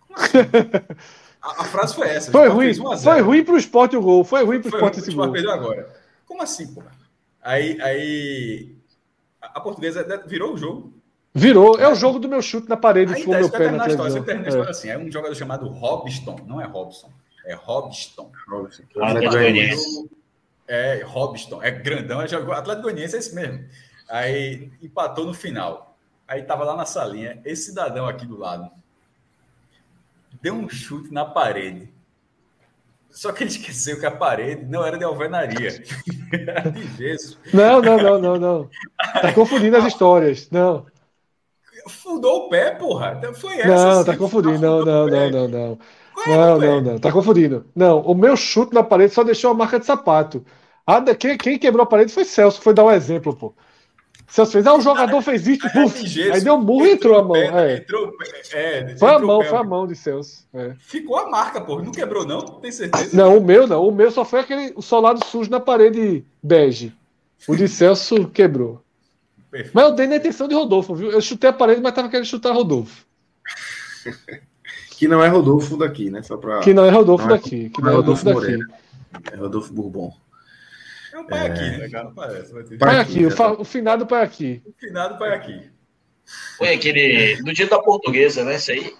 Como assim? a, a frase foi essa. o Foi Sport ruim. fez 1 a 0. Foi ruim pro Sport o gol. Foi ruim pro Foi, Sport o esse Sport gol. perdeu agora. Como assim, pô? Aí, aí a portuguesa virou o jogo. Virou. É o jogo do meu chute na parede Aí o tá, meu pé na a história. Você televisão. termina a história É. assim. É um jogador chamado Robston, não é Robson, é Robston. Atlético Goianiense. É, Robston, é grandão, é jogou Atlético Goianiense, é esse mesmo. Aí empatou no final. Aí tava lá na salinha, esse cidadão aqui do lado deu um chute na parede. Só que ele esqueceu que a parede não era de alvenaria. Era de gesso. Não, não, não, não, não. Tá confundindo as histórias. Não, Fundou o pé, porra. Foi essa. não, sim. tá confundindo. Não, não, o pé. não, não, não. É Não, não, não. Tá confundindo. Não, o meu chute na parede só deixou a marca de sapato. A da- quem, quem quebrou a parede foi Celso, foi dar um exemplo, pô. Celso fez, ah, o jogador fez isso, Aí, puf, gesso, aí deu um burro e entrou a o mão. pé, É. Entrou. É, Foi a entrou mão, pé. foi a mão de Celso. É. Ficou a marca, pô. Não quebrou, não? Tem certeza? Não, o meu não. O meu só foi aquele o solado sujo na parede bege. O de Celso quebrou. Perfeito. Mas eu dei na intenção de Rodolfo, viu? Eu chutei a parede, mas tava querendo chutar Rodolfo. Que não é Rodolfo daqui, né? Só pra. Que não é Rodolfo Não é- daqui. Que não é é Rodolfo Rodolfo daqui. Moreira. É Rodolfo Bourbon. É o pai aqui, né, cara? Parece. Vai ter... Pai Pai aqui, aqui, o, né? fa- o finado pai aqui. O finado pai aqui. Foi aquele. Do dia da portuguesa, né? Isso aí?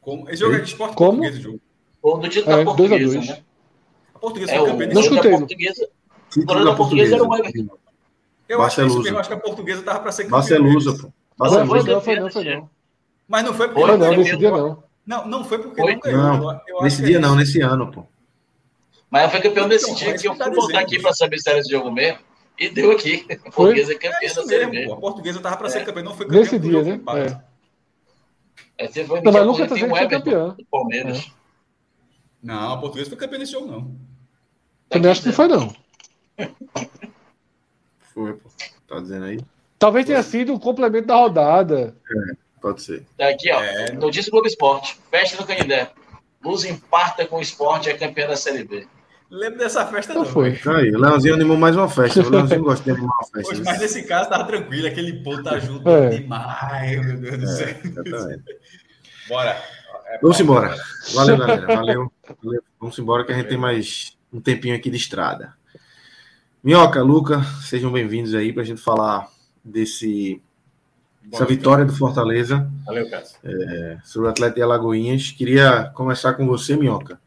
Como... Esse jogo é de esporte Como? português, o jogo. Ou do dia É, da dois a portuguesa, dois. né? A portuguesa É, foi o campeã Não chutei. portuguesa. Título Agora da portuguesa era o portuguesa. Eu acho que é isso Barcelusa. mesmo. Eu acho que a portuguesa tava para ser campeã. Barcelusa, pô. Não, Foi, foi Barcelusa. não, foi não, foi não. Mas não foi porque Foi, Foi não não, ganhou. nesse dia não. Não, não foi porque Foi? não ganhou. Não, Eu- Nesse dia é não, nesse ano, pô. Mas foi campeão desse Então, dia que eu você tá fui voltar dizendo. aqui para saber se era esse jogo mesmo. E deu aqui. A portuguesa é É campeã da isso Série mesmo, B. A portuguesa tava para ser É. campeã, não foi campeã. Nesse dia, né? foi. É. É, teve um Não, mas tá tem foi Everton, campeão. do Palmeiras. Não, a portuguesa foi campeã nesse jogo, não. Também acho que não foi não. Foi, pô. Tá dizendo aí? Talvez tenha sido o complemento da rodada. Pode ser. Tá aqui, ó. É. Notícia do Globo Esporte. Festa no Canindé. Luz empata com o esporte é campeã da Série B. Lembro dessa festa, Não não. foi. Então aí, o Leãozinho animou mais uma festa. O Leãozinho gosta de animar uma festa. Poxa, mas nesse caso tava tranquilo, aquele ponto tá junto É. demais, meu Deus do céu. Exatamente. Bora. É, Vamos embora. Valeu, galera. Valeu. Valeu. Vamos embora que a gente tem mais um tempinho aqui de estrada. Minhoca, Luca, sejam bem-vindos aí para a gente falar desse essa Bom, vitória do Fortaleza Valeu, Cássio. sobre o Atlético de Alagoinhas. Queria começar com você, Minhoca.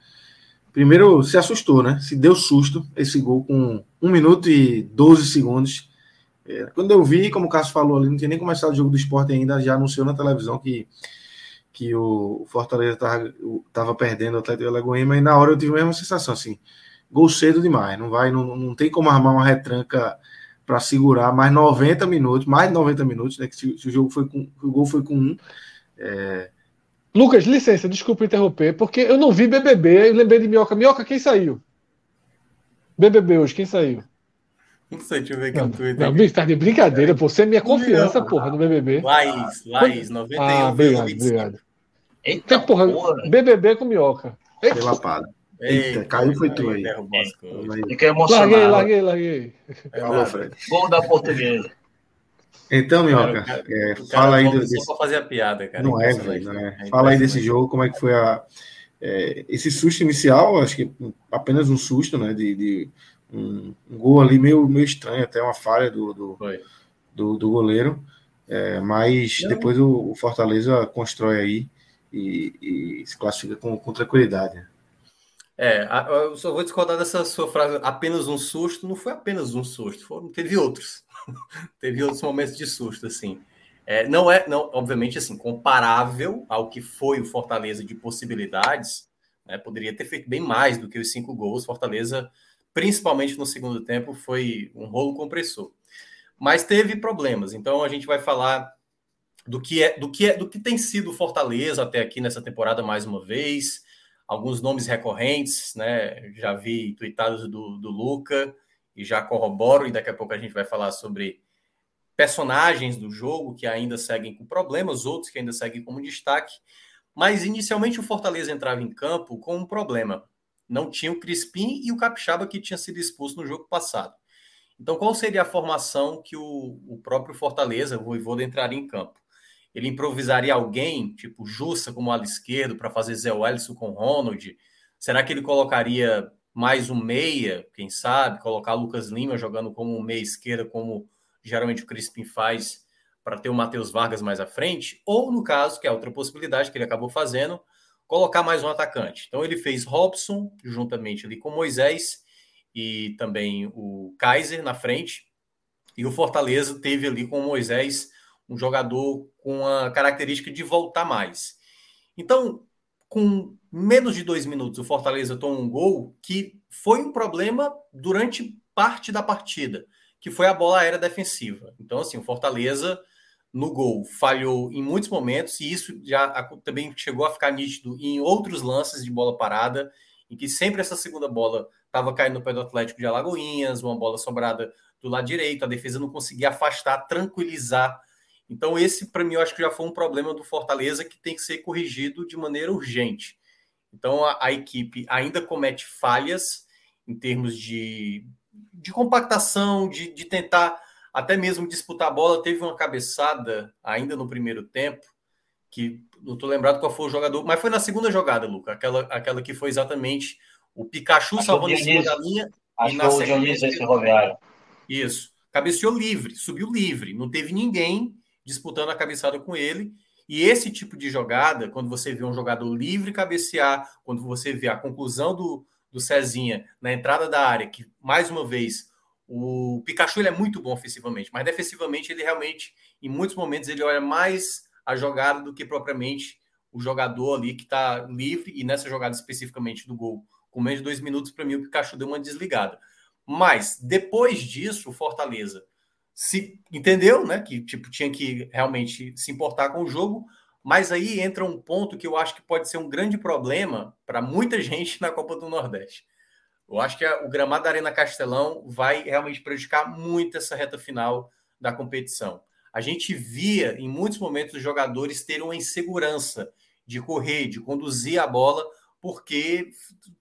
Primeiro, se assustou, né? Se deu susto esse gol com 1 minuto e 12 segundos. É, quando eu vi, como o Cássio falou ali, não tinha nem começado o jogo do esporte ainda, já anunciou na televisão que, que o Fortaleza estava perdendo o Atlético de Alagoinhas, mas na hora eu tive a mesma sensação, assim. Gol cedo demais. Não vai, não, não tem como armar uma retranca para segurar mais 90 minutos, mais de 90 minutos, né? Que se, se o jogo foi com o gol foi com um. É... Lucas, licença, desculpa interromper, porque eu não vi BBB, eu lembrei de Minhoca. Minhoca, quem saiu? BBB hoje, quem saiu? Não sei, deixa eu ver aqui Não, no Twitter. não, bicho, tá de brincadeira, pô. Você é minha confiança, porra, no BBB. Laís, Laís, 91, Ah, obrigado, 25. obrigado. Eita, Que porra, porra. BBB com Minhoca. Foi lapada. Eita, caiu foi tu aí. aí. Fiquei emocionado. Larguei, larguei, larguei. É. Fred. Gol da portuguesa. Então, Minhoca, Cara, é, fala aí só desse, pra fazer a piada, cara. Não é, velho, não é. É Fala aí desse jogo, como é que foi a, é, esse susto inicial, acho que apenas um susto, né? De, de um, um gol ali meio, meio estranho, até uma falha do, do, do, do goleiro. É, mas Não. depois o, o Fortaleza constrói aí e, e se classifica com, com tranquilidade. né? É, eu só vou discordar dessa sua frase. Apenas um susto, não foi apenas um susto, foram, teve outros. teve outros momentos de susto, assim. É, não é, não, obviamente, assim, comparável ao que foi o Fortaleza de possibilidades, né, poderia ter feito bem mais do que os cinco gols. Fortaleza, principalmente no segundo tempo, foi um rolo compressor. Mas teve problemas, então a gente vai falar do que é, do que é, do que tem sido Fortaleza até aqui nessa temporada mais uma vez alguns nomes recorrentes, né? Já vi tweetados do, do Luca e já corroboro, e daqui a pouco a gente vai falar sobre personagens do jogo que ainda seguem com problemas, outros que ainda seguem como destaque. Mas inicialmente o Fortaleza entrava em campo com um problema. Não tinha o Crispim e o Capixaba que tinha sido expulso no jogo passado. Então, qual seria a formação que o, o próprio Fortaleza, o Voivoda, entraria em campo? Ele improvisaria alguém, tipo Jussa como ala esquerdo, para fazer Zé Wellison com Ronald? Será que ele colocaria mais um meia, quem sabe? Colocar Lucas Lima jogando como um meia esquerda, como geralmente o Crispim faz, para ter o Matheus Vargas mais à frente? Ou, no caso, que é outra possibilidade que ele acabou fazendo, colocar mais um atacante. Então, ele fez Robson, juntamente ali com Moisés, e também o Kaiser na frente. E o Fortaleza teve ali com o Moisés um jogador com a característica de voltar mais. Então, com menos de dois minutos, o Fortaleza toma um gol que foi um problema durante parte da partida, que foi a bola aérea defensiva. Então, assim, o Fortaleza no gol falhou em muitos momentos, e isso já também chegou a ficar nítido em outros lances de bola parada, em que sempre essa segunda bola estava caindo no pé do Atlético de Alagoinhas, uma bola sobrada do lado direito, a defesa não conseguia afastar, tranquilizar. Então, esse, para mim, eu acho que já foi um problema do Fortaleza que tem que ser corrigido de maneira urgente. Então, a, a equipe ainda comete falhas em termos de, de compactação, de, de tentar até mesmo disputar a bola. Teve uma cabeçada ainda no primeiro tempo, que não estou lembrado qual foi o jogador, mas foi na segunda jogada, Luca, aquela, aquela que foi exatamente o Pikachu Acho salvando em o cima da linha. Acho E na o Dionísio Ferroviário. Isso. Cabeceou livre, subiu livre. Não teve ninguém disputando a cabeçada com ele. E esse tipo de jogada, quando você vê um jogador livre cabecear, quando você vê a conclusão do, do Cezinha na entrada da área, que, mais uma vez, o Pikachu ele é muito bom ofensivamente, mas defensivamente ele realmente, em muitos momentos, ele olha mais a jogada do que propriamente o jogador ali que está livre. E nessa jogada especificamente do gol, com menos de dois minutos, para mim, o Pikachu deu uma desligada. Mas depois disso, o Fortaleza se entendeu, né? Que tipo tinha que realmente se importar com o jogo. Mas aí entra um ponto que eu acho que pode ser um grande problema para muita gente na Copa do Nordeste. Eu acho que a, o gramado da Arena Castelão vai realmente prejudicar muito essa reta final da competição. A gente via em muitos momentos os jogadores terem uma insegurança de correr, de conduzir a bola, porque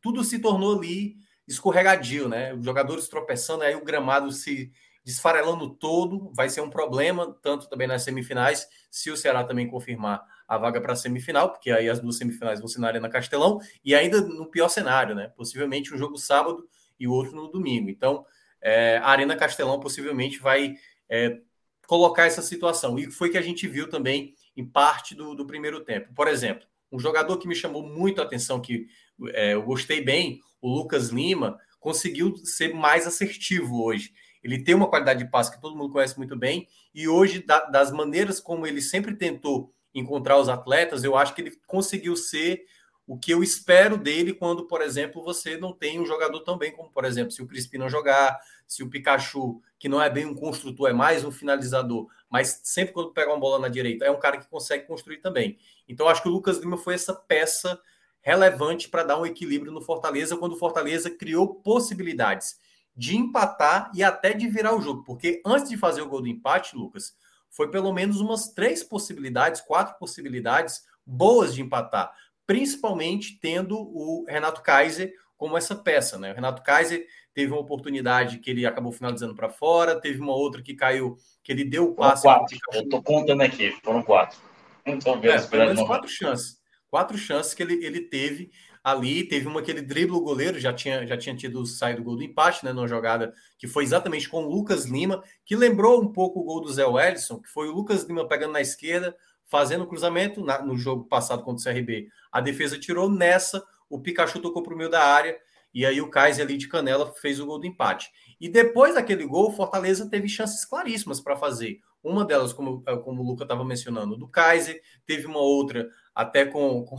tudo se tornou ali escorregadio, né? Os jogadores tropeçando, aí o gramado se desfarelando todo, vai ser um problema, tanto também nas semifinais, se o Ceará também confirmar a vaga para a semifinal, porque aí as duas semifinais vão ser na Arena Castelão, e ainda no pior cenário, né? Possivelmente um jogo sábado e o outro no domingo. Então, é, a Arena Castelão possivelmente vai é, colocar essa situação. E foi que a gente viu também em parte do, do primeiro tempo. Por exemplo, um jogador que me chamou muito a atenção, que é, eu gostei bem, o Lucas Lima, conseguiu ser mais assertivo hoje. Ele tem uma qualidade de passe que todo mundo conhece muito bem, e hoje, da, das maneiras como ele sempre tentou encontrar os atletas, eu acho que ele conseguiu ser o que eu espero dele quando, por exemplo, você não tem um jogador tão bem como, por exemplo, se o Crispim não jogar, se o Pikachu, que não é bem um construtor, é mais um finalizador, mas sempre quando pega uma bola na direita, é um cara que consegue construir também. Então, acho que o Lucas Lima foi essa peça relevante para dar um equilíbrio no Fortaleza, quando o Fortaleza criou possibilidades de empatar e até de virar o jogo, porque antes de fazer o gol do empate, Lucas, foi pelo menos umas três possibilidades, quatro possibilidades boas de empatar, principalmente tendo o Renato Kaiser como essa peça, né? O Renato Kaiser teve uma oportunidade que ele acabou finalizando para fora, teve uma outra que caiu, que ele deu o passe. Foram quatro. Eu tô contando aqui, foram quatro. Então, é, pelo menos quatro chances. Quatro chances que ele, ele teve ali. Teve uma que ele dribla o goleiro, já tinha, já tinha tido saído o gol do empate, né? Numa jogada que foi exatamente com o Lucas Lima, que lembrou um pouco o gol do Zé Wellison, que foi o Lucas Lima pegando na esquerda, fazendo o cruzamento na, no jogo passado contra o CRB. A defesa tirou nessa, o Pikachu tocou para o meio da área e aí o Kaiser ali de canela fez o gol do empate. E depois daquele gol, o Fortaleza teve chances claríssimas para fazer. Uma delas, como, como o Luca estava mencionando, do Kaiser, teve uma outra até com, com,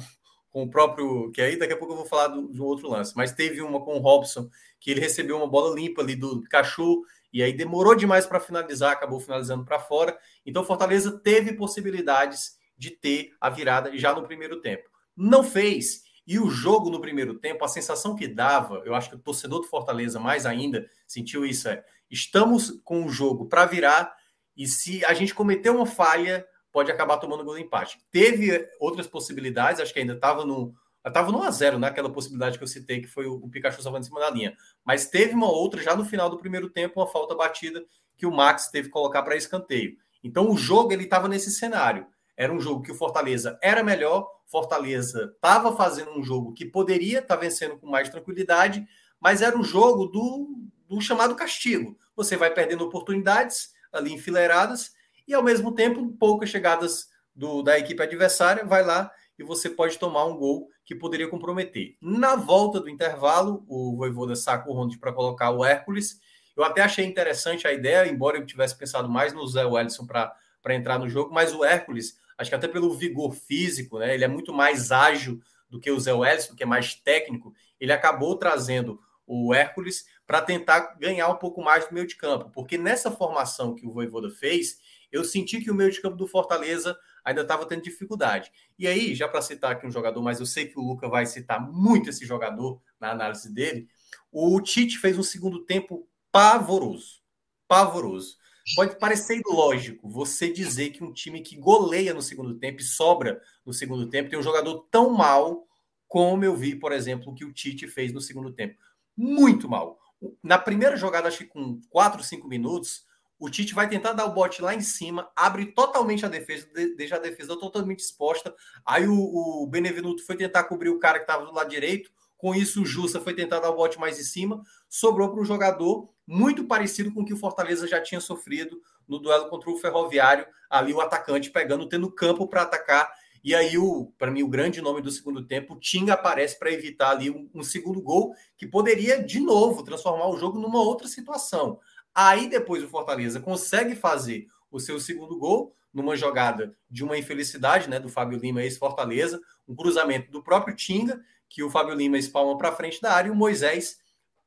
com, o próprio. Que aí daqui a pouco eu vou falar do, de um outro lance, mas teve uma com o Robson, que ele recebeu uma bola limpa ali do Pikachu, e aí demorou demais para finalizar, acabou finalizando para fora. Então, Fortaleza teve possibilidades de ter a virada já no primeiro tempo. Não fez. E o jogo no primeiro tempo, a sensação que dava, eu acho que o torcedor do Fortaleza mais ainda sentiu isso: é estamos com o jogo para virar, e se a gente cometer uma falha, pode acabar tomando gol de empate. Teve outras possibilidades, acho que ainda estava no. Estava no a 0 né? Aquela possibilidade que eu citei, que foi o, o Pikachu salvando em cima da linha. Mas teve uma outra já no final do primeiro tempo, uma falta batida que o Max teve que colocar para escanteio. Então o jogo ele estava nesse cenário. Era um jogo que o Fortaleza era melhor, Fortaleza estava fazendo um jogo que poderia estar tá vencendo com mais tranquilidade, mas era um jogo do, do chamado castigo. Você vai perdendo oportunidades ali enfileiradas e, ao mesmo tempo, poucas chegadas do, da equipe adversária, vai lá e você pode tomar um gol que poderia comprometer. Na volta do intervalo, o Voivoda saca o Ronde para colocar o Hércules. Eu até achei interessante a ideia, embora eu tivesse pensado mais no Zé Wellison para entrar no jogo, mas o Hércules Acho que até pelo vigor físico, né? Ele é muito mais ágil do que o Zé Wellington, que é mais técnico. Ele acabou trazendo o Hércules para tentar ganhar um pouco mais do meio de campo, porque nessa formação que o Voivoda fez, eu senti que o meio de campo do Fortaleza ainda estava tendo dificuldade. E aí, já para citar aqui um jogador, mas eu sei que o Luca vai citar muito esse jogador na análise dele, o Tite fez um segundo tempo pavoroso. Pavoroso. Pode parecer lógico você dizer que um time que goleia no segundo tempo e sobra no segundo tempo tem um jogador tão mal como eu vi, por exemplo, o que o Tite fez no segundo tempo. Muito mal. Na primeira jogada, acho que com 4, 5 minutos, o Tite vai tentar dar o bote lá em cima, abre totalmente a defesa, deixa a defesa totalmente exposta. Aí o, o Benevenuto foi tentar cobrir o cara que estava do lado direito. Com isso, o Justa foi tentar dar o bote mais em cima. Sobrou para um jogador muito parecido com o que o Fortaleza já tinha sofrido no duelo contra o Ferroviário, ali o atacante pegando, tendo campo para atacar. E aí, o para mim, o grande nome do segundo tempo, o Tinga aparece para evitar ali um, um, segundo gol que poderia, de novo, transformar o jogo numa outra situação. Aí, depois, o Fortaleza consegue fazer o seu segundo gol numa jogada de uma infelicidade né, do Fábio Lima, ex-Fortaleza, um cruzamento do próprio Tinga, que o Fábio Lima espalma para frente da área e o Moisés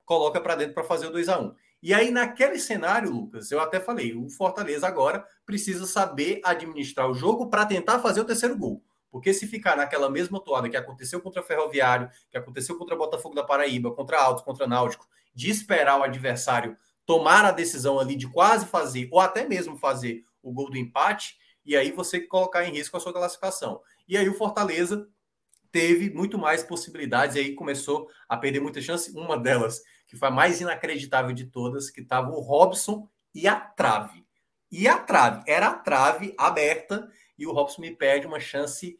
coloca para dentro para fazer o 2 a 1 e aí, naquele cenário, Lucas, eu até falei, o Fortaleza agora precisa saber administrar o jogo para tentar fazer o terceiro gol. Porque se ficar naquela mesma toada que aconteceu contra Ferroviário, que aconteceu contra Botafogo da Paraíba, contra Alto, contra Náutico, de esperar o adversário tomar a decisão ali de quase fazer, ou até mesmo fazer o gol do empate, e aí você colocar em risco a sua classificação. E aí o Fortaleza teve muito mais possibilidades, e aí começou a perder muita chance. Uma delas que foi a mais inacreditável de todas, que estava o Robson e a trave. E a trave, era a trave aberta e o Robson me perde uma chance.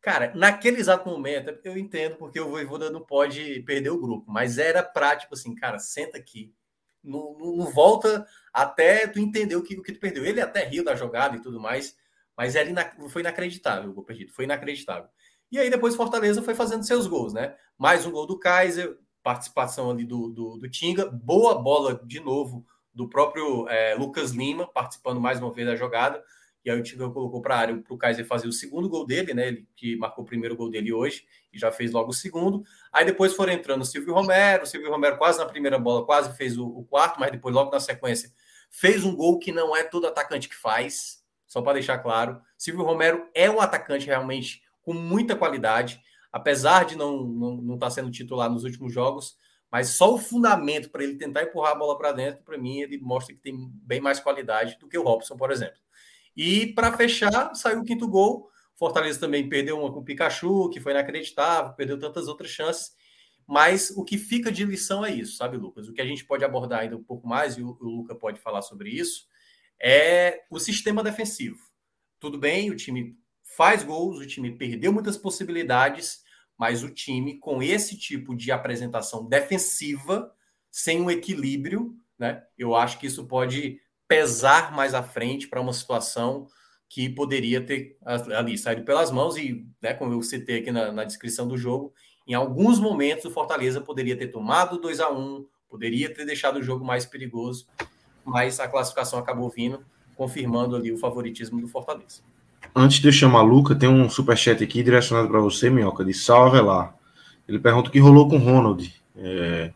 Cara, naquele exato momento, eu entendo porque o Voivoda não pode perder o grupo, mas era prático assim, cara, senta aqui, não, não, volta até tu entender o que, o que tu perdeu. Ele até riu da jogada e tudo mais, mas era ina, foi inacreditável o gol perdido, foi inacreditável. E aí depois Fortaleza foi fazendo seus gols, né? Mais um gol do Kaiser, participação ali do, do, do Tinga, boa bola de novo do próprio é, Lucas Lima, participando mais uma vez da jogada, e aí o Tigão colocou para a área para o Kaiser fazer o segundo gol dele, né? Ele que marcou o primeiro gol dele hoje e já fez logo o segundo. Aí depois foram entrando o Silvio Romero, o Silvio Romero quase na primeira bola, quase fez o, o quarto, mas depois, logo na sequência, fez um gol que não é todo atacante que faz, só para deixar claro. Silvio Romero é um atacante realmente com muita qualidade, apesar de não estar não, não tá sendo titular nos últimos jogos, mas só o fundamento para ele tentar empurrar a bola para dentro, para mim, ele mostra que tem bem mais qualidade do que o Robson, por exemplo. E para fechar, saiu o quinto gol. Fortaleza também perdeu uma com o Pikachu, que foi inacreditável, perdeu tantas outras chances. Mas o que fica de lição é isso, sabe, Lucas? O que a gente pode abordar ainda um pouco mais, e o, o pode falar sobre isso, é o sistema defensivo. Tudo bem, o time faz gols, o time perdeu muitas possibilidades, mas o time, com esse tipo de apresentação defensiva, sem um equilíbrio, né? Eu acho que isso pode pesar mais à frente para uma situação que poderia ter ali saído pelas mãos e, né, como eu citei aqui na, na descrição do jogo, em alguns momentos o Fortaleza poderia ter tomado 2 a 1 poderia ter deixado o jogo mais perigoso, mas a classificação acabou vindo, confirmando ali o favoritismo do Fortaleza. Antes de eu chamar a Luca, tem um superchat aqui direcionado para você, Minhoca, de Salve lá. Ele pergunta o que rolou com o Ronald. É...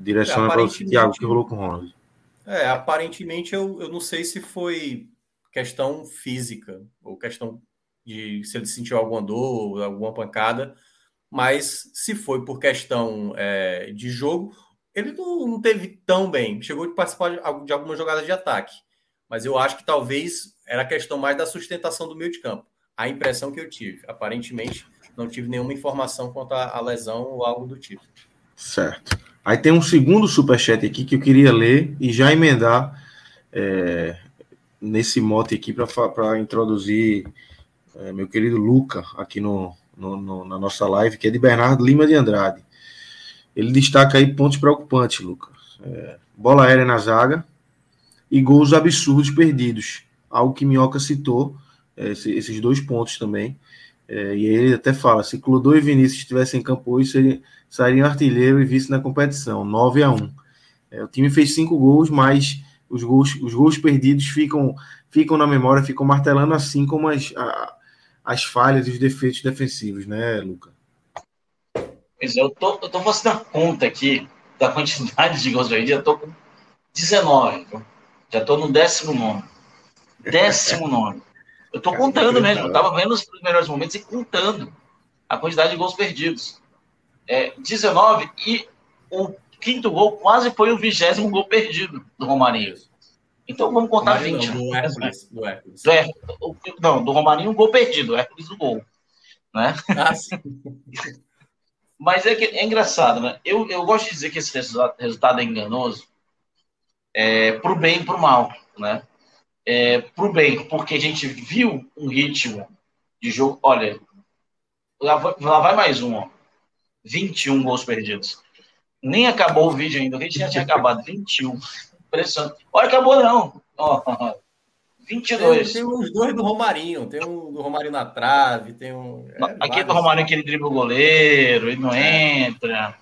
Direcionado para você, Thiago, o que rolou com o Ronald. É, aparentemente eu, eu não sei se foi questão física ou questão de se ele sentiu alguma dor, alguma pancada, mas se foi por questão é, de jogo, ele não, não, teve tão bem. Chegou a participar de, de algumas jogadas de ataque, mas eu acho que talvez era questão mais da sustentação do meio de campo. A impressão que eu tive. Aparentemente, não tive nenhuma informação quanto à lesão ou algo do tipo. Certo. Aí tem um segundo superchat aqui que eu queria ler e já emendar é, nesse mote aqui para introduzir é, meu querido Luca aqui no, no, no, na nossa live, que é de Bernardo Lima de Andrade. Ele destaca aí pontos preocupantes, Luca. É, bola aérea na zaga e gols absurdos perdidos. Algo que Minhoca citou, é, esses dois pontos também. É, e ele até fala: se Clodô e Vinícius estivessem em campo hoje, seria, sairia artilheiro e vice na competição, 9 a 1 é, O time fez cinco gols, mas os gols, os gols perdidos ficam, ficam na memória, ficam martelando assim como as, a, as falhas e os defeitos defensivos, né, Luca? Pois é, eu tô, eu tô fazendo a conta aqui da quantidade de gols perdidos, eu tô com 19, já tô no 19. 19. Eu tô contando mesmo, eu tava vendo os melhores momentos e contando a quantidade de gols perdidos. É, 19 e o quinto gol quase foi o vigésimo gol perdido do Romarinho. Então vamos contar Romarinho 20. Não, do Hércules. Do Hércules. Do. Não, do Romarinho, um gol perdido, o Hércules do gol. Né? Ah, Mas é, que, é engraçado, né? Eu, eu gosto de dizer que esse resultado, resultado é enganoso é, para o bem e para o mal, né? é, para o bem, porque a gente viu um ritmo de jogo. Olha, lá, lá vai mais um, ó. 21 gols perdidos. Nem acabou o vídeo ainda, a gente já tinha acabado. 21. Impressionante. Olha, acabou não. Ó, 22. Tem, tem os dois do Romarinho. Tem um do Romarinho na trave, tem um. É, Aqui do Romarinho que ele dribla o goleiro, ele não é. entra.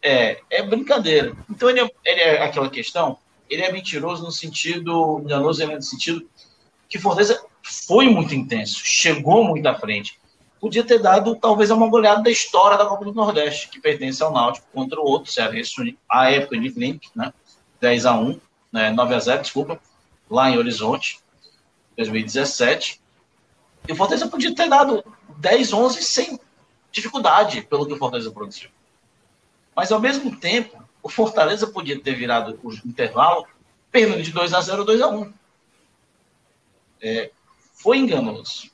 É, é brincadeira. Então ele é, ele é aquela questão ele é mentiroso no sentido, enganoso no sentido que Fortaleza foi muito intenso, chegou muito à frente. Podia ter dado talvez uma goleada da história da Copa do Nordeste, que pertence ao Náutico contra o outro, Cearense, a época de Flink, né? 10 a 1, né? 9 a 0, desculpa, lá em Horizonte, 2017. E o Fortaleza podia ter dado 10, 11 sem dificuldade, pelo que o Fortaleza produziu. Mas ao mesmo tempo, o Fortaleza podia ter virado o intervalo perdendo de 2 a 0 2 a 1 é, Foi enganoso.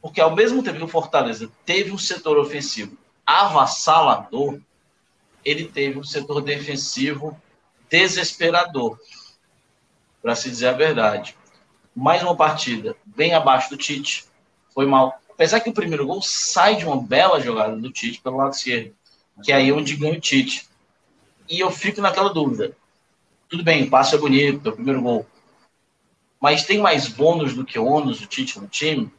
Porque ao mesmo tempo que o Fortaleza teve um setor ofensivo avassalador, ele teve um setor defensivo desesperador, para se dizer a verdade. Mais uma partida bem abaixo do Tite, foi mal. Apesar que o primeiro gol sai de uma bela jogada do Tite pelo lado esquerdo, que é aí onde ganha o Tite e eu fico naquela dúvida. Tudo bem, o passe é bonito, é o primeiro gol. Mas tem mais bônus do que ônus o Tite no time?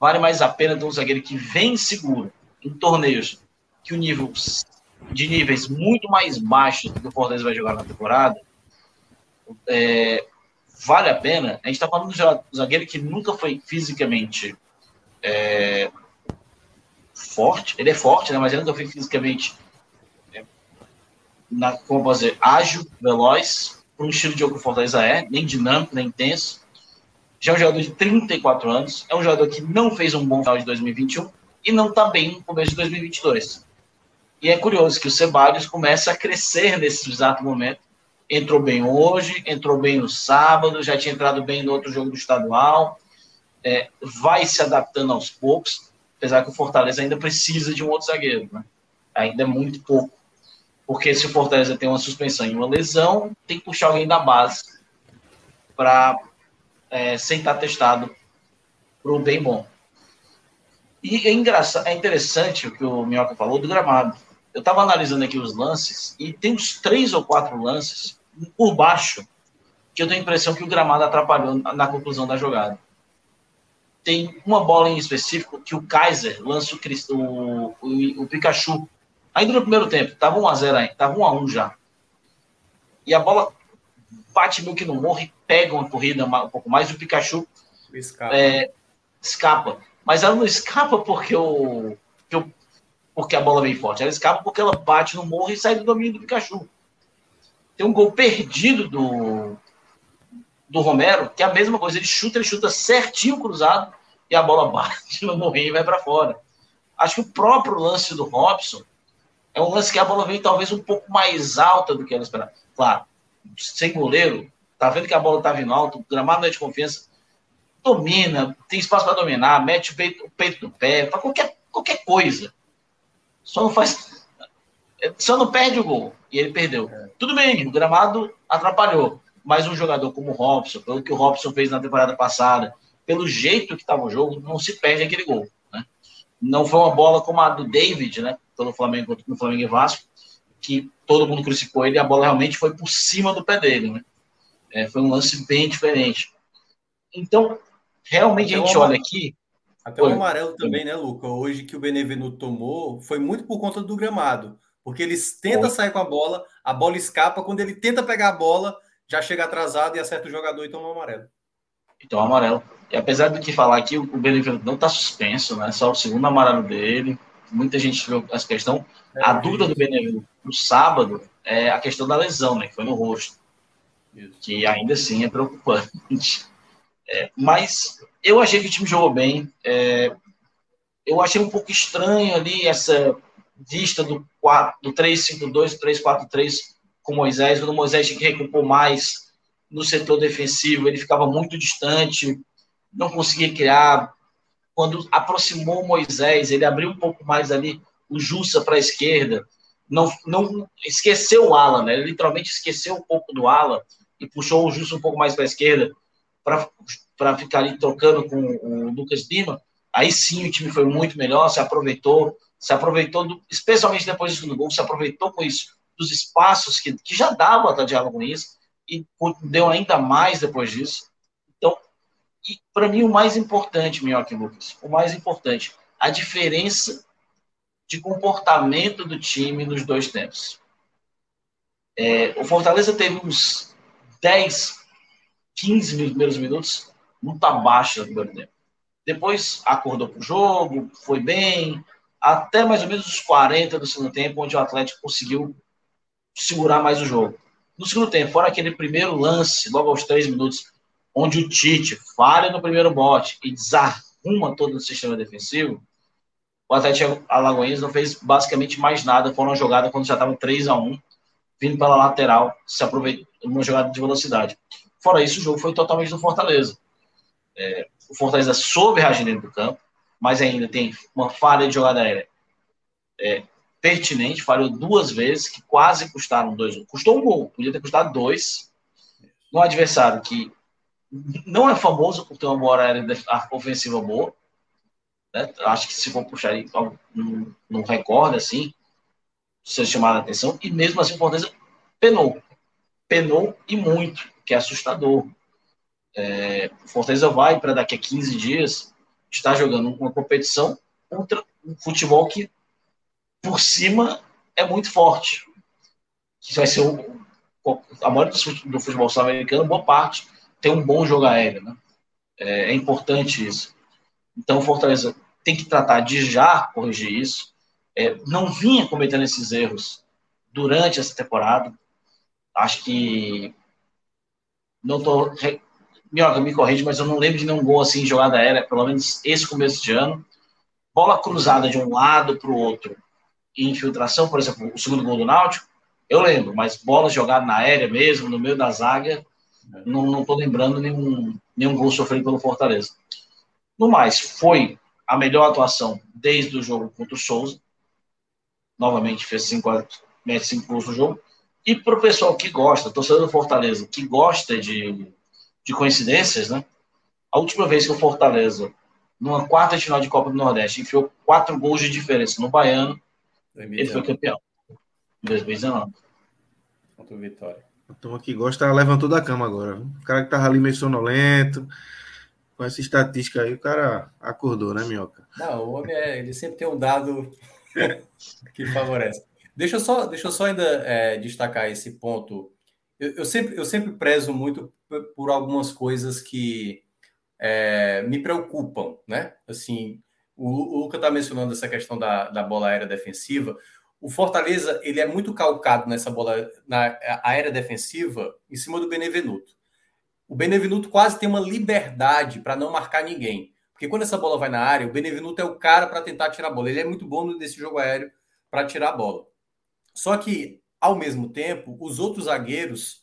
Vale mais a pena ter um zagueiro que vem seguro em torneios que o nível de níveis muito mais baixos do que o Fortaleza vai jogar na temporada. É, vale a pena. A gente está falando de um zagueiro que nunca foi fisicamente é, forte. Ele é forte, né? Mas ele nunca foi fisicamente, é, na, como dizer, ágil, veloz, para um estilo de jogo que o Fortaleza é, nem dinâmico, nem intenso. Já é um jogador de 34 anos, é um jogador que não fez um bom final de 2021 e não está bem no começo de 2022. E é curioso que o Ceballos começa a crescer nesse exato momento. Entrou bem hoje, entrou bem no sábado, já tinha entrado bem no outro jogo do estadual. É, vai se adaptando aos poucos, apesar que o Fortaleza ainda precisa de um outro zagueiro. Né? Ainda é muito pouco. Porque se o Fortaleza tem uma suspensão e uma lesão, tem que puxar alguém da base para é, sem estar testado para o bem bom. E é, engraçado, é interessante o que o Minhoca falou do gramado. Eu estava analisando aqui os lances e tem uns três ou quatro lances por baixo que eu tenho a impressão que o gramado atrapalhou na conclusão da jogada. Tem uma bola em específico que o Kaiser lança o, o, o, o Pikachu. Ainda no primeiro tempo, estava 1x0 aí, estava 1x1 já. E a bola bate meio que no morro e pega uma corrida um pouco mais, e o Pikachu escapa. É, escapa. Mas ela não escapa porque o, porque a bola vem forte, ela escapa porque ela bate no morro e sai do domínio do Pikachu. Tem um gol perdido do, do Romero, que é a mesma coisa, ele chuta, ele chuta certinho cruzado e a bola bate no morrinho e vai para fora. Acho que o próprio lance do Robson é um lance que a bola vem talvez um pouco mais alta do que ela esperava. Claro, sem goleiro, tá vendo que a bola tá vindo alto, o gramado não é de confiança, domina, tem espaço para dominar, mete o peito, o peito do pé, para qualquer, qualquer coisa. Só não faz. Só não perde o gol. E ele perdeu. É. Tudo bem, o gramado atrapalhou. Mas um jogador como o Robson, pelo que o Robson fez na temporada passada, pelo jeito que estava o jogo, não se perde aquele gol. Né? Não foi uma bola como a do David, né? Pelo Flamengo, no Flamengo e Vasco, que todo mundo crucificou ele e a bola realmente foi por cima do pé dele. Né? É, foi um lance bem diferente. Então, realmente a gente olha aqui. Até foi. o amarelo também, né, Luca? Hoje que o Benevenuto tomou foi muito por conta do gramado. Porque eles tentam sair com a bola, a bola escapa. Quando ele tenta pegar a bola, já chega atrasado e acerta o jogador e toma o amarelo. Então, amarelo. E apesar do que falar aqui, o Benevenuto não está suspenso, né? Só o segundo amarelo dele. Muita gente viu essa questão. É, a dúvida do Benevenuto no sábado é a questão da lesão, né? Que foi no rosto. Que ainda assim é preocupante. É, mas eu achei que o time jogou bem. É, eu achei um pouco estranho ali essa vista do, 4, do 3-5-2, 3-4-3 com Moisés. Quando o Moisés tinha que recompor mais no setor defensivo, ele ficava muito distante, não conseguia criar. Quando aproximou Moisés, ele abriu um pouco mais ali o Jussa para a esquerda. Não, não esqueceu o Alan, né? Ele literalmente esqueceu um pouco do Alan e puxou o Jussa um pouco mais para a esquerda para ficar ali trocando com o Lucas Lima, aí sim o time foi muito melhor, se aproveitou, se aproveitou, do, especialmente depois do segundo gol, se aproveitou com isso, dos espaços que, que já dava o Atlético com isso, e deu ainda mais depois disso. Então, para mim, o mais importante, Minhoca e Lucas, o mais importante, a diferença de comportamento do time nos dois tempos. É, o Fortaleza teve uns 10 15 primeiros minutos muito abaixo do primeiro tempo. Depois acordou para o jogo, foi bem, até mais ou menos os 40 do segundo tempo, onde o Atlético conseguiu segurar mais o jogo. No segundo tempo, fora aquele primeiro lance, logo aos três minutos, onde o Tite falha no primeiro bote e desarruma todo o sistema defensivo, o Atlético Alagoinhas não fez basicamente mais nada. Foi uma jogada quando já estava 3 a 1 vindo pela lateral, se aproveitou uma jogada de velocidade. Fora isso, o jogo foi totalmente do Fortaleza. É, o Fortaleza soube reagir dentro do campo, mas ainda tem uma falha de jogada aérea é, pertinente, falhou duas vezes, que quase custaram dois. Custou um gol, podia ter custado dois. Um adversário que não é famoso por ter uma área ofensiva boa. Né? Acho que se for puxar aí, não, não recorda assim, se chamar a atenção. E mesmo assim, o Fortaleza penou. Penou e muito que é assustador. É, Fortaleza vai para daqui a 15 dias estar jogando uma competição contra um futebol que, por cima, é muito forte. Que vai ser o, a maioria do futebol sul-americano, boa parte, ter um bom jogo aéreo, né? É, é importante isso. Então, o Fortaleza tem que tratar de já corrigir isso. É, não vinha cometendo esses erros durante essa temporada. Acho que não tô Minhoca, me corrige, mas eu não lembro de nenhum gol assim em jogada aérea, pelo menos esse começo de ano. Bola cruzada de um lado para o outro e infiltração, por exemplo, o segundo gol do Náutico, eu lembro, mas bola jogada na aérea mesmo, no meio da zaga, não estou lembrando nenhum, nenhum gol sofrido pelo Fortaleza. No mais, foi a melhor atuação desde o jogo contra o Souza. Novamente fez cinco, mete cinco gols no jogo. E para o pessoal que gosta, torcedor do Fortaleza, que gosta de, de coincidências, né? A última vez que o Fortaleza, numa quarta de final de Copa do Nordeste, enfiou quatro gols de diferença no Baiano, 2019. ele foi campeão. Em 2019. Contra o Vitória. A turma que gosta levantou da cama agora. O cara que tava ali meio sonolento, com essa estatística aí, o cara acordou, né, Minhoca? Não, o homem é, ele sempre tem um dado que favorece. Deixa eu só, deixa eu só ainda é, destacar esse ponto. Eu, eu, sempre, eu sempre prezo muito por algumas coisas que é, me preocupam, né? Assim, o, o Luca está mencionando essa questão da, da bola aérea defensiva o Fortaleza ele é muito calcado nessa bola na área defensiva em cima do Benevenuto. O Benevenuto quase tem uma liberdade para não marcar ninguém. Porque quando essa bola vai na área, o Benevenuto é o cara para tentar tirar a bola. Ele é muito bom nesse jogo aéreo para tirar a bola. Só que, ao mesmo tempo, os outros zagueiros,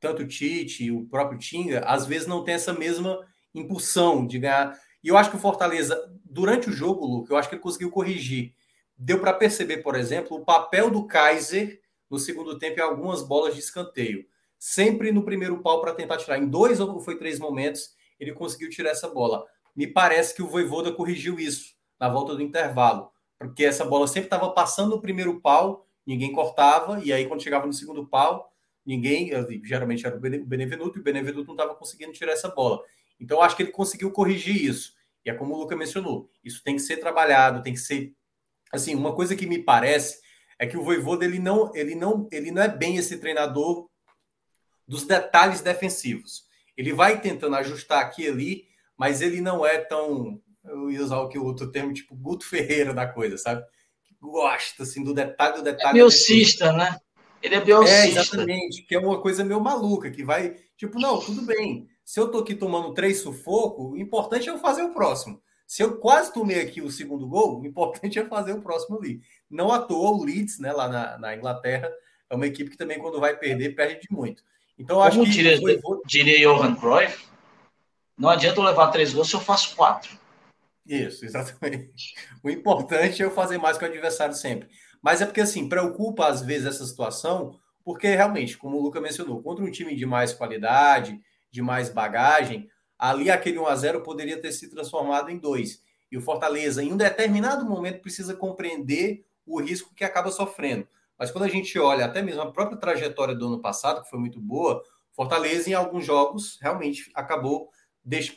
tanto o Tite, o próprio Tinga, às vezes não tem essa mesma impulsão de ganhar. E eu acho que o Fortaleza, durante o jogo, Luke, eu acho que ele conseguiu corrigir deu para perceber, por exemplo, o papel do Kaiser no segundo tempo em algumas bolas de escanteio. Sempre no primeiro pau para tentar tirar. Em dois ou foi três momentos, ele conseguiu tirar essa bola. Me parece que o Voivoda corrigiu isso na volta do intervalo, porque essa bola sempre estava passando no primeiro pau, ninguém cortava, e aí quando chegava no segundo pau, ninguém, geralmente era o Benevenuto, e o Benevenuto não estava conseguindo tirar essa bola. Então, acho que ele conseguiu corrigir isso. E é como o Luca mencionou, isso tem que ser trabalhado, tem que ser assim, uma coisa que me parece é que o Voivoda ele não, ele não, ele não é bem esse treinador dos detalhes defensivos. Ele vai tentando ajustar aqui e ali, mas ele não é tão, eu ia usar o que o outro termo, tipo Guto Ferreira da coisa, sabe? Que gosta assim do detalhe do detalhe. É biocista, né? Ele é biocista. É, exatamente, que é uma coisa meio maluca, que vai, tipo, não, tudo bem. Se eu tô aqui tomando três sufoco, o importante é eu fazer o próximo. Se eu quase tomei aqui o segundo gol, o importante é fazer o próximo ali. Não à toa, o Leeds, né, lá na, na Inglaterra, é uma equipe que também, quando vai perder, perde de muito. Então, acho Como que. Diria, diria Johan Cruyff, não adianta eu levar três gols se eu faço quatro. Isso, exatamente. O importante é eu fazer mais que o adversário sempre. Mas é porque, assim, preocupa às vezes essa situação, porque realmente, como o Luca mencionou, contra um time de mais qualidade, de mais bagagem, ali aquele 1 a 0 poderia ter se transformado em 2. E o Fortaleza, em um determinado momento, precisa compreender o risco que acaba sofrendo. Mas quando a gente olha até mesmo a própria trajetória do ano passado, que foi muito boa, Fortaleza, em alguns jogos, realmente acabou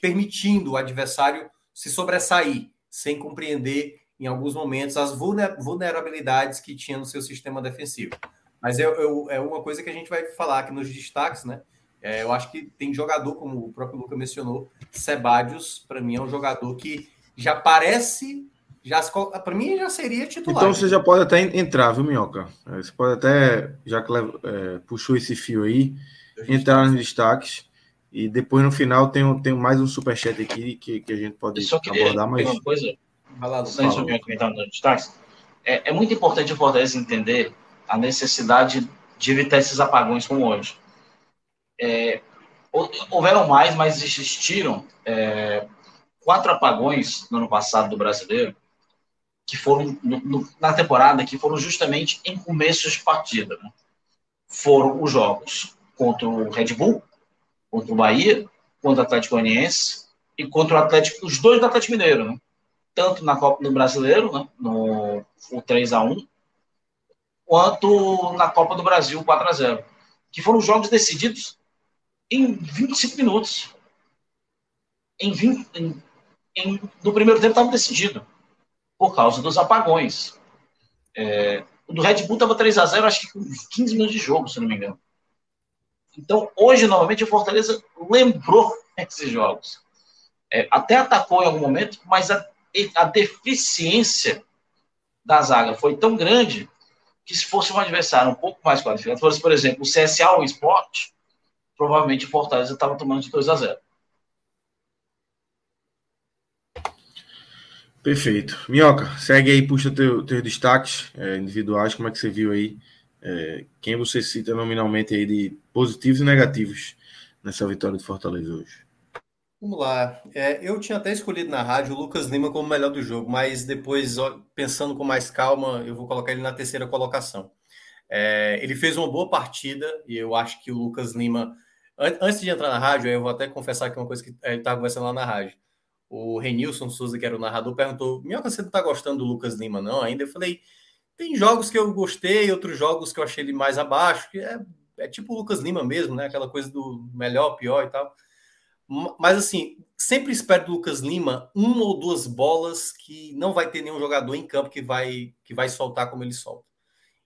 permitindo o adversário se sobressair, sem compreender, em alguns momentos, as vulnerabilidades que tinha no seu sistema defensivo. Mas é, é uma coisa que a gente vai falar aqui nos destaques, né? É, eu acho que tem jogador, como o próprio Luca mencionou, Sebadios, para mim é um jogador que já parece, já para mim já seria titular. Então você já pode até entrar, viu, Minhoca? É, você pode até, já que é, puxou esse fio aí, entrar nos destaques. E depois no final tem, tem mais um superchat aqui que, que a gente pode abordar mais. Uma coisa, falar do nos destaques. É, é muito importante o Fortaleza entender a necessidade de evitar esses apagões como hoje é, houveram mais, mas existiram é, quatro apagões no ano passado do brasileiro, que foram no, no, na temporada, que foram justamente em começos de partida. Né? Foram os jogos contra o Red Bull, contra o Bahia, contra o Atlético Goianiense e contra o Atlético, os dois do Atlético Mineiro, né? tanto na Copa do Brasileiro, né? no o 3 a 1 quanto na Copa do Brasil 4 a 0 que foram jogos decididos em 25 minutos. Em 20, em, em, no primeiro tempo estava decidido, por causa dos apagões. É, o do Red Bull estava 3 a 0 acho que com 15 minutos de jogo, se não me engano. Então, hoje, novamente, o Fortaleza lembrou esses jogos. É, até atacou em algum momento, mas a, a deficiência da zaga foi tão grande que se fosse um adversário um pouco mais qualificado, fosse, por exemplo, o CSA ou o Sport, provavelmente o Fortaleza estava tomando de 2 a 0 Perfeito. Minhoca, segue aí, puxa teus teu destaques é, individuais, como é que você viu aí? É, quem você cita nominalmente aí de positivos e negativos nessa vitória de Fortaleza hoje? Vamos lá. É, eu tinha até escolhido na rádio o Lucas Lima como melhor do jogo, mas depois, ó, pensando com mais calma, eu vou colocar ele na terceira colocação. É, ele fez uma boa partida e eu acho que o Lucas Lima, antes de entrar na rádio, eu vou até confessar que é uma coisa que é, ele estava conversando lá na rádio o Renilson Souza, que era o narrador, perguntou: Minhoca, você não está gostando do Lucas Lima, não? Ainda eu falei: tem jogos que eu gostei, outros jogos que eu achei ele mais abaixo, que é, é tipo o Lucas Lima mesmo, né? Aquela coisa do melhor, pior e tal. Mas assim, sempre espero do Lucas Lima uma ou duas bolas que não vai ter nenhum jogador em campo que vai que vai soltar como ele solta.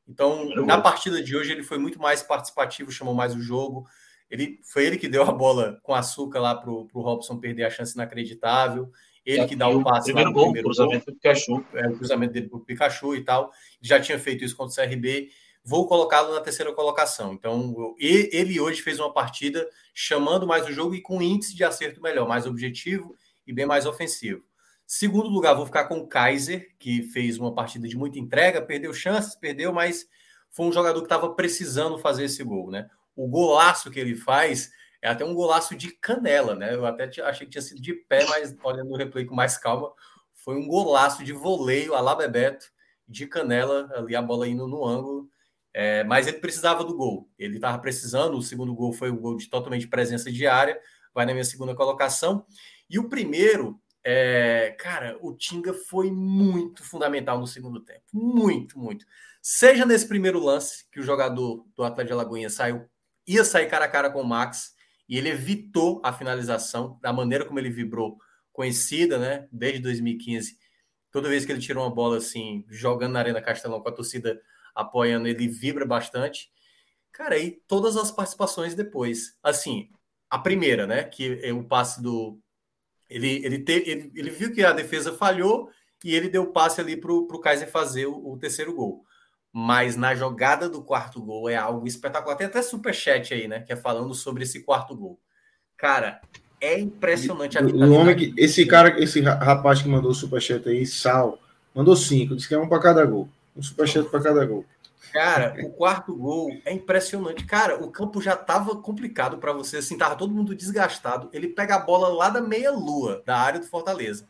Então, na partida de hoje, ele foi muito mais participativo, chamou mais o jogo. Ele foi ele que deu a bola com açúcar lá para o Robson perder a chance inacreditável. Ele que dá o passe primeiro lá no gol, primeiro cruzamento gol. do Pikachu. É, o cruzamento dele para o Pikachu e tal. Já tinha feito isso contra o CRB. Vou colocá-lo na terceira colocação. Então, ele hoje fez uma partida chamando mais o jogo e com índice de acerto melhor, mais objetivo e bem mais ofensivo. Segundo lugar, vou ficar com o Kaiser, que fez uma partida de muita entrega, perdeu chances, perdeu, mas foi um jogador que estava precisando fazer esse gol, né? O golaço que ele faz é até um golaço de canela, né? Eu até achei que tinha sido de pé, mas olhando no replay com mais calma, foi um golaço de voleio a lá Bebeto, de canela, ali a bola indo no ângulo. É, mas ele precisava do gol. Ele estava precisando. O segundo gol foi o gol de totalmente presença diária, vai na minha segunda colocação. E o primeiro, é, cara, o Tinga foi muito fundamental no segundo tempo. Muito, muito. Seja nesse primeiro lance, que o jogador do Atlético de Alagoinha saiu ia sair cara a cara com o Max e ele evitou a finalização da maneira como ele vibrou, conhecida, né, desde 2015. Toda vez que ele tira uma bola assim, jogando na Arena Castelão com a torcida apoiando, ele vibra bastante. Cara, e todas as participações depois. Assim, a primeira, né, que é o passe do ele ele, te, ele, ele viu que a defesa falhou e ele deu o passe ali para o Kaiser fazer o, o terceiro gol mas na jogada do quarto gol é algo espetacular. Tem até superchat aí, né? Que é falando sobre esse quarto gol. Cara, é impressionante a O homem que, esse cara, esse rapaz que mandou o superchat aí, Sal, mandou cinco, disse que é um para cada gol. Um superchat para cada gol. Cara, o quarto gol é impressionante. Cara, o campo já tava complicado para você, assim, tava todo mundo desgastado. Ele pega a bola lá da meia-lua, da área do Fortaleza.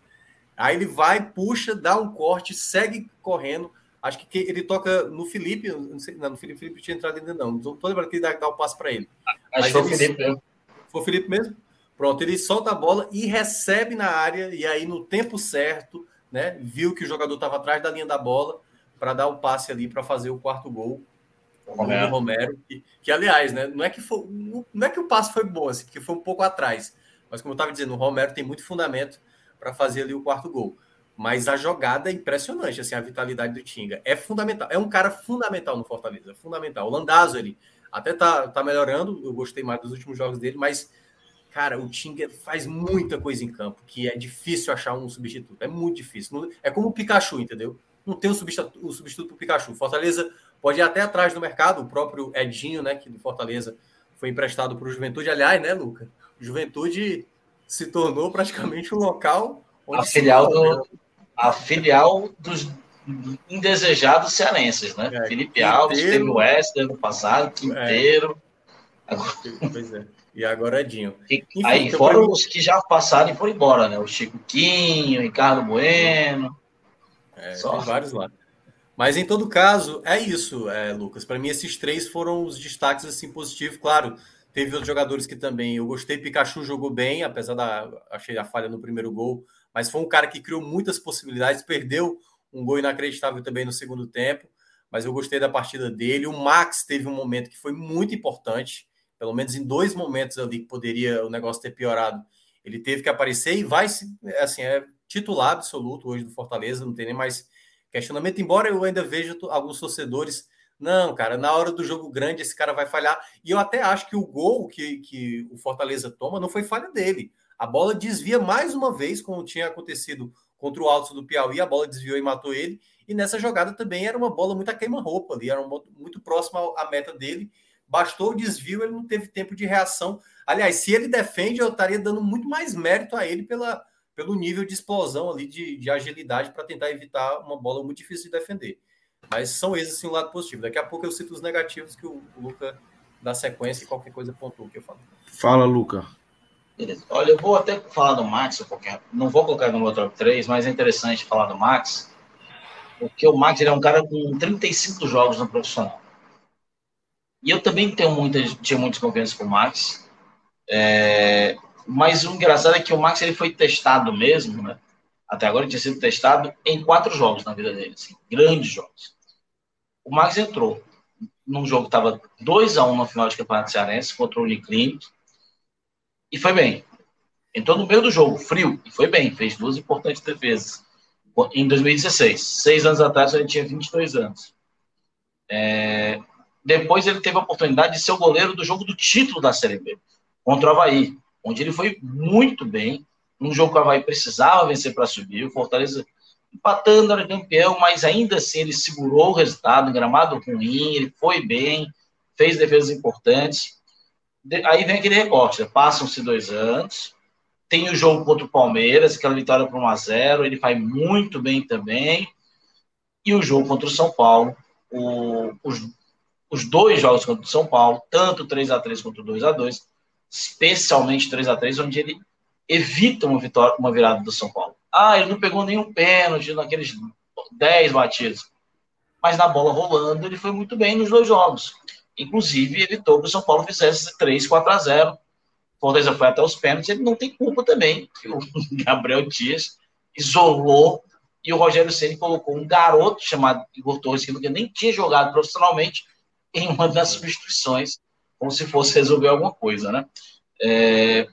Aí ele vai, puxa, dá um corte, segue correndo Acho que ele toca no Felipe, não sei, não, no Felipe, Felipe tinha entrado ainda não. Não tô lembrando que ele dá, dá o passo para ele. Acho que foi o Felipe mesmo. Foi o Felipe mesmo? Pronto, ele solta a bola e recebe na área, e aí no tempo certo, né? Viu que o jogador estava atrás da linha da bola para dar o passe ali para fazer o quarto gol. Romero. Romero que, que, aliás, né? Não é que foi, não é que o passe foi bom, assim, que foi um pouco atrás. Mas como eu estava dizendo, o Romero tem muito fundamento para fazer ali o quarto gol. Mas a jogada é impressionante, assim, a vitalidade do Tinga. É fundamental. É um cara fundamental no Fortaleza, fundamental. O Landazzo, ele até tá, tá melhorando, eu gostei mais dos últimos jogos dele, mas, cara, o Tinga faz muita coisa em campo, que é difícil achar um substituto. É muito difícil. É como o Pikachu, entendeu? Não tem um substituto, um substituto para o Pikachu. Fortaleza pode ir até atrás do mercado, o próprio Edinho, né, que do Fortaleza foi emprestado para o Juventude. Aliás, né, Luca? Juventude se tornou praticamente um local a filial do, a filial dos indesejados cearenses, né? É, Felipe Alves, teve o Wesley no passado, Quinteiro. É. Pois é. E agora é Dinho. E, Enfim, aí, então, fora os que já passaram e foram embora, né? O Chico Quinho, Ricardo Bueno. É, Só. Tem vários lá. Mas em todo caso, é isso, é, Lucas. Para mim, esses três foram os destaques assim positivos. Claro, teve outros jogadores que também eu gostei. Pikachu jogou bem, apesar da achei a falha no primeiro gol mas foi um cara que criou muitas possibilidades, perdeu um gol inacreditável também no segundo tempo, mas eu gostei da partida dele. O Max teve um momento que foi muito importante, pelo menos em dois momentos ali que poderia o negócio ter piorado. Ele teve que aparecer e vai, assim, é titular absoluto hoje do Fortaleza, não tem nem mais questionamento, embora eu ainda veja alguns torcedores Não, cara, na hora do jogo grande esse cara vai falhar. E eu até acho que o gol que, que o Fortaleza toma não foi falha dele. A bola desvia mais uma vez, como tinha acontecido contra o Alto do Piauí, a bola desviou e matou ele. E nessa jogada também era uma bola muito a queima-roupa ali, era muito próxima à meta dele. Bastou o desvio, ele não teve tempo de reação. Aliás, se ele defende, eu estaria dando muito mais mérito a ele pela, pelo nível de explosão ali, de, de agilidade para tentar evitar uma bola muito difícil de defender. Mas são esses sim o lado positivo. Daqui a pouco eu cito os negativos que o, o Luca dá sequência e qualquer coisa pontua que eu falo. Fala, Luca. Beleza. Olha, eu vou até falar do Max, porque não vou colocar no meu top 3, mas é interessante falar do Max, porque o Max ele é um cara com 35 jogos no profissional. E eu também tenho muita, tinha muita confiança com o Max. É, mas o engraçado é que o Max ele foi testado mesmo, né? Até agora tinha sido testado em quatro jogos na vida dele, assim, grandes jogos. O Max entrou num jogo que estava 2 a 1 um no final de campeonato cearense contra o Uniclinic e foi bem. Entrou no meio do jogo, frio, e foi bem, fez duas importantes defesas. Em 2016, seis anos atrás, ele tinha 22 anos. É, depois ele teve a oportunidade de ser o goleiro do jogo do título da Série B, contra o Havaí, onde ele foi muito bem, num jogo que o Havaí precisava vencer para subir, o Fortaleza empatando, era campeão, mas ainda assim ele segurou o resultado, gramado ruim, ele foi bem, fez defesas importantes. Aí vem aquele recorte, né? passam-se dois anos, tem o jogo contra o Palmeiras, aquela vitória por 1x0, ele faz muito bem também, e o jogo contra o São Paulo, o, os, os dois jogos contra o São Paulo, tanto 3 a 3 quanto 2 a 2 especialmente 3 a 3 onde ele evita uma vitória, uma virada do São Paulo. Ah, ele não pegou nenhum pênalti naqueles 10 batidos. Mas na bola rolando, ele foi muito bem nos dois jogos. Inclusive, evitou que o São Paulo fizesse 3, 4 a 0. Fortaleza foi até os pênaltis. Ele não tem culpa também, que o Gabriel Dias isolou e o Rogério Ceni colocou um garoto chamado Igor Torres, que nem tinha jogado profissionalmente, em uma das substituições, como se fosse resolver alguma coisa, né? É...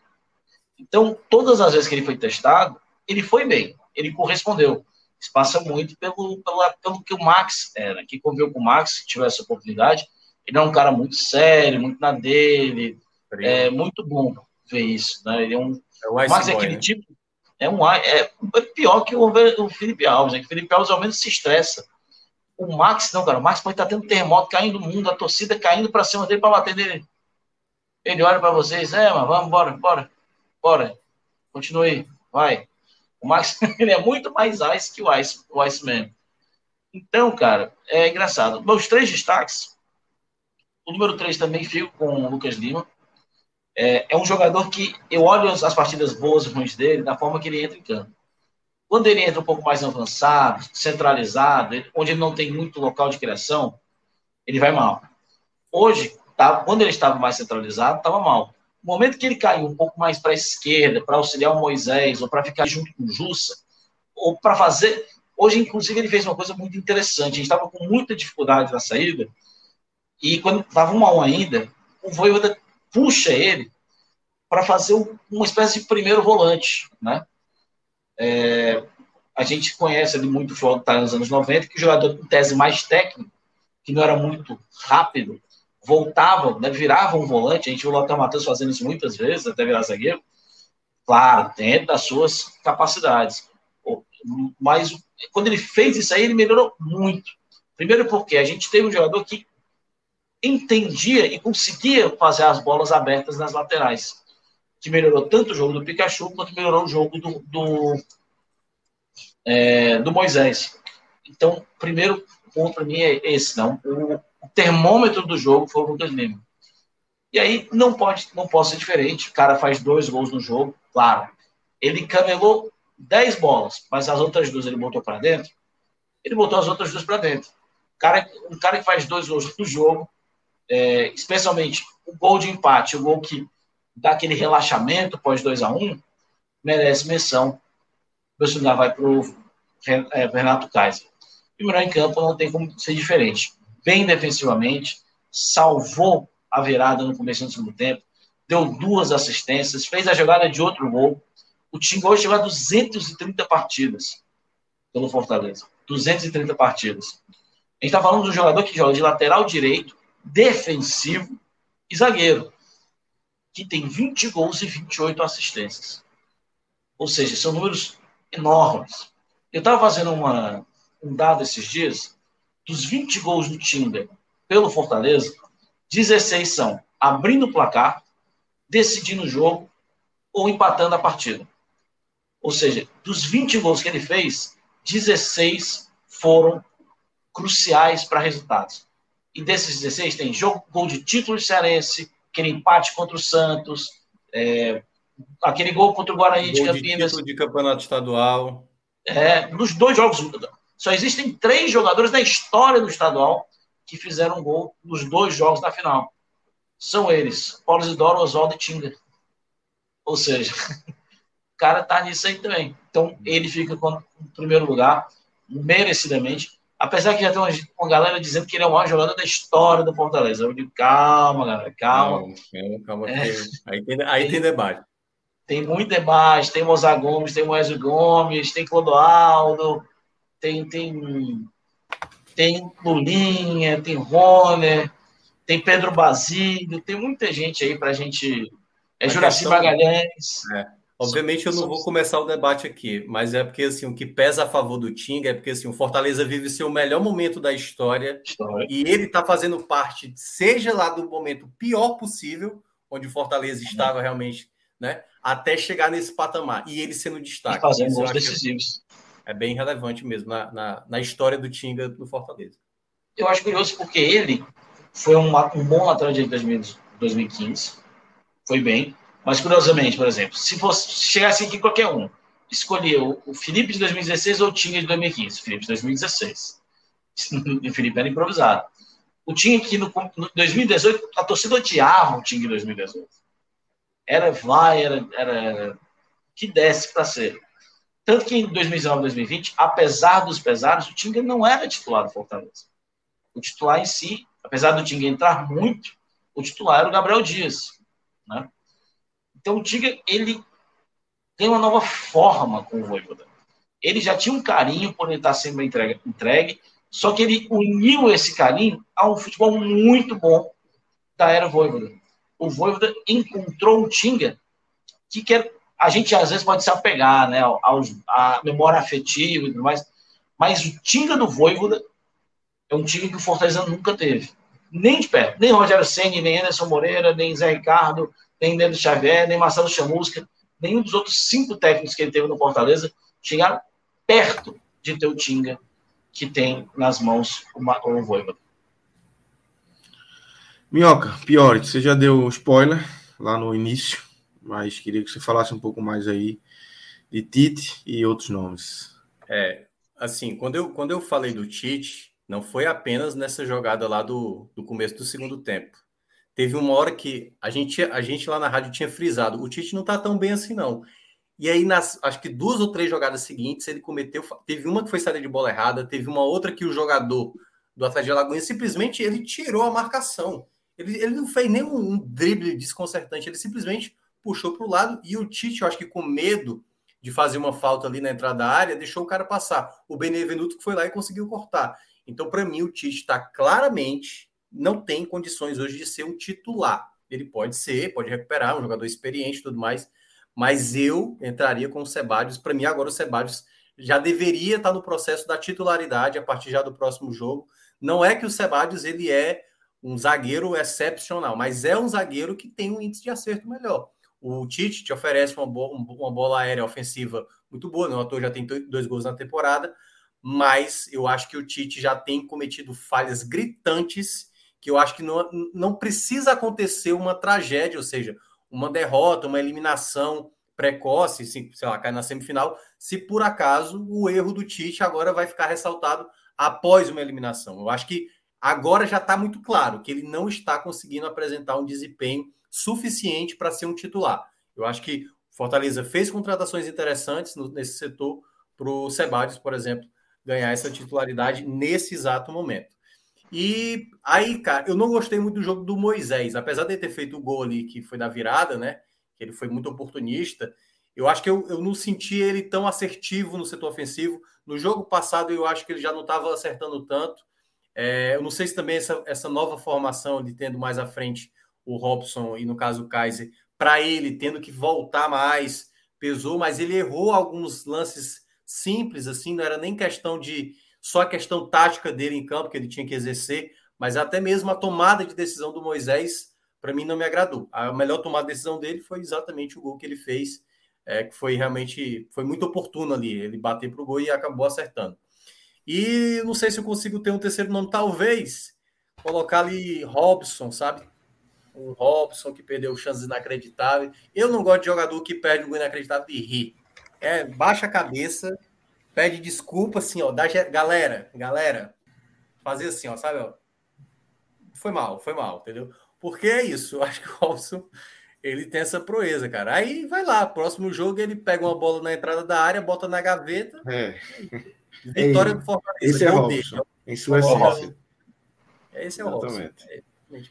Então, todas as vezes que ele foi testado, ele foi bem, ele correspondeu. Isso passa muito pelo, pelo, pelo que o Max era. Quem conviveu com o Max, se tivesse oportunidade, ele é um cara muito sério, muito na dele. É muito bom ver isso. Né? Ele é um, é o Max é aquele né? tipo. É, um, é, é pior que o, o Felipe Alves. Né? O Felipe Alves ao menos se estressa. O Max, não, cara. O Max pode estar tendo terremoto caindo no mundo, a torcida caindo para cima dele para bater nele. Ele olha para vocês, é, mas vamos, bora, bora, bora. Continue, vai. O Max ele é muito mais ice que o Ice, o Iceman. Então, cara, é engraçado. Meus três destaques. O número 3 também fico com o Lucas Lima. É, é, um jogador que eu olho as, as partidas boas e ruins dele da forma que ele entra em campo. Quando ele entra um pouco mais avançado, centralizado, onde ele não tem muito local de criação, ele vai mal. Hoje, tá, quando ele estava mais centralizado, estava mal. No momento que ele caiu um pouco mais para a esquerda, para auxiliar o Moisés, ou para ficar junto com o Jussa, ou para fazer. Hoje, inclusive, ele fez uma coisa muito interessante. A gente estava com muita dificuldade na saída, e quando estava um a um ainda, o Voivoda puxa ele para fazer uma espécie de primeiro volante, né? É, a gente conhece ali muito o tá nos anos 90, que o jogador com tese mais técnico, que não era muito rápido, voltava, né, virava um volante, a gente viu o Lothar Matheus fazendo isso muitas vezes, até virar zagueiro, claro, dentro das suas capacidades. Mas quando ele fez isso aí, ele melhorou muito. Primeiro porque a gente teve um jogador que entendia e conseguia fazer as bolas abertas nas laterais, que melhorou tanto o jogo do Pikachu quanto melhorou o jogo do, do, é, do Moisés. Então, primeiro ponto para mim é esse, não. O, termômetro do jogo foi o Lucas Lima. E aí não pode, não pode ser diferente. O cara faz dois gols no jogo, claro. Ele camelou dez bolas, mas as outras duas ele botou para dentro. Ele botou as outras duas para dentro. O cara, um cara que faz dois gols no jogo, é, especialmente o gol de empate, o gol que dá aquele relaxamento pós 2 a 1 um, merece menção. O meu vai para o é, Renato Kaiser. E o melhor em campo não tem como ser diferente bem defensivamente, salvou a virada no começo do segundo tempo, deu duas assistências, fez a jogada de outro gol. O time hoje chegou a 230 partidas pelo Fortaleza. 230 partidas. A gente está falando de um jogador que joga de lateral direito, defensivo e zagueiro, que tem 20 gols e 28 assistências. Ou seja, são números enormes. Eu estava fazendo uma, um dado esses dias, dos 20 gols do Tinder pelo Fortaleza, 16 são abrindo o placar, decidindo o jogo ou empatando a partida. Ou seja, dos 20 gols que ele fez, 16 foram cruciais para resultados. E desses 16 tem jogo, gol de título cearense, aquele empate contra o Santos, é, aquele gol contra o Guarani de Campinas. De, de campeonato estadual. É, nos dois jogos. Só existem três jogadores na história do estadual que fizeram gol nos dois jogos da final. São eles, Paulo Isidoro, Oswaldo e Tinga. Ou seja, o cara tá nisso aí também. Então, ele fica em primeiro lugar, merecidamente. Apesar que já tem uma, uma, galera dizendo que ele é o maior jogador da história do Fortaleza. Eu digo, calma, galera, calma. Não, calma, é. aí, tem, aí tem, tem debate. Tem muito debate, tem Mozart Gomes, tem Moésio Gomes, tem Clodoaldo, tem, tem, tem Lulinha, tem Roner, tem Pedro Basílio, tem muita gente aí para a gente. É Juraci Magalhães. É. Obviamente eu não vou começar o debate aqui, mas é porque assim, o que pesa a favor do Tinga é porque assim, o Fortaleza vive seu melhor momento da história, história. e ele está fazendo parte, seja lá do momento pior possível, onde o Fortaleza estava realmente, né? até chegar nesse patamar. E ele sendo destaque. E fazendo gols decisivos. É bem relevante mesmo na, na, na, história do Tinga do Fortaleza. Eu acho curioso porque ele foi um, um bom lateral de 2015. Foi bem. Mas, curiosamente, por exemplo, se fosse se chegasse aqui qualquer um, escolheu o Felipe de 2016 ou o Tinga de 2015? Felipe de 2016. o Felipe era improvisado. O Tinga que no, no 2018, a torcida odiava o Tinga de 2018 era vai, era, era que desce para ser. Tanto que em 2019 2020, apesar dos pesares, o Tinga não era titular do Fortaleza. O titular em si, apesar do Tinga entrar muito, o titular era o Gabriel Dias. Né? Então o Tinga, ele tem uma nova forma com o Voivoda. Ele já tinha um carinho por ele estar sendo entregue, entregue só que ele uniu esse carinho a um futebol muito bom da era Voivoda o Voivoda encontrou um Tinga que quer, a gente às vezes pode se apegar, né, aos, à memória afetiva e tudo mais, mas o Tinga do Voivoda é um Tinga que o Fortaleza nunca teve. Nem de perto. Nem Rogério Senni, nem Anderson Moreira, nem Zé Ricardo, nem Nando Xavier, nem Marcelo Chamusca, nenhum dos outros cinco técnicos que ele teve no Fortaleza chegaram perto de ter o Tinga que tem nas mãos o, o Voivoda. Minhoca, pior, você já deu spoiler lá no início, mas queria que você falasse um pouco mais aí de Tite e outros nomes. É, assim, quando eu, quando eu falei do Tite, não foi apenas nessa jogada lá do, do começo do segundo tempo. Teve uma hora que a gente, a gente lá na rádio tinha frisado, o Tite não tá tão bem assim não. E aí, nas, acho que duas ou três jogadas seguintes, ele cometeu. Teve uma que foi saída de bola errada, teve uma outra que o jogador do Atlético de Alagoas simplesmente ele tirou a marcação. Ele, ele não fez nenhum um drible desconcertante, ele simplesmente puxou para o lado e o Tite, eu acho que com medo de fazer uma falta ali na entrada da área, deixou o cara passar. O Benevenuto que foi lá e conseguiu cortar. Então, para mim, o Tite está claramente não tem condições hoje de ser um titular. Ele pode ser, pode recuperar, um jogador experiente e tudo mais, mas eu entraria com o Sebadios. Para mim, agora o Sebadios já deveria estar no processo da titularidade a partir já do próximo jogo. Não é que o Sebadios ele é um zagueiro excepcional, mas é um zagueiro que tem um índice de acerto melhor. O Tite te oferece uma, bo uma bola aérea ofensiva muito boa, não ator já tem dois gols na temporada, mas eu acho que o Tite já tem cometido falhas gritantes que eu acho que não, não precisa acontecer uma tragédia, ou seja, uma derrota, uma eliminação precoce, se, sei lá, cai na semifinal, se por acaso o erro do Tite agora vai ficar ressaltado após uma eliminação. Eu acho que agora já está muito claro que ele não está conseguindo apresentar um desempenho suficiente para ser um titular. Eu acho que Fortaleza fez contratações interessantes no, nesse setor para o Sebadios, por exemplo, ganhar essa titularidade nesse exato momento. E aí, cara, eu não gostei muito do jogo do Moisés, apesar de ter feito o gol ali que foi da virada, né? Que ele foi muito oportunista. Eu acho que eu, eu não senti ele tão assertivo no setor ofensivo. No jogo passado, eu acho que ele já não estava acertando tanto. É, eu não sei se também essa, essa nova formação de tendo mais à frente o Robson e, no caso, o Kaiser, para ele, tendo que voltar mais, pesou, mas ele errou alguns lances simples, assim, não era nem questão de só a questão tática dele em campo, que ele tinha que exercer, mas até mesmo a tomada de decisão do Moisés, para mim, não me agradou. A melhor tomada de decisão dele foi exatamente o gol que ele fez, é, que foi realmente foi muito oportuno ali. Ele bateu para o gol e acabou acertando. E não sei se eu consigo ter um terceiro nome, talvez colocar ali Robson, sabe? Um Robson que perdeu chances inacreditáveis. Eu não gosto de jogador que perde um gol inacreditável e ri. É, baixa a cabeça, pede desculpa, assim, ó. Da, galera, galera, fazer assim, ó, sabe? Ó, foi mal, foi mal, entendeu? Porque é isso. Eu acho que o Robson ele tem essa proeza, cara. Aí vai lá, próximo jogo ele pega uma bola na entrada da área, bota na gaveta. É. Vitória do Fortaleza. Esse é Robson, em sua essência. Esse é o Exatamente. Robson. É,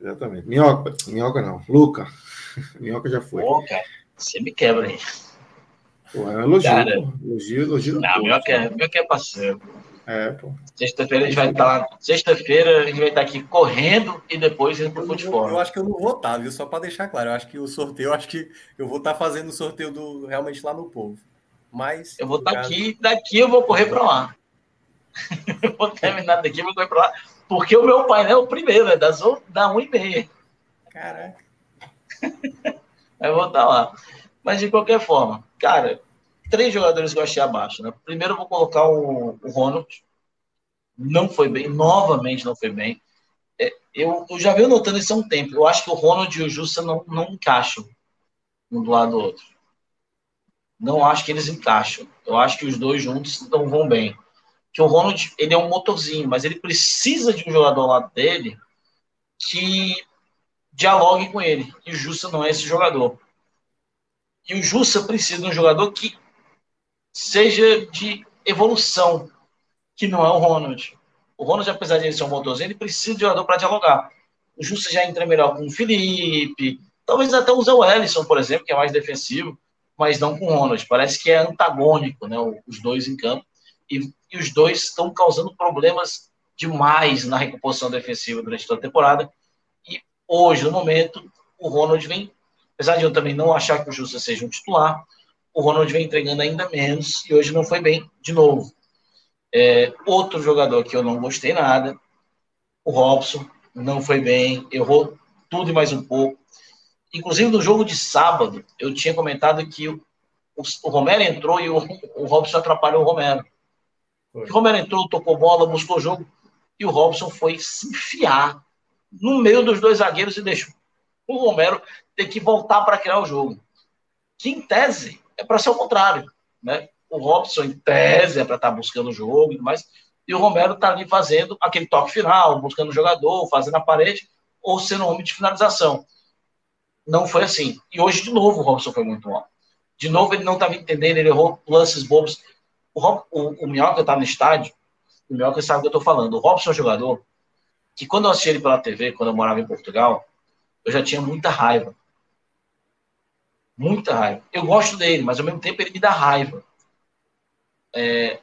Exatamente. Minhoca, minhoca não. Luca. Minhoca já foi. Pô, cara, você me quebra aí. Pô, é um elogio, cara, pô. Elogio, elogio. Não, minhoca é, minhoca é parceiro. É, pô. Sexta-feira a gente vai estar lá. Sexta-feira a gente vai estar aqui correndo e depois indo pro futebol. Eu acho que eu não vou estar, viu? Só para deixar claro. Eu acho que o sorteio, eu acho que eu vou estar fazendo o sorteio do realmente lá no povo. Mas. Eu vou estar caso... aqui, daqui eu vou correr para lá. eu vou terminar daqui, eu vou correr para lá. Porque o meu painel é o primeiro, é das, da 1h30. Caraca. eu vou estar lá. Mas de qualquer forma, cara, três jogadores que eu achei abaixo. Né? Primeiro vou colocar o, o Ronald. Não foi bem, novamente não foi bem. É, eu, eu, já venho notando isso há um tempo. Eu acho que o Ronald e o Justa não, não encaixam um do lado do outro. Não acho que eles encaixam. Eu acho que os dois juntos não vão bem. Que o Ronald, ele é um motorzinho, mas ele precisa de um jogador ao lado dele que dialogue com ele. E o Justa não é esse jogador. E o Justa precisa de um jogador que seja de evolução, que não é o Ronald. O Ronald, apesar de ele ser um motorzinho, ele precisa de jogador para dialogar. O Justo já entra melhor com o Felipe, talvez até use o Ellison, por exemplo, que é mais defensivo, mas não com o Ronald. Parece que é antagônico, né, os dois em campo. E, e os dois estão causando problemas demais na recomposição defensiva durante toda a temporada. E hoje, no momento, o Ronald vem, apesar de eu também não achar que o Justo seja um titular, o Ronald vem entregando ainda menos e hoje não foi bem de novo. É, outro jogador que eu não gostei nada, o Robson, não foi bem, errou tudo e mais um pouco. Inclusive no jogo de sábado, eu tinha comentado que o, o, Romero entrou e o, o Robson atrapalhou o Romero. O Romero entrou, tocou bola, buscou o jogo e o Robson foi se enfiar no meio dos dois zagueiros e deixou o Romero ter que voltar para criar o jogo. Que em tese é para ser o contrário. Né? O Robson, em tese, é para estar tá buscando o jogo e mais. E o Romero está ali fazendo aquele toque final, buscando o jogador, fazendo a parede, ou sendo homem de finalização. Não foi assim. E hoje, de novo, o Robson foi muito mal. De novo, ele não estava entendendo, ele errou lances bobos. O, o, o Minhoca estava no estádio, o Minhoca sabe o que eu estou falando. O Robson é um jogador que, quando eu assisti ele pela TV, quando eu morava em Portugal, eu já tinha muita raiva. Muita raiva. Eu gosto dele, mas ao mesmo tempo ele me dá raiva. É,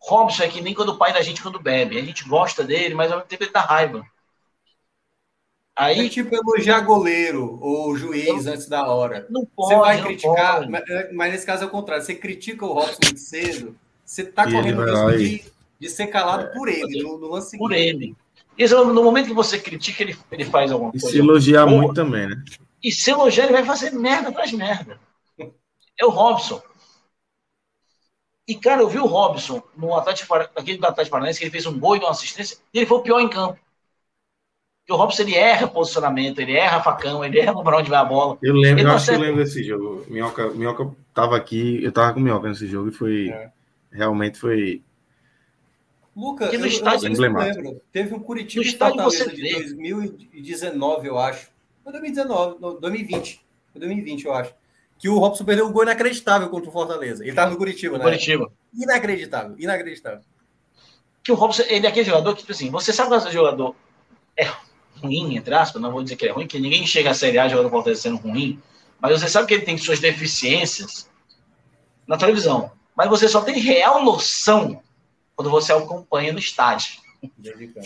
Robson é que nem quando o pai da gente quando bebe. A gente gosta dele, mas ao mesmo tempo ele dá raiva. Aí, é tipo elogiar goleiro ou juiz antes da hora. Não pode. Você vai criticar, mas, mas, nesse caso é o contrário. Você critica o Robson muito cedo, você está correndo o risco de, de, ser calado é, por ele, no, no lance Por ele. E no momento que você critica, ele, ele faz alguma coisa. E se elogiar boa. muito também, né? E se elogiar, ele vai fazer merda atrás merda. É o Robson. E, cara, eu vi o Robson no Atlético, naquele do Atlético Paranaense, que ele fez um gol e uma assistência, e ele foi o pior em campo. Porque o Robson, ele erra posicionamento, ele erra facão, ele erra para onde vai a bola. Eu lembro, eu acho que eu lembro desse jogo. Minhoca, Minhoca tava aqui, eu tava com o Minhoca nesse jogo e foi, é. realmente foi... Lucas, eu, estádio, eu lembro. Teve um Curitiba no Fortaleza de 2019, eu acho. Foi 2019, 2020. Foi 2020, eu acho. Que o Robson perdeu um gol inacreditável contra o Fortaleza. Ele estava no Curitiba, né? Curitiba. Inacreditável, inacreditável. Que o Robson, ele é aquele jogador que, tipo assim, você sabe que esse jogador é ruim, entre aspas, não vou dizer que é ruim, que ninguém chega a Série A jogando Fortaleza sendo ruim, mas você sabe que ele tem suas deficiências na televisão. Mas você só tem real noção quando você acompanha no estádio.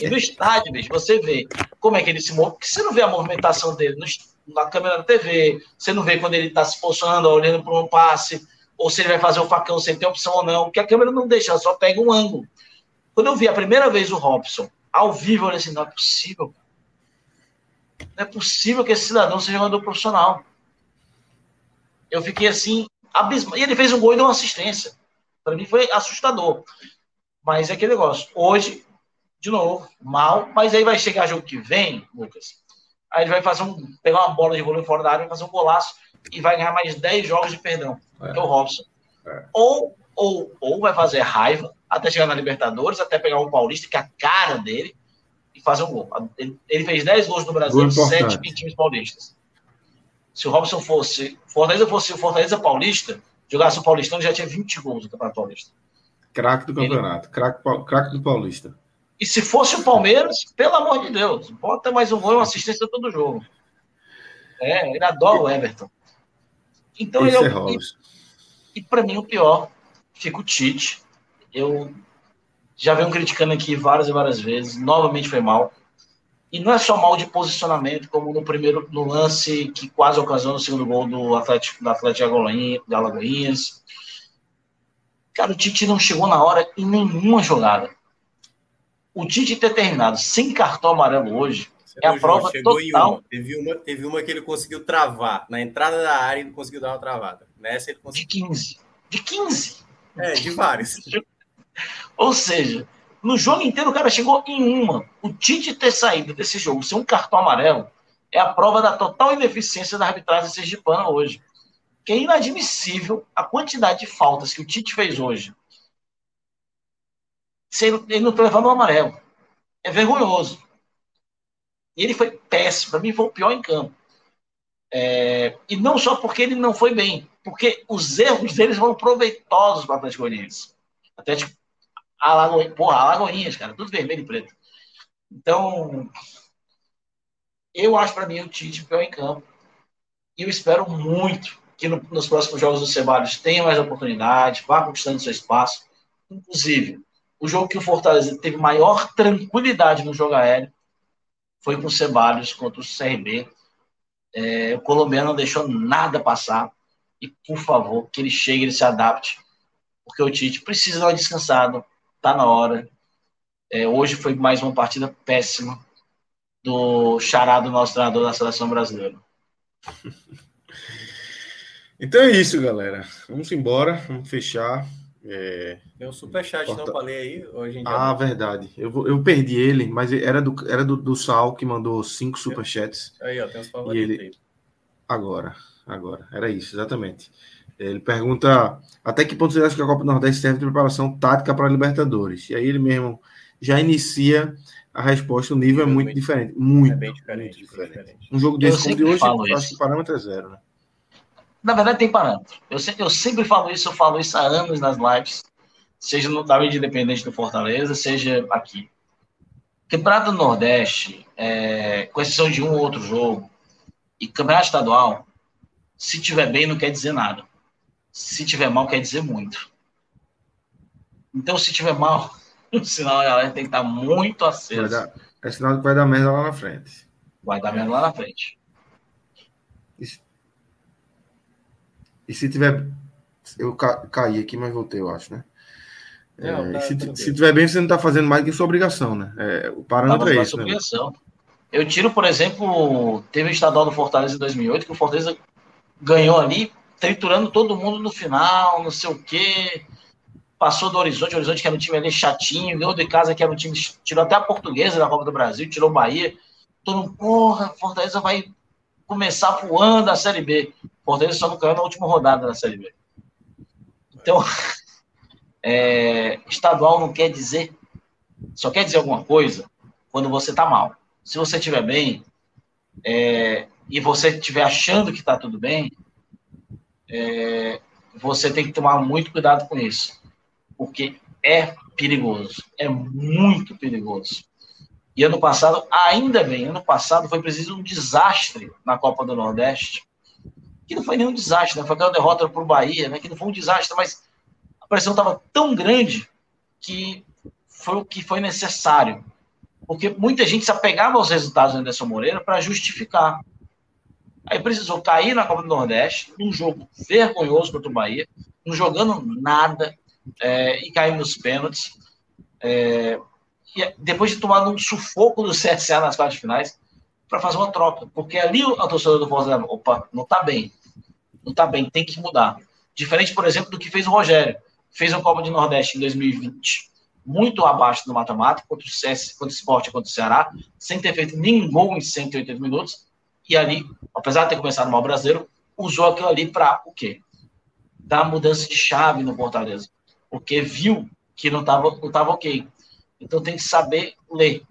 E no estádio, bicho, você vê como é que ele se move, porque você não vê a movimentação dele no, na câmera da TV, você não vê quando ele está se posicionando, olhando para um passe, ou se ele vai fazer o facão sem ter opção ou não, porque a câmera não deixa, ela só pega um ângulo. Quando eu vi a primeira vez o Robson ao vivo, eu falei assim, não é possível. Não é possível que esse cidadão seja jogador profissional. Eu fiquei assim, abismado. E ele fez um gol e deu uma assistência. Para mim foi assustador. Mas é aquele negócio. Hoje, de novo, mal, mas aí vai chegar jogo que vem, Lucas. Aí ele vai fazer um. pegar uma bola de vôlei fora da área, vai fazer um golaço e vai ganhar mais 10 jogos de perdão. É, que é o Robson. É. Ou, ou, ou vai fazer raiva até chegar na Libertadores, até pegar um Paulista, que é a cara dele, e fazer um gol. Ele, ele fez 10 gols no Brasil, 7 em times paulistas. Se o Robson fosse. Fortaleza fosse o Fortaleza Paulista, jogasse o Paulistão, já tinha 20 gols no Campeonato Paulista. Craque do campeonato, ele... craque do Paulista. E se fosse o Palmeiras, pelo amor de Deus, bota mais um gol e uma assistência todo jogo. É, ele adora o Everton. Então Esse ele é o. É e, e para mim o pior fica o Tite. Eu já venho criticando aqui várias e várias vezes, novamente foi mal. E não é só mal de posicionamento, como no primeiro no lance que quase ocasionou o segundo gol do Atlético, da Atlético de Alagoinhas. Cara, o Tite não chegou na hora em nenhuma jogada. O Tite ter terminado sem cartão amarelo hoje Você é a prova total. Teve uma, teve uma que ele conseguiu travar. Na entrada da área, ele conseguiu dar uma travada. Nessa ele conseguiu. De 15. De 15. É, de vários. Ou seja, no jogo inteiro o cara chegou em uma. O Tite ter saído desse jogo sem um cartão amarelo é a prova da total ineficiência da arbitragem sergipana hoje. Que é inadmissível a quantidade de faltas que o Tite fez hoje. Ele não está levando o amarelo. É vergonhoso. Ele foi péssimo. Para mim, foi o pior em campo. É... e não só porque ele não foi bem, porque os erros deles foram proveitosos para o Atlético Goianiense. Atlético Alagoinhas, porra, Alagoinhas, cara, tudo vermelho e preto. Então, eu acho para mim o Tite pior em campo. E eu espero muito que no, nos próximos jogos do Ceballos tenha mais oportunidade, vá conquistando seu espaço. Inclusive, o jogo que o Fortaleza teve maior tranquilidade no jogo aéreo foi com o Ceballos contra o CRB. É, o colombiano não deixou nada passar. E, por favor, que ele chegue, ele se adapte, porque o Tite precisa dar uma descansada tá na hora. É, hoje foi mais uma partida péssima do charado nosso treinador da seleção brasileira. Então é isso, galera. Vamos embora, vamos fechar. É... Tem um superchat Porta... não falei aí hoje em dia. Ah, verdade. Eu, eu perdi ele, mas era do, era do, do Sal que mandou cinco superchats. Aí, ó, tem os favoritos ele... aí. Agora, agora. Era isso, exatamente. Ele pergunta até que ponto você acha que a Copa do Nordeste serve de preparação tática para a Libertadores? E aí ele mesmo já inicia a resposta, o nível é, é muito bem, diferente. Muito, é bem diferente, muito diferente. diferente. Um jogo desse como de hoje, eu acho que o parâmetro é zero, né? Na verdade, tem parâmetro. Eu, sempre, eu sempre falo isso, eu falo isso há anos nas lives, seja no da mídia independente do Fortaleza, seja aqui. Campeonato do Nordeste, é, com exceção de um ou outro jogo, e campeonato estadual, se tiver bem, não quer dizer nada. Se tiver mal, quer dizer muito. Então, se tiver mal, o sinal a galera tem que estar muito aceso. Dar, é sinal que vai dar merda lá na frente. Vai dar merda lá na frente. E, e se tiver. Eu ca, caí aqui, mas voltei, eu acho, né? Não, é, tá, se, tá se tiver bem, você não está fazendo mais que sua obrigação, né? É, o parâmetro é esse. Né? Obrigação. Eu tiro, por exemplo, teve o estadual do Fortaleza em 2008, que o Fortaleza ganhou ali triturando todo mundo no final, não sei o quê. Passou do Horizonte, o Horizonte que era um time ali chatinho, ganhou de casa que era um time, tirou até a portuguesa da Copa do Brasil, tirou o Bahia. Todo mundo, porra, Fortaleza vai começar voando a Série B. Fortaleza só não caiu na última rodada da Série B. Então, é, estadual não quer dizer, só quer dizer alguma coisa quando você tá mal. Se você estiver bem é, e você estiver achando que está tudo bem, é, você tem que tomar muito cuidado com isso, porque é perigoso, é muito perigoso. E ano passado, ainda bem, ano passado foi preciso um desastre na Copa do Nordeste, que não foi nenhum desastre, né? foi aquela derrota para o Bahia, né? que não foi um desastre, mas a pressão estava tão grande que foi o que foi necessário. Porque muita gente se apegava aos resultados do Anderson Moreira para justificar. Aí precisou cair na Copa do Nordeste, num jogo vergonhoso contra o Bahia, não jogando nada, é, e cair nos pênaltis. É, depois de tomar um sufoco do CSA nas quartas finais, para fazer uma troca. Porque ali a torcedor do Fortaleza, opa, não está bem. Não está bem, tem que mudar. Diferente, por exemplo, do que fez o Rogério. Fez a Copa do Nordeste em 2020, muito abaixo do mata-mata, contra o CS, contra o Sport contra o Ceará, sem ter feito nenhum gol em 180 minutos. E ali, apesar de ter começado mal brasileiro, usou aquilo ali para o quê? Dar mudança de chave no Fortaleza. Porque viu que não estava não tava ok. Então tem que saber ler.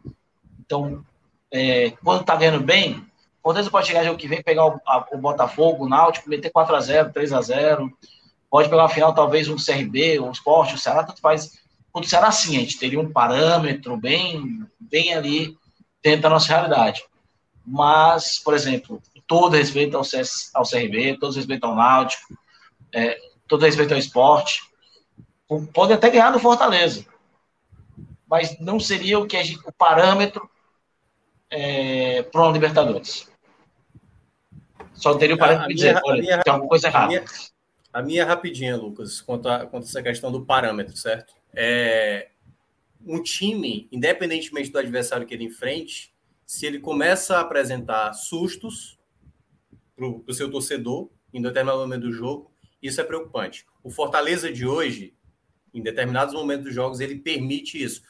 Então, é, quando está ganhando bem, Fortaleza pode chegar jogo que vem, pegar o, a, o Botafogo, o Náutico, meter 4x0, 3x0. Pode pegar uma final, talvez um CRB, um Sport, o Ceará, tanto faz. Quando o Ceará, sim, a gente teria um parâmetro bem, bem ali dentro da nossa realidade. Mas, por exemplo, todo respeito ao, CS, ao CRB, todo respeito ao Náutico, é, todo respeito ao esporte, pode até ganhar do Fortaleza mas não seria o que gente, o parâmetro é, para uma Libertadores. Só teria o parâmetro de dizer, olha, minha, tem alguma coisa errada. A minha, a minha rapidinha, Lucas, quanto a, quanto a essa questão do parâmetro, certo? É, um time, independentemente do adversário que ele enfrente, se ele começa a apresentar sustos para o seu torcedor em determinado momento do jogo, isso é preocupante. O Fortaleza de hoje, em determinados momentos dos jogos, ele permite isso.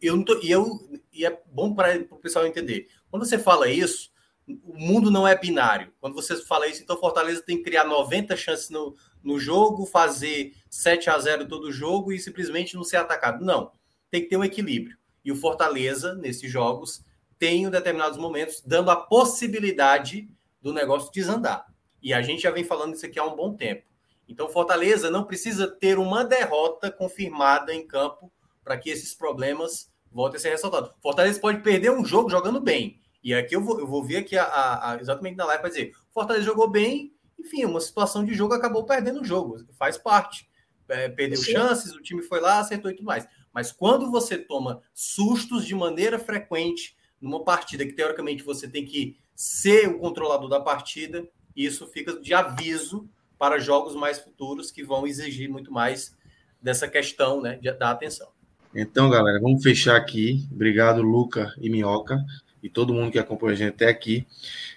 Eu não tô, e, eu, e é bom para o pessoal entender. Quando você fala isso, o mundo não é binário. Quando você fala isso, então Fortaleza tem que criar 90 chances no, no jogo, fazer 7 a 0 todo jogo e simplesmente não ser atacado. Não. Tem que ter um equilíbrio. E o Fortaleza, nesses jogos, tem em determinados momentos dando a possibilidade do negócio desandar. E a gente já vem falando isso aqui há um bom tempo. Então, Fortaleza não precisa ter uma derrota confirmada em campo para que esses problemas voltem a ser ressaltados. Fortaleza pode perder um jogo jogando bem. E aqui eu vou, eu vou ver aqui a, a, a, exatamente na live para dizer: Fortaleza jogou bem, enfim, uma situação de jogo acabou perdendo o jogo, faz parte. É, perdeu Sim. chances, o time foi lá, acertou e tudo mais. Mas quando você toma sustos de maneira frequente numa partida que teoricamente você tem que ser o controlador da partida, isso fica de aviso para jogos mais futuros que vão exigir muito mais dessa questão né, da atenção. Então, galera, vamos fechar aqui. Obrigado, Luca e Minhoca, e todo mundo que acompanha a gente até aqui.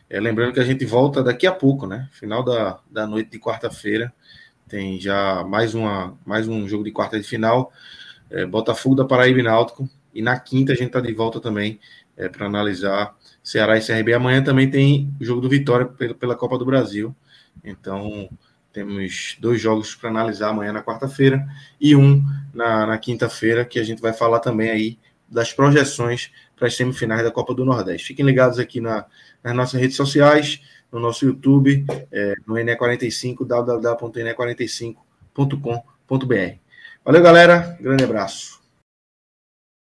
É, lembrando que a gente volta daqui a pouco, né? Final da, da noite de quarta-feira. Tem já mais, uma, mais um jogo de quarta de final. É, Botafogo da Paraíba e Náutico. E na quinta a gente está de volta também é, para analisar Ceará e CRB. Amanhã também tem o jogo do Vitória pela, pela Copa do Brasil. Então, temos dois jogos para analisar amanhã na quarta-feira e um na, na quinta-feira, que a gente vai falar também aí das projeções para as semifinais da Copa do Nordeste. Fiquem ligados aqui na, nas nossas redes sociais, no nosso YouTube, é, no NE45, www.ne45.com.br. Valeu, galera. Grande abraço.